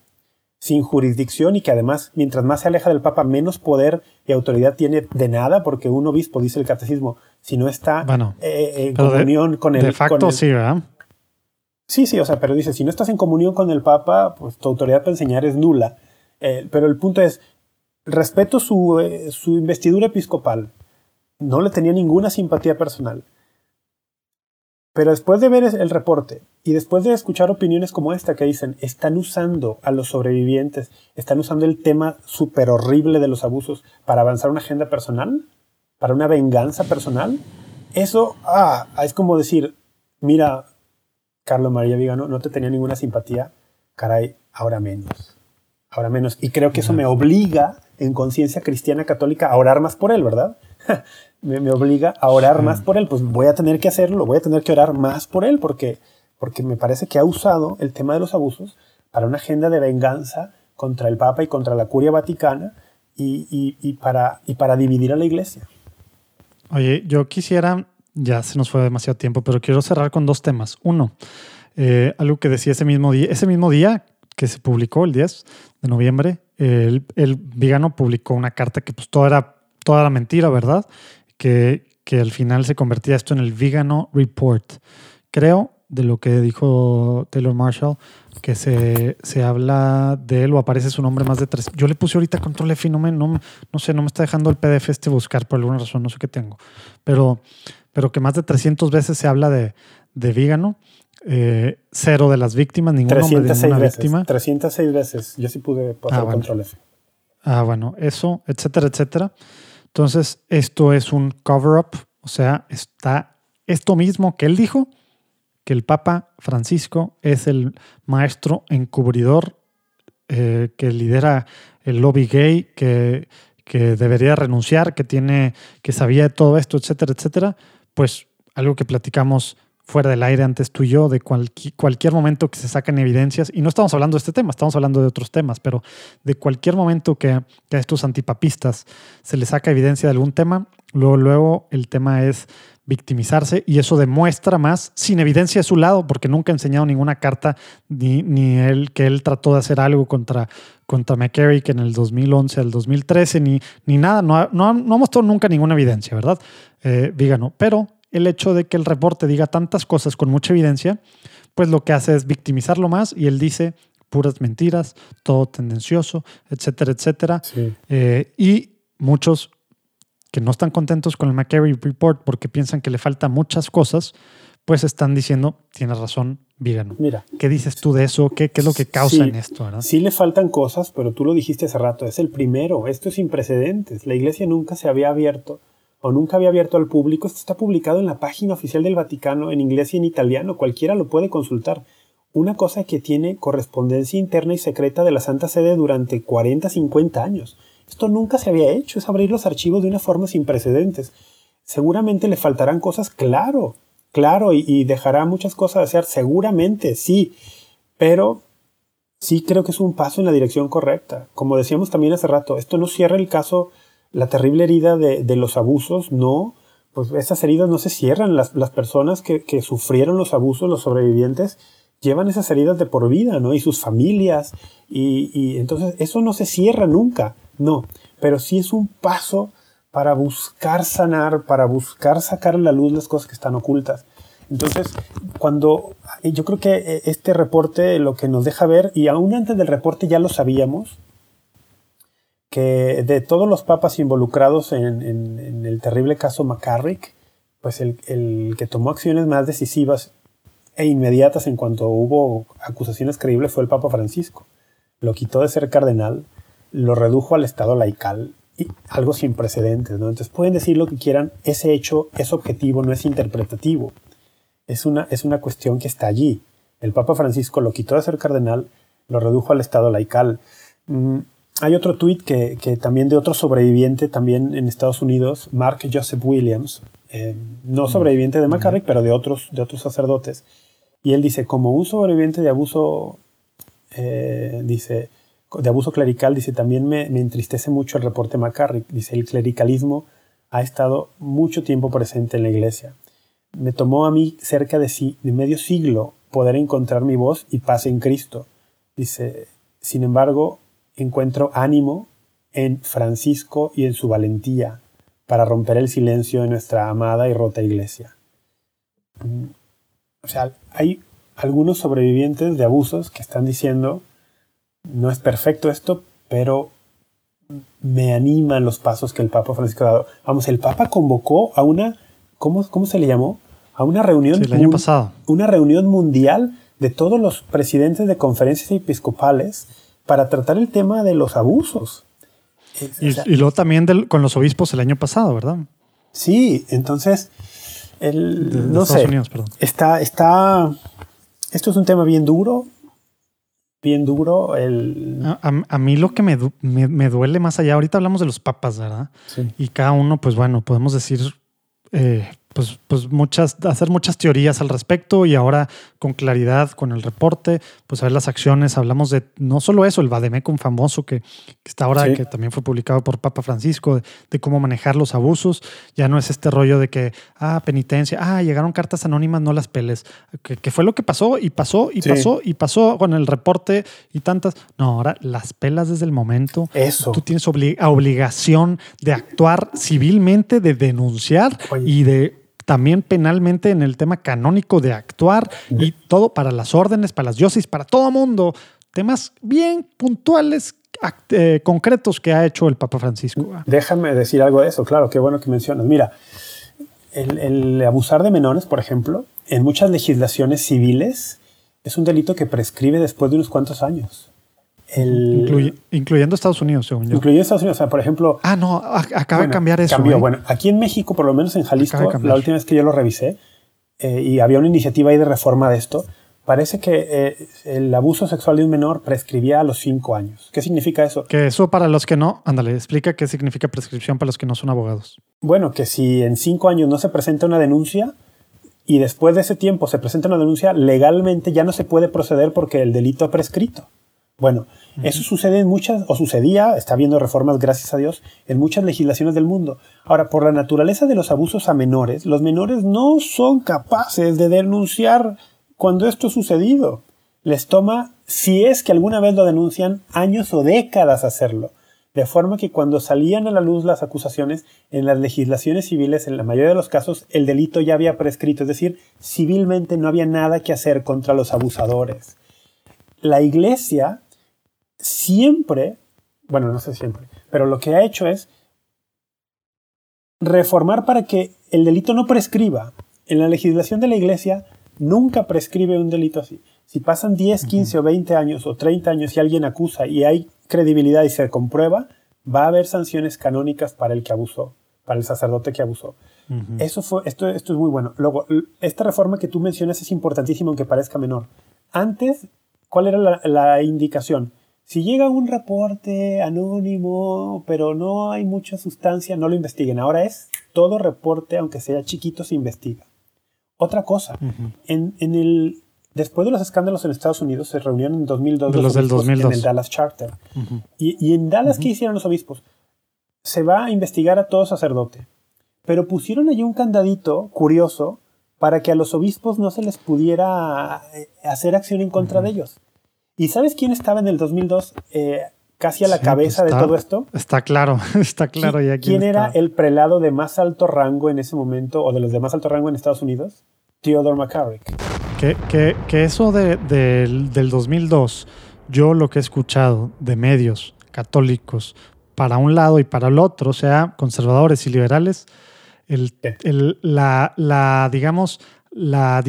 sin jurisdicción y que además, mientras más se aleja del Papa, menos poder y autoridad tiene de nada, porque un obispo, dice el catecismo, si no está Bueno, eh, en pero de- comunión con el... de facto con el- sí, ¿verdad? Sí, sí, o sea, pero dice, si no estás en comunión con el Papa, pues tu autoridad para enseñar es nula. Eh, pero el punto es, respeto su, eh, su investidura episcopal. No le tenía ninguna simpatía personal. Pero después de ver el reporte y después de escuchar opiniones como esta que dicen, están usando a los sobrevivientes, están usando el tema súper horrible de los abusos para avanzar una agenda personal, para una venganza personal, eso ah, es como decir, mira, Carlos María Vigano, no te tenía ninguna simpatía, caray, ahora menos. Ahora menos. Y creo que eso me obliga, en conciencia cristiana católica, a orar más por él, ¿verdad? Me, me obliga a orar más por él. Pues voy a tener que hacerlo, voy a tener que orar más por él, porque, porque me parece que ha usado el tema de los abusos para una agenda de venganza contra el Papa y contra la Curia Vaticana y, y- y para, y para dividir a la Iglesia. Oye, yo quisiera, ya se nos fue demasiado tiempo, pero quiero cerrar con dos temas. Uno, eh, algo que decía ese mismo día, ese mismo día que se publicó, el 10 de noviembre, el, el Vigano publicó una carta que pues todo era, toda era mentira, ¿verdad? Que, que al final se convertía esto en el Vigano Report. Creo, de lo que dijo Taylor Marshall, que se, se habla de él o aparece su nombre más de tres. Yo le puse ahorita control F y no me, no, sé, no me está dejando el PDF este buscar por alguna razón, no sé qué tengo. Pero, pero que más de 300 veces se habla de, de Vígano. eh, cero de las víctimas, ningún nombre de 306 ninguna veces. víctima. 306 veces. Yo sí pude pasar Ah, bueno. control F. Ah, bueno, eso, etcétera, etcétera. Entonces, esto es un cover-up, o sea, está esto mismo que él dijo, que el Papa Francisco es el maestro encubridor eh, que lidera el lobby gay, que, que debería renunciar, que tiene, que sabía de todo esto, etcétera, etcétera. Pues algo que platicamos fuera del aire antes tú y yo, de cualquier momento que se sacan evidencias, y no estamos hablando de este tema, estamos hablando de otros temas, pero de cualquier momento que, a estos antipapistas se les saca evidencia de algún tema, luego, luego el tema es victimizarse y eso demuestra más, sin evidencia de su lado, porque nunca ha enseñado ninguna carta, ni, ni él, que él trató de hacer algo contra, contra McCarrick en el 2011 al 2013, ni, ni nada, no ha, no, mostrado nunca ninguna evidencia, ¿verdad? Eh, pero el hecho de que el reporte diga tantas cosas con mucha evidencia, pues lo que hace es victimizarlo más y él dice puras mentiras, todo tendencioso, etcétera, etcétera. Eh, y muchos que no están contentos con el McCary Report porque piensan que le faltan muchas cosas, pues están diciendo, tienes razón, Vígano. Mira. ¿Qué dices tú de eso? ¿Qué, es lo que causa en esto? Sí le faltan cosas, pero tú lo dijiste hace rato, es el primero, esto es sin precedentes. La iglesia nunca se había abierto o nunca había abierto al público, esto está publicado en la página oficial del Vaticano en inglés y en italiano, cualquiera lo puede consultar. Una cosa que tiene correspondencia interna y secreta de la Santa Sede durante 40, 50 años. Esto nunca se había hecho, es abrir los archivos de una forma sin precedentes. Seguramente le faltarán cosas, claro, claro, y, y dejará muchas cosas de hacer, seguramente, sí, pero sí creo que es un paso en la dirección correcta. Como decíamos también hace rato, esto no cierra el caso la terrible herida de, los abusos, no, pues esas heridas no se cierran. Las, personas que, sufrieron los abusos, los sobrevivientes, llevan esas heridas de por vida, ¿no? Y sus familias, y, entonces eso no se cierra nunca, no, pero sí es un paso para buscar sanar, para buscar sacar a la luz las cosas que están ocultas. Entonces, cuando yo creo que este reporte lo que nos deja ver, y aún antes del reporte ya lo sabíamos, que de todos los papas involucrados en, el terrible caso McCarrick, pues el, que tomó acciones más decisivas e inmediatas en cuanto hubo acusaciones creíbles fue el Papa Francisco. Lo quitó de ser cardenal, lo redujo al estado laical, y algo sin precedentes. ¿no? Entonces pueden decir lo que quieran, ese hecho es objetivo, no es interpretativo. Es una, es una cuestión que está allí. El Papa Francisco lo quitó de ser cardenal, lo redujo al estado laical. Mm, hay otro tuit que, también de otro sobreviviente, también en Estados Unidos, Mark Joseph Williams, eh, no sobreviviente de McCarrick, pero de otros, de otros sacerdotes. Y él dice, como un sobreviviente de abuso, eh, dice, de abuso clerical, dice, también me, entristece mucho el reporte McCarrick. Dice, el clericalismo ha estado mucho tiempo presente en la iglesia. Me tomó a mí cerca de, de medio siglo poder encontrar mi voz y paz en Cristo. Dice, sin embargo, encuentro ánimo en Francisco y en su valentía para romper el silencio de nuestra amada y rota iglesia. Mm, o sea, hay algunos sobrevivientes de abusos que están diciendo, no es perfecto esto, pero me animan los pasos que el Papa Francisco ha dado. Vamos, el Papa convocó a una, ¿cómo, cómo se le llamó? A una reunión. el año pasado. Una reunión mundial de todos los presidentes de conferencias episcopales para tratar el tema de los abusos. Y, luego también con los obispos el año pasado, ¿verdad? Sí, entonces, el, no sé, está, está, esto es un tema bien duro, bien duro. El... A, mí lo que me, me, duele más allá, ahorita hablamos de los papas, ¿verdad? Sí. Y cada uno, pues bueno, podemos decir eh, pues, pues muchas, hacer muchas teorías al respecto y ahora con claridad con el reporte, pues a ver las acciones, hablamos de no solo eso, el Vademecum famoso que, está ahora, que también fue publicado por Papa Francisco, de, cómo manejar los abusos, ya no es este rollo de que, ah, penitencia, ah, llegaron cartas anónimas, no las peles, que, fue lo que pasó y pasó y pasó y pasó con el reporte y tantas, no, ahora las pelas desde el momento, eso. tú tienes obligación de actuar civilmente, de denunciar y de también penalmente en el tema canónico de actuar y todo para las órdenes, para las diócesis, para todo mundo. Temas bien puntuales, eh, concretos que ha hecho el Papa Francisco. Déjame decir algo de eso, claro, qué bueno que mencionas. Mira, el, abusar de menores, por ejemplo, en muchas legislaciones civiles es un delito que prescribe después de unos cuantos años incluyendo Estados Unidos, según yo. Incluyendo Estados Unidos, o sea, por ejemplo. Ah, no, acaba de cambiar eso. Cambió. ¿eh? Bueno, aquí en México, por lo menos en Jalisco, la última vez que yo lo revisé, eh, y había una iniciativa ahí de reforma de esto, parece que eh, el abuso sexual de un menor prescribía a los cinco años. ¿Qué significa eso? Que eso para los que no, ándale, explica qué significa prescripción para los que no son abogados. Bueno, que si en cinco años no se presenta una denuncia, y después de ese tiempo se presenta una denuncia, legalmente ya no se puede proceder porque el delito ha prescrito. Bueno, eso sucede en muchas, o sucedía, está habiendo reformas, gracias a Dios, en muchas legislaciones del mundo. Ahora, por la naturaleza de los abusos a menores, los menores no son capaces de denunciar cuando esto ha sucedido. Les toma, si es que alguna vez lo denuncian, años o décadas hacerlo. De forma que cuando salían a la luz las acusaciones, en las legislaciones civiles, en la mayoría de los casos, el delito ya había prescrito, es decir, civilmente no había nada que hacer contra los abusadores. La iglesia siempre, bueno, no sé siempre, pero lo que ha hecho es reformar para que el delito no prescriba. En la legislación de la iglesia nunca prescribe un delito así. Si pasan 10, 15 o 20 años o 30 años y alguien acusa y hay credibilidad y se comprueba, va a haber sanciones canónicas para el que abusó, para el sacerdote que abusó. Eso fue, esto, esto es muy bueno. Luego, esta reforma que tú mencionas es importantísima aunque parezca menor. Antes, ¿cuál era la, la indicación? Si llega un reporte anónimo, pero no hay mucha sustancia, no lo investiguen. Ahora es todo reporte, aunque sea chiquito, se investiga. Otra cosa, en, en, el, después de los escándalos en Estados Unidos, se reunieron en 2002 los, del 2002. en el Dallas Charter. y, y, en Dallas, ¿qué hicieron los obispos? Se va a investigar a todo sacerdote. Pero pusieron allí un candadito curioso para que a los obispos no se les pudiera eh, hacer acción en contra de ellos. ¿Y sabes quién estaba en el 2002 eh, casi a la Sí, cabeza pues de todo esto? Está claro, está claro ya quién, ¿Quién era el prelado de más alto rango en ese momento, o de los de más alto rango en Estados Unidos? Theodore McCarrick. Que, que- que eso de- del- del 2002, yo lo que he escuchado de medios católicos para un lado y para el otro, o sea, conservadores y liberales, el, el- la, la, digamos, la,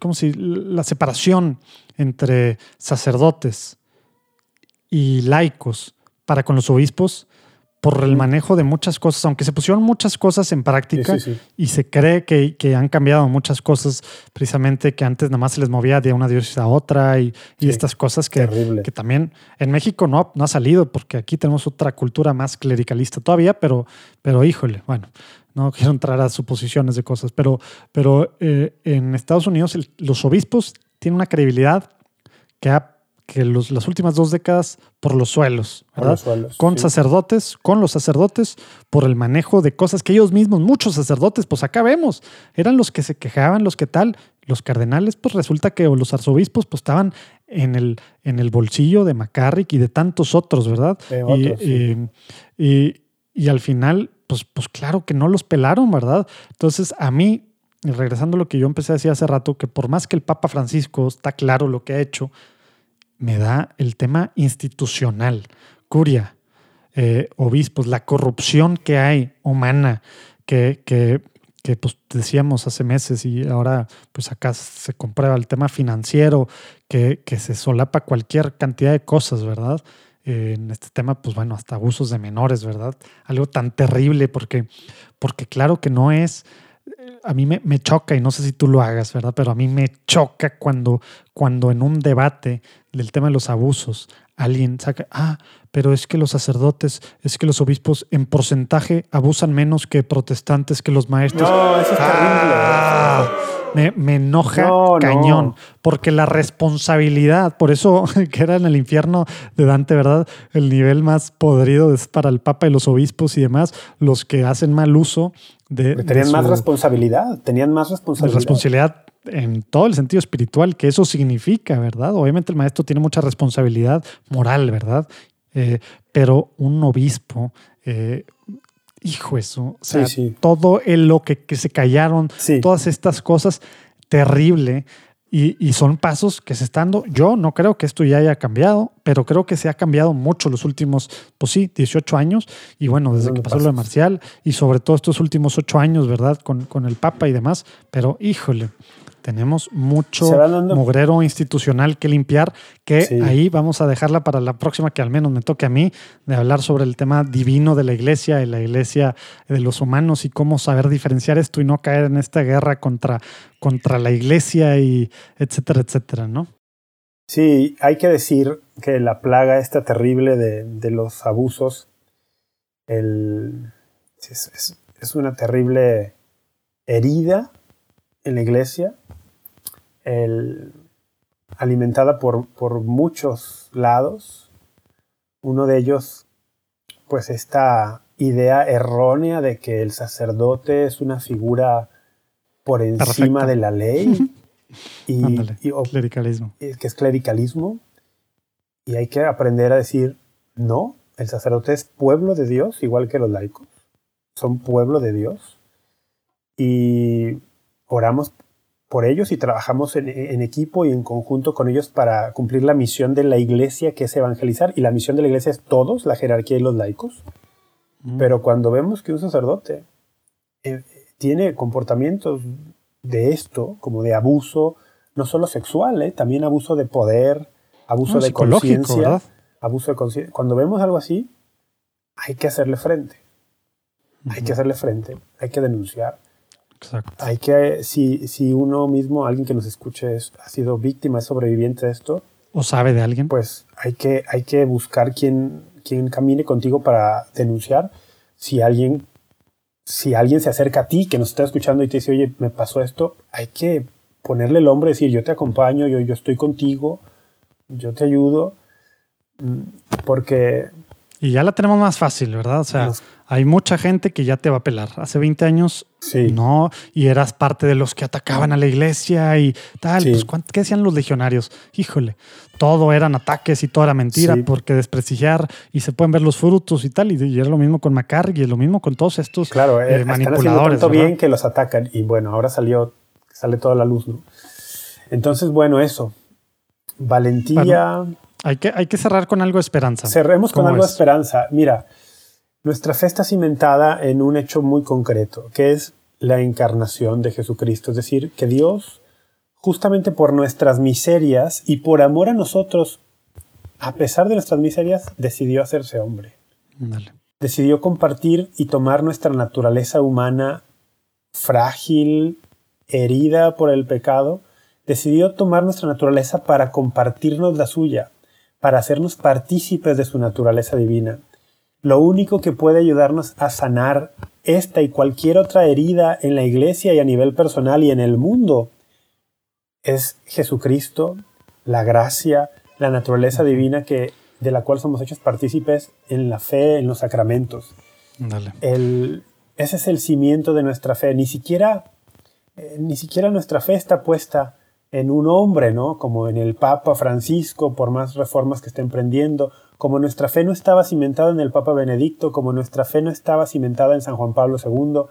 ¿cómo se- la separación entre sacerdotes y laicos para con los obispos por el manejo de muchas cosas, aunque se pusieron muchas cosas en práctica, Sí, sí, sí. y se cree que, que han cambiado muchas cosas, precisamente que antes nada más se les movía de una diócesis a otra y, y estas cosas que, que también en México no, no ha salido porque aquí tenemos otra cultura más clericalista todavía, pero, pero híjole, bueno, no quiero entrar a suposiciones de cosas, pero, pero eh, en Estados Unidos el- los obispos tienen una credibilidad que ha que los, las últimas dos décadas por los suelos, ¿verdad? los suelos, con sí. sacerdotes, con los sacerdotes, por el manejo de cosas que ellos mismos, muchos sacerdotes, pues acá vemos, eran los que se quejaban, los que tal, los cardenales, pues resulta que o los arzobispos, pues estaban en el, en el bolsillo de McCarrick y de tantos otros, ¿verdad? De Y- otros, sí. y, y- y al final, pues, pues claro que no los pelaron, ¿verdad? Entonces, a mí, y regresando a lo que yo empecé a decir hace rato, que por más que el Papa Francisco está claro lo que ha hecho, me da el tema institucional, curia, eh, obispos, la corrupción que hay humana, que, que, que, pues decíamos hace meses y ahora pues acá se comprueba el tema financiero, que, que se solapa cualquier cantidad de cosas, ¿verdad? Eh, en este tema, pues bueno, hasta abusos de menores, ¿verdad? Algo tan terrible porque, porque claro que no es, a mí me, me choca, y no sé si tú lo hagas, ¿verdad? Pero a mí me choca cuando, cuando en un debate del tema de los abusos alguien saca, ah, pero es que los sacerdotes, es que los obispos en porcentaje abusan menos que protestantes, que los maestros. No, eso es Ah, me, me enoja No, no. cañón, porque la responsabilidad, por eso que era en el infierno de Dante, ¿verdad? El nivel más podrido es para el Papa y los obispos y demás, los que hacen mal uso de, terrible. de Tenían más responsabilidad, tenían más responsabilidad. responsabilidad en todo el sentido espiritual que eso significa, ¿verdad? Obviamente el maestro tiene mucha responsabilidad moral, ¿verdad? Eh, pero un obispo, eh, hijo eso, o sea, Sí, sí. todo el, lo que, que se callaron, Sí. todas estas cosas, terrible. Y, y son pasos que se están dando. Yo no creo que esto ya haya cambiado, pero creo que se ha cambiado mucho los últimos, pues sí, 18 años. Y bueno, desde que pasó lo de. Marcial y sobre todo estos últimos 8 años, ¿verdad? Con, con el Papa y demás. Pero híjole, tenemos mucho mugrero institucional que limpiar, que Sí. ahí vamos a dejarla para la próxima, que al menos me toque a mí, de hablar sobre el tema divino de la iglesia y la iglesia de los humanos y cómo saber diferenciar esto y no caer en esta guerra contra, contra la iglesia y etcétera, etcétera, ¿no? Sí, hay que decir que la plaga esta terrible de, de los abusos el, es, es- es una terrible herida en la iglesia, el, alimentada por, por muchos lados. Uno de ellos, pues esta idea errónea de que el sacerdote es una figura por encima de la ley. y, clericalismo. Que es clericalismo. Y hay que aprender a decir, no, el sacerdote es pueblo de Dios, igual que los laicos. Son pueblo de Dios. Y oramos por ellos y trabajamos en, equipo y en conjunto con ellos para cumplir la misión de la iglesia, que es evangelizar. Y la misión de la iglesia es todos, la jerarquía y los laicos. Mm. Pero cuando vemos que un sacerdote eh, tiene comportamientos de esto, como de abuso, no solo sexual, eh, también abuso de poder, abuso de conciencia, abuso de conciencia. Cuando vemos algo así, hay que hacerle frente. Hay que hacerle frente, hay que denunciar Exacto. Hay que, si, si uno mismo, alguien que nos escuche, ha sido víctima, es sobreviviente de esto. O sabe de alguien. Pues hay que, hay que buscar quien, quien camine contigo para denunciar. Si alguien, si alguien se acerca a ti, que nos está escuchando y te dice, oye, me pasó esto, hay que ponerle el hombro y decir, yo te acompaño, yo, yo estoy contigo, yo te ayudo. Mm, porque y ya la tenemos más fácil, ¿verdad? O sea, hay mucha gente que ya te va a pelar. Hace 20 años no, y eras parte de los que atacaban a la iglesia y tal. Pues, ¿qué decían los legionarios? Híjole, todo eran ataques y todo era mentira porque desprestigiar y se pueden ver los frutos y tal. Y, era lo mismo con Macar y es lo mismo con todos estos claro, eh, manipuladores. Tanto bien que los atacan y bueno, ahora salió, sale toda la luz, ¿no? Entonces, bueno, eso. Valentía. Hay que, hay que cerrar con algo de esperanza. Cerremos con algo de esperanza. Mira, nuestra fe está cimentada en un hecho muy concreto, que es la encarnación de Jesucristo. Es decir, que Dios, justamente por nuestras miserias y por amor a nosotros, a pesar de nuestras miserias, decidió hacerse hombre. Decidió compartir y tomar nuestra naturaleza humana frágil, herida por el pecado, decidió tomar nuestra naturaleza para compartirnos la suya para hacernos partícipes de su naturaleza divina. Lo único que puede ayudarnos a sanar esta y cualquier otra herida en la iglesia y a nivel personal y en el mundo es Jesucristo, la gracia, la naturaleza divina que, de la cual somos hechos partícipes en la fe, en los sacramentos. ese es el cimiento de nuestra fe. Ni siquiera, eh, ni siquiera nuestra fe está puesta en un hombre, ¿no? Como en el Papa Francisco, por más reformas que esté emprendiendo, como nuestra fe no estaba cimentada en el Papa Benedicto, como nuestra fe no estaba cimentada en San Juan Pablo II,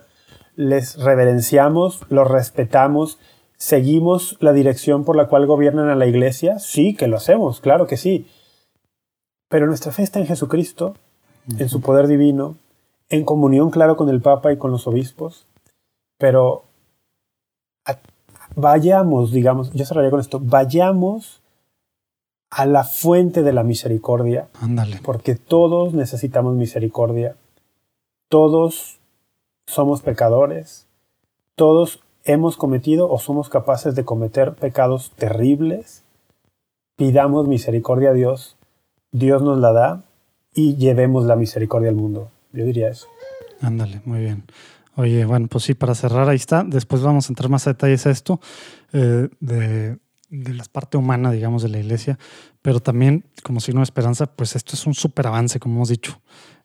les reverenciamos, los respetamos, seguimos la dirección por la cual gobiernan a la Iglesia, sí que lo hacemos, claro que sí. Pero nuestra fe está en Jesucristo, en su poder divino, en comunión, claro, con el Papa y con los obispos, pero vayamos, digamos, yo cerraría con esto, vayamos a la fuente de la misericordia. Ándale. Porque todos necesitamos misericordia. Todos somos pecadores. Todos hemos cometido o somos capaces de cometer pecados terribles. Pidamos misericordia a Dios. Dios nos la da y llevemos la misericordia al mundo. Yo diría eso. Ándale, muy bien. Oye, bueno, pues sí, para cerrar ahí está. Después vamos a entrar más a detalles a esto eh, de, la parte humana, digamos, de la iglesia. Pero también, como signo de esperanza, pues esto es un súper avance, como hemos dicho.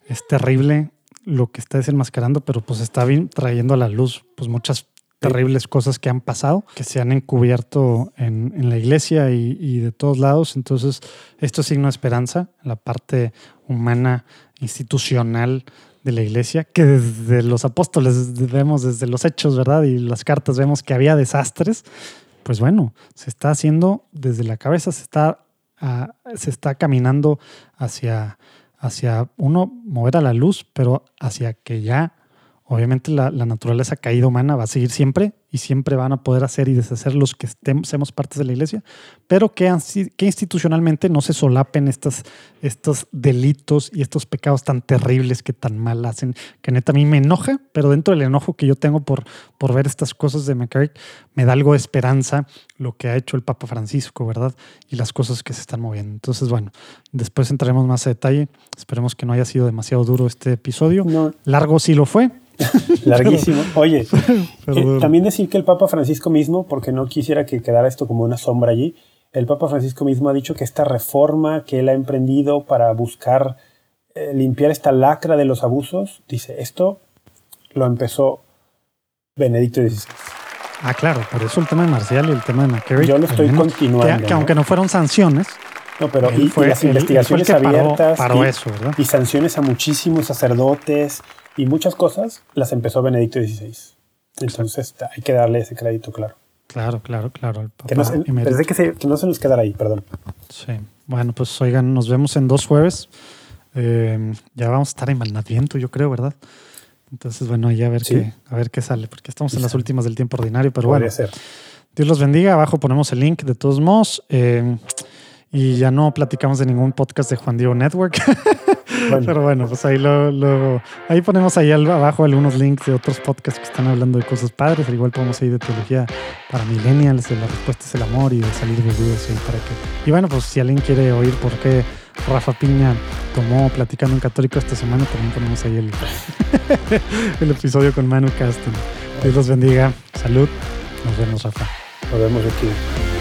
Es terrible lo que está desenmascarando, pero pues está bien trayendo a la luz pues muchas terribles cosas que han pasado, que se han encubierto en, en la iglesia y, y, de todos lados. Entonces, esto es signo de esperanza, la parte humana, institucional de la iglesia, que desde los apóstoles vemos, desde los hechos, ¿verdad? Y las cartas vemos que había desastres, pues bueno, se está haciendo desde la cabeza, se está, ah, se está caminando hacia, hacia uno mover a la luz, pero hacia que ya obviamente la, naturaleza caída humana va a seguir siempre y siempre van a poder hacer y deshacer los que estemos, seamos partes de la iglesia, pero que, que institucionalmente no se solapen estas, estos delitos y estos pecados tan terribles que tan mal hacen, que neta a mí me enoja, pero dentro del enojo que yo tengo por, por ver estas cosas de McCarrick, me da algo de esperanza lo que ha hecho el Papa Francisco, ¿verdad? Y las cosas que se están moviendo. Entonces, bueno, después entraremos más a detalle. Esperemos que no haya sido demasiado duro este episodio. Largo sí lo fue, Larguísimo. Oye, eh, también decir que el Papa Francisco mismo, porque no quisiera que quedara esto como una sombra allí, el Papa Francisco mismo ha dicho que esta reforma que él ha emprendido para buscar eh, limpiar esta lacra de los abusos, dice, esto lo empezó Benedicto XVI. Ah, claro, por eso el tema de Marcial y el tema de McCarry. Yo lo estoy continuando. Que, aunque no fueron sanciones. No, pero y, las investigaciones abiertas y, y, sanciones a muchísimos sacerdotes y muchas cosas las empezó Benedicto XVI. Entonces hay que darle ese crédito, claro. Claro, claro, claro. que, no se, que, no se nos quedara ahí, perdón. Sí. Bueno, pues oigan, nos vemos en dos jueves. Eh, ya vamos a estar en Malnadviento, yo creo, ¿verdad? Entonces, bueno, ahí a ver, qué, a ver qué sale, porque estamos en las últimas del tiempo ordinario, pero bueno. Dios los bendiga. Abajo ponemos el link de todos modos. Eh, y ya no platicamos de ningún podcast de Juan Diego Network. Pero bueno, pues ahí lo, ahí ponemos ahí abajo algunos links de otros podcasts que están hablando de cosas padres. Al igual podemos ir de teología para millennials, de la respuesta es el amor y de salir de dudas y para que. Y bueno, pues si alguien quiere oír por qué Rafa Piña tomó platicando en católico esta semana, también ponemos ahí el, el episodio con Manu Casting. Dios los bendiga. Salud. Nos vemos, Rafa. Nos vemos aquí.